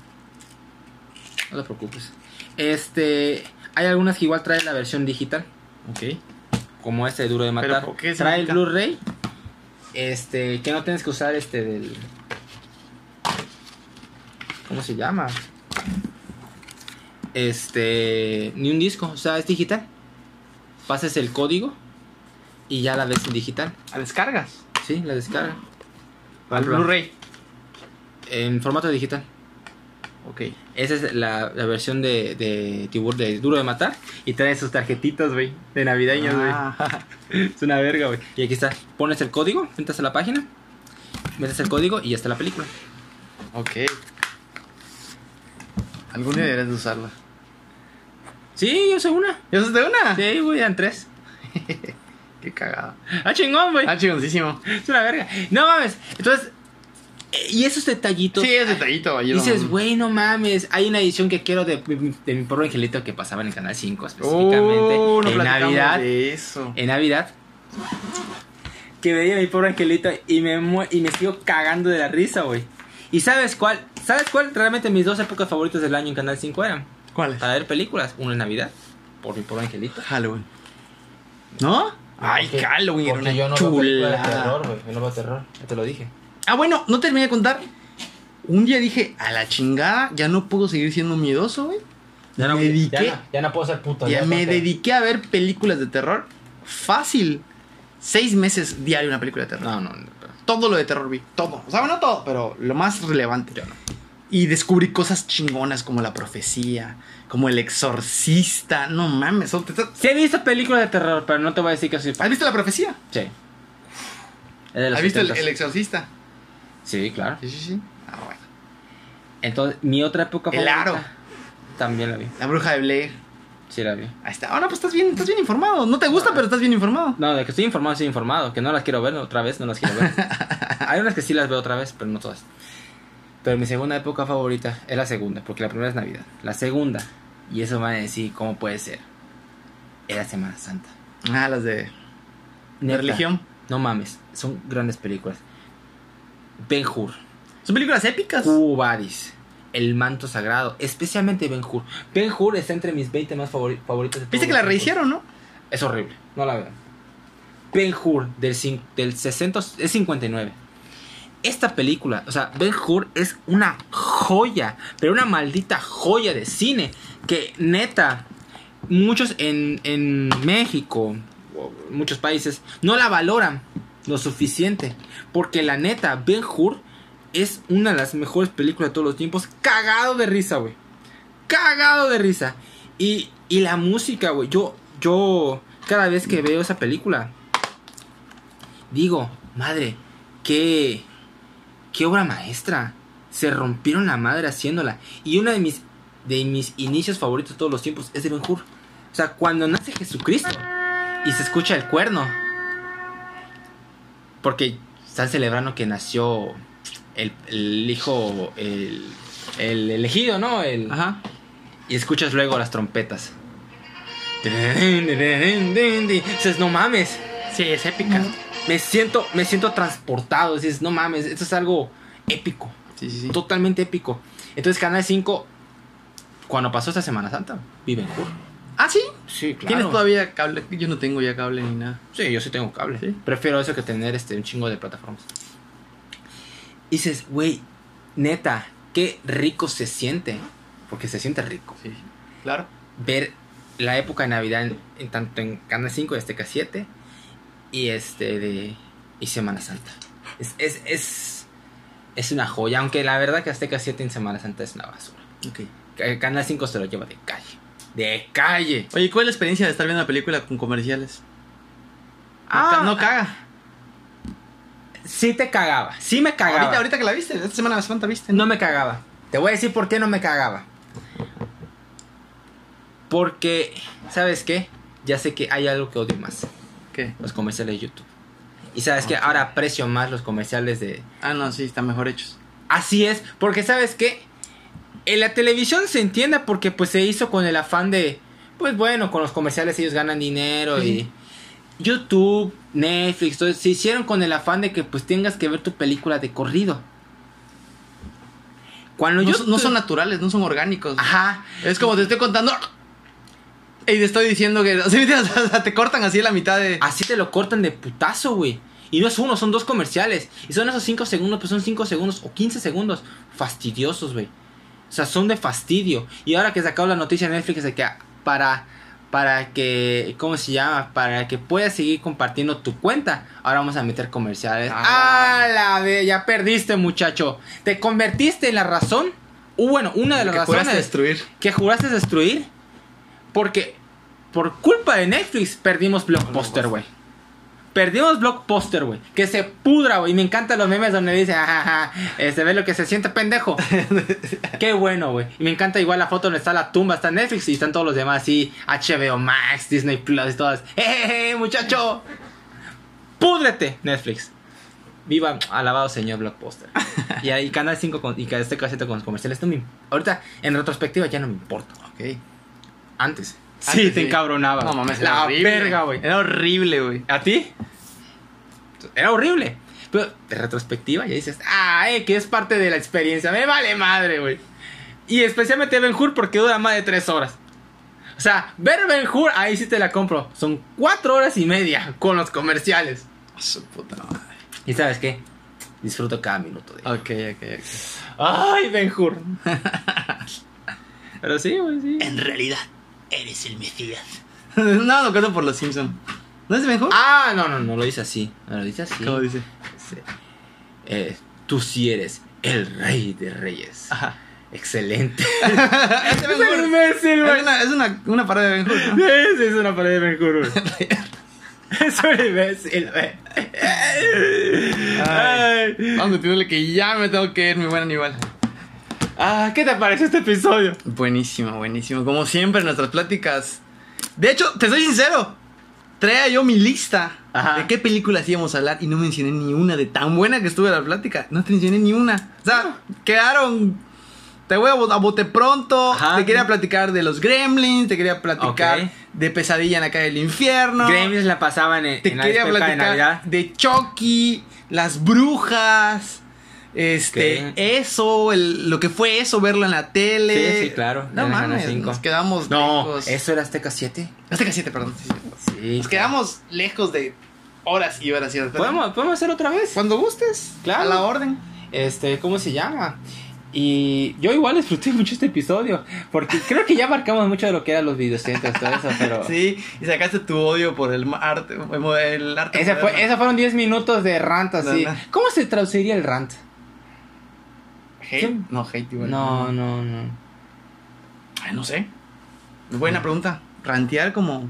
No te preocupes. Este, hay algunas que igual traen la versión digital. Ok. Como este de Duro de ¿Pero Matar. qué Trae el? Blu-ray. Este, que no tienes que usar este del... ¿Cómo se llama? Este, ni un disco, o sea, es digital. Pasas el código y ya la ves en digital. ¿A descargas? Sí, la descarga. Al. Blu-ray. En formato digital. Ok. Esa es la, la versión de, de Tibur de Duro de Matar. Y trae sus tarjetitas, güey. De navideños, güey. Ah, Es una verga, güey. Y aquí está. Pones el código, entras a la página, metes el código y ya está la película. ok. Algún día deberías de usarla. Sí, yo sé una. ¿Y eso es de una? Sí, güey, eran tres. Qué cagada. Ah, chingón, güey. Ah, chingoncísimo. Es una verga. No mames. Entonces, y esos detallitos. Sí, es detallito. ahí Dices, güey, no mames. Hay una edición que quiero de, de mi pobre angelito que pasaba en el canal 5 específicamente. Oh, no en Navidad. de eso. En Navidad. Que veía mi pobre angelito y me, y me sigo cagando de la risa, güey. ¿Y sabes cuál? ¿Sabes cuál? Realmente mis dos épocas favoritas del año en Canal 5 eran. ¿Cuál es? Para ver películas. Una en Navidad, por mi pobre angelito. Halloween. ¿No? Ay, Porque- Halloween era una yo no veo películas de chulada. terror, güey. Yo no veo terror, ya te lo dije. Ah, bueno, no terminé de contar. Un día dije, a la chingada, ya no puedo seguir siendo miedoso, güey. Ya no, Me dediqué- ya no, ya no puedo ser puto. Ya ya me dediqué a ver películas de terror. Fácil. Seis meses diario una película de terror. No, no, no. Todo lo de terror vi. Todo. O sea, no todo, pero lo más relevante. Yo no. Y descubrí cosas chingonas como la profecía, como el exorcista. No mames. son- Sí he visto películas de terror, pero no te voy a decir que soy. ¿Has visto la profecía? Sí. ¿Has visto el, 70s. el exorcista? Sí, claro. Sí, sí, sí. Ah, bueno. Entonces, mi otra época El favorita. Aro. También la vi. La bruja de Blair. Sí, la vi. Ahí está. Ahora pues estás bien, estás bien informado. No te gusta, pero estás bien informado. No, de que estoy informado, estoy informado. Que no las quiero ver otra vez, no las quiero ver. Hay unas que sí las veo otra vez, pero no todas. Pero mi segunda época favorita es la segunda, porque la primera es Navidad. La segunda, y eso van a decir cómo puede ser, era Semana Santa. Ah, las de, de religión. No mames, son grandes películas. Ben Hur, Son películas épicas. Quo Vadis, El Manto Sagrado, especialmente Ben Hur. Ben Hur está entre mis 20 más favori- favoritos de Viste que la rehicieron, ¿no? Es horrible, no la vean. Ben Hur del, del 60 es 59. Esta película, o sea, Ben Hur es una joya, pero una maldita joya de cine que neta muchos en, en México, muchos países no la valoran lo suficiente, porque la neta Ben Hur es una de las mejores películas de todos los tiempos, cagado de risa, güey. Cagado de risa. Y, y la música, güey. Yo, yo, cada vez que veo esa película, digo, madre, qué, qué obra maestra. Se rompieron la madre haciéndola. Y uno de mis, de mis inicios favoritos de todos los tiempos es de Ben Hur. O sea, cuando nace Jesucristo y se escucha el cuerno. Porque están celebrando que nació el, el hijo, el, el elegido, ¿no? El, Ajá. y escuchas luego las trompetas. Dices, no mames. Sí, es épica. Me siento, me siento transportado. Dices, no mames, esto es algo épico. Sí, sí, sí. Totalmente épico. Entonces, Canal 5, cuando pasó esta Semana Santa, vive en Cur. Ah, sí. Sí, claro. ¿Tienes todavía cable? Yo no tengo ya cable ni nada. Sí, yo sí tengo cable. ¿Sí? Prefiero eso que tener este, un chingo de plataformas. Y dices, güey, neta, qué rico se siente. Porque se siente rico. Sí. Claro. ver la época de Navidad en, en tanto en Canal 5 y Azteca 7 y este de y Semana Santa. Es, es, es, es una joya, aunque la verdad que Azteca 7 en Semana Santa es una basura. Ok. Ca- Canal 5 se lo lleva de calle. De calle. Oye, ¿cuál es la experiencia de estar viendo una película con comerciales? No, Ah, ca- no caga. Sí te cagaba, sí me cagaba. Ahorita, ahorita que la viste, esta semana Santa viste. No me cagaba. Te voy a decir por qué no me cagaba. Porque, ¿sabes qué? Ya sé que hay algo que odio más. ¿Qué? Los comerciales de YouTube. Y sabes que ahora aprecio más los comerciales de... Ah, no, sí, están mejor hechos. Así es, porque sabes que en la televisión se entiende porque pues se hizo con el afán de... Pues bueno, con los comerciales ellos ganan dinero Sí. y... YouTube, Netflix, todo, se hicieron con el afán de que pues tengas que ver tu película de corrido. Cuando No, yo... son- no son naturales, no son orgánicos. Ajá. Es como te estoy contando. Y te estoy diciendo que. o sea, te cortan así la mitad de. Así te lo cortan de putazo, güey. Y no es uno, son dos comerciales. Y son esos 5 segundos, pues son 5 segundos o 15 segundos. Fastidiosos, güey. O sea, son de fastidio. Y ahora que sacado la noticia en Netflix de que para, para que, ¿cómo se llama? Para que puedas seguir compartiendo tu cuenta, ahora vamos a meter comerciales. Ah. ¡Ah, la de! Ya perdiste, muchacho. Te convertiste en la razón. Uh, bueno, una de las que juraste razones destruir. que juraste destruir. Porque por culpa de Netflix perdimos Blockbuster, güey. Perdimos Blockbuster, güey. Que se pudra, güey. Me encantan los memes donde dice, jajaja, este ve lo que se siente pendejo. Qué bueno, güey. Y me encanta igual la foto donde está la tumba, está Netflix y están todos los demás, sí, HBO Max, Disney Plus y todas. ¡Eh, muchacho! ¡Púdrete, Netflix! Viva, alabado señor Blockbuster. Y ahí Canal 5 con, y este casete con los comerciales. Me, ahorita, en retrospectiva, ya no me importa. Ok. Antes, Sí, Antes te sí. encabronaba. No mames, era La horrible. verga, güey. Era horrible, güey. ¿A ti? Era horrible. Pero de retrospectiva ya dices, ah, eh, que es parte de la experiencia. Me vale madre, güey. Y especialmente Ben Hur porque dura más de tres horas. O sea, ver Ben Hur, ahí sí te la compro. Son cuatro horas y media con los comerciales. Su puta madre. ¿Y sabes qué? Disfruto cada minuto de Ok, ok, ok. Ay, Ben Hur. Pero sí, güey, sí. En realidad, eres el Mesías. no, lo canto por los Simpsons. ¿No es mejor? Ah, no, no, no lo dice así. No lo dice así. ¿Cómo dice? Sí. Eh, tú sí eres el rey de reyes. Ajá. Excelente. es Ben Hur. imbécil, Es una, es una, una parodia de Ben Hur, ¿no? Esa es una pared de Ben Hur, güey. Es un imbécil, güey. Ay. Ay. Vamos a decirle que ya me tengo que ir, mi buen Aníbal. Ah, ¿qué te pareció este episodio? Buenísimo, buenísimo. Como siempre, nuestras pláticas. De hecho, te soy sincero. Traía yo mi lista Ajá. de qué películas íbamos a hablar y no mencioné ni una de tan buena que estuve la plática. No te mencioné ni una. O sea, quedaron. Te voy a, bo- a bote pronto. Ajá. Te quería platicar de los Gremlins. Te quería platicar de Pesadilla en la calle del infierno. Gremlins la pasaban en, Te en la quería época de platicar Navidad. de Chucky, las brujas, este, eso, el- lo que fue eso, verlo en la tele. Sí, sí, claro, No mames, nos quedamos No, lejos. eso era Azteca 7. Azteca 7, perdón. sí. Nos quedamos lejos de horas y horas y horas. ¿Podemos, podemos hacer otra vez. Cuando gustes, Claro. a la orden. Este, ¿cómo se llama? Y yo igual disfruté mucho este episodio. Porque creo que ya marcamos mucho de lo que eran los videocentros, todo eso, pero. Sí, y sacaste tu odio por el arte, el arte Ese fue, esos fueron 10 minutos de rant así. No, no. ¿Cómo se traduciría el rant? Hate. No, hate igual. No, no, no. Ay, no sé. Buena pregunta. Rantear como...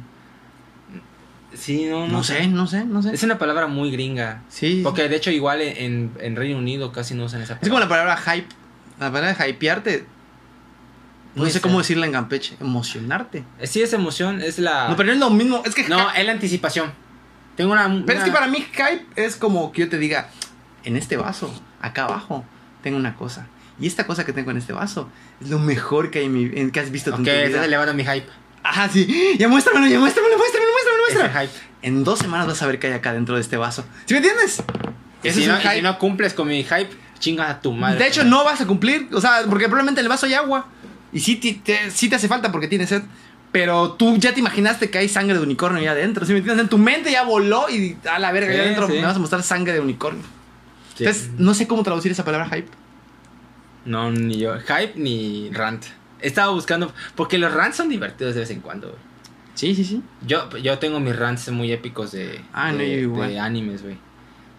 Sí, no, no, No sé, no sé, no sé. Es una palabra muy gringa. Sí. Porque de hecho, igual en, en Reino Unido casi no usan esa Es como palabra. la palabra hype. La palabra de hypearte. No sé ser. cómo decirla en Campeche. Emocionarte. Sí, es emoción, es la. No, pero no es lo mismo. Es que. No, es la anticipación. Tengo una. pero es que para mí, hype es como que yo te diga: En este vaso, acá abajo, tengo una cosa. Y esta cosa que tengo en este vaso es lo mejor que, hay en mi- en- que has visto tú Ok, en tu vida. estás elevando mi hype. Ajá, sí. Ya muéstramelo, ya muéstramelo, muéstramelo, muéstramelo, muéstramelo. hype. En dos semanas vas a ver qué hay acá dentro de este vaso. ¿Sí me entiendes? Y si, es no, un y si hype. no cumples con mi hype, chinga a tu madre. De hecho, no vas a cumplir. O sea, porque probablemente en el vaso hay agua. Y sí te, te- sí te hace falta porque tienes sed. Pero tú ya te imaginaste que hay sangre de unicornio ahí adentro. ¿Sí me entiendes? En tu mente ya voló y a la verga, Sí, allá adentro sí. me vas a mostrar sangre de unicornio. Sí. Entonces, no sé cómo traducir esa palabra hype. No, ni yo. Hype ni rant. Estaba buscando. Porque los rants son divertidos de vez en cuando, güey. Sí, sí, sí. Yo, yo tengo mis rants muy épicos de, Ah, de, igual. de animes, güey.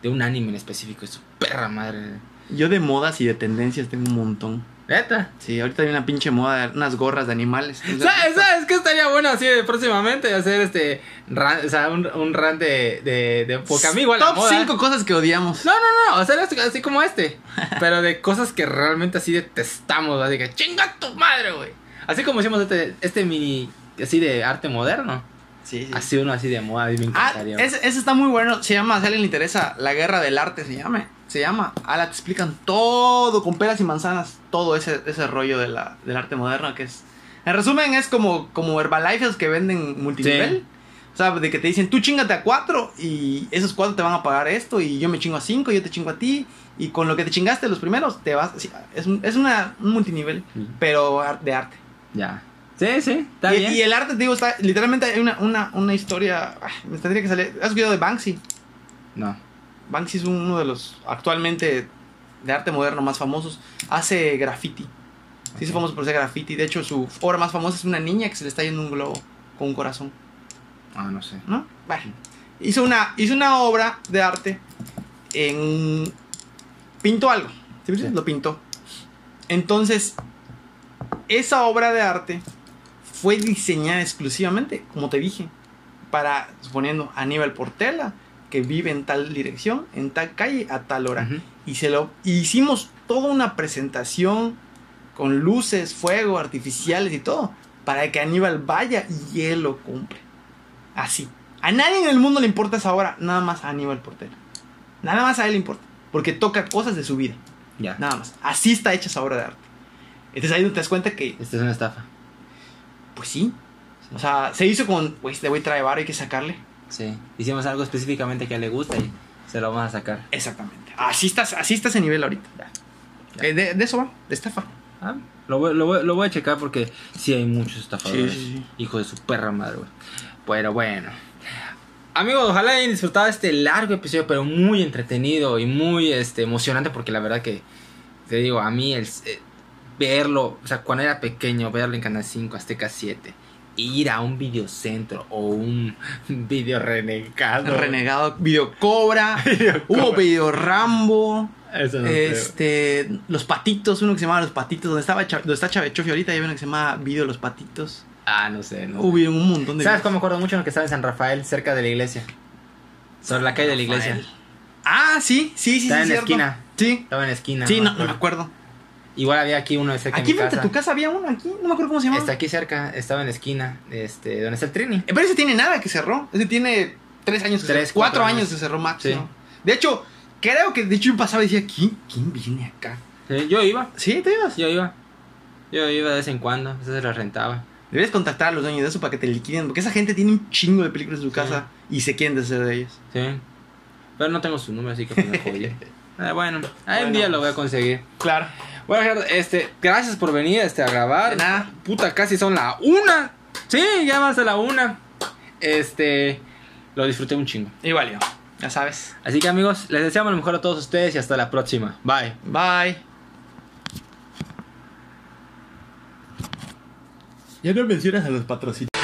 De un anime en específico, es su perra madre. Yo de modas y de tendencias tengo un montón. ¿Neta? Sí, ahorita hay una pinche moda de unas gorras de animales. ¿Sabes, ¿Sabes qué estaría bueno así de próximamente? Hacer este. Rant, o sea, un, un rant de. de, de porque a mí igual la Top moda- 5 cosas que odiamos. No, no, no, hacer esto así como este. Pero de cosas que realmente así detestamos, así que chinga tu madre, güey. Así como hicimos este, este mini, así de arte moderno. Sí, sí. Así uno así de moda, a mí me Ah, encantaría. ese, ese está muy bueno. Se llama, si a alguien le interesa, La Guerra del Arte se llama. Se llama. Ah, la te explican todo con peras y manzanas. Todo ese, ese rollo de la, del arte moderno que es. En resumen, es como, como Herbalife que venden multinivel. Sí. O sea, de que te dicen, tú chingate a cuatro y esos cuatro te van a pagar esto y yo me chingo a cinco, yo te chingo a ti. Y con lo que te chingaste los primeros, te vas. es un, es una, un multinivel, pero de arte. Ya. Sí, sí, está y, bien. y el arte, te digo, está. Literalmente hay una, una, una historia. ay, me tendría que salir. ¿Has escuchado de Banksy? No. Banksy es uno de los actualmente de arte moderno más famosos. Hace graffiti. Sí, es famoso por hacer graffiti. De hecho, su obra más famosa es una niña que se le está yendo un globo con un corazón. Ah, no sé. ¿No? Bueno, hizo una, hizo una obra de arte en. Pintó algo. ¿Sí? Sí. Lo pintó. Entonces, esa obra de arte fue diseñada exclusivamente, como te dije, para, suponiendo, Aníbal Portela, que vive en tal dirección, en tal calle, a tal hora. Y se lo hicimos toda una presentación con luces, fuego, artificiales y todo, para que Aníbal vaya y él lo compre. Así. A nadie en el mundo le importa esa obra, nada más a Aníbal Portela. Nada más a él le importa, porque toca cosas de su vida, Ya. nada más. Así está hecha esa obra de arte. Entonces ahí te das cuenta que, Esta es una estafa. pues sí, O sea, se hizo con, güey, este güey trae bar, hay que sacarle. Sí. Hicimos algo específicamente que le gusta y se lo vamos a sacar. Exactamente. Así estás, así está ese nivel ahorita. Ya. Eh, De, de eso va, de estafa. Ah, lo, voy, lo, voy, lo voy a checar porque sí hay muchos estafadores. Sí, sí, sí. Hijo de su perra madre, güey. Pero bueno. Amigos, ojalá hayan disfrutado este largo episodio, pero muy entretenido y muy este, emocionante porque la verdad que, te digo, a mí el, eh, verlo, o sea, cuando era pequeño, verlo en Canal 5, Azteca 7, ir a un videocentro o un video renegado. Renegado, video cobra, Video hubo Cobra. video Rambo. Eso no creo. Este, los patitos, uno que se llamaba Los Patitos, donde estaba donde está Chavechofi ahorita, hay uno que se llama Video Los Patitos. Ah, no sé, no. Hubo un montón de ¿Sabes cómo me acuerdo mucho lo que estaba en San Rafael, cerca de la iglesia? Sobre la calle de la iglesia. Ah, sí, sí, sí, Está sí, en la esquina. Sí. Estaba en la esquina. Sí, no, me acuerdo. Igual había aquí uno cerca Aquí de mi frente casa. a tu casa había uno, aquí, no me acuerdo cómo se llama. Está aquí cerca, estaba en la esquina, este, donde está el Trini. Eh, Pero ese tiene nada que cerró. Ese tiene tres años que Tres, cerró. Cuatro, cuatro años años. que cerró. Sí. De hecho, creo que de hecho yo pasaba y decía, ¿quién, quién viene acá? Sí, yo iba, Sí, te ibas. yo iba. Yo iba de vez en cuando, veces se lo rentaba. Deberías contactar a los dueños de eso para que te liquiden. Porque esa gente tiene un chingo de películas en su Sí. casa y se quieren deshacer de ellos. Sí. Pero no tengo su número, así que pues me jodí. Ah, bueno, ahí un Bueno. día lo voy a conseguir. Claro. Bueno, Gerardo, este, gracias por venir este, a grabar. De nada. Puta, casi son la una. Sí, ya más de la una. Este, lo disfruté un chingo. Igual yo. Ya sabes. Así que amigos, les deseamos lo mejor a todos ustedes y hasta la próxima. Bye. Bye. Ya no mencionas a los patrocinios.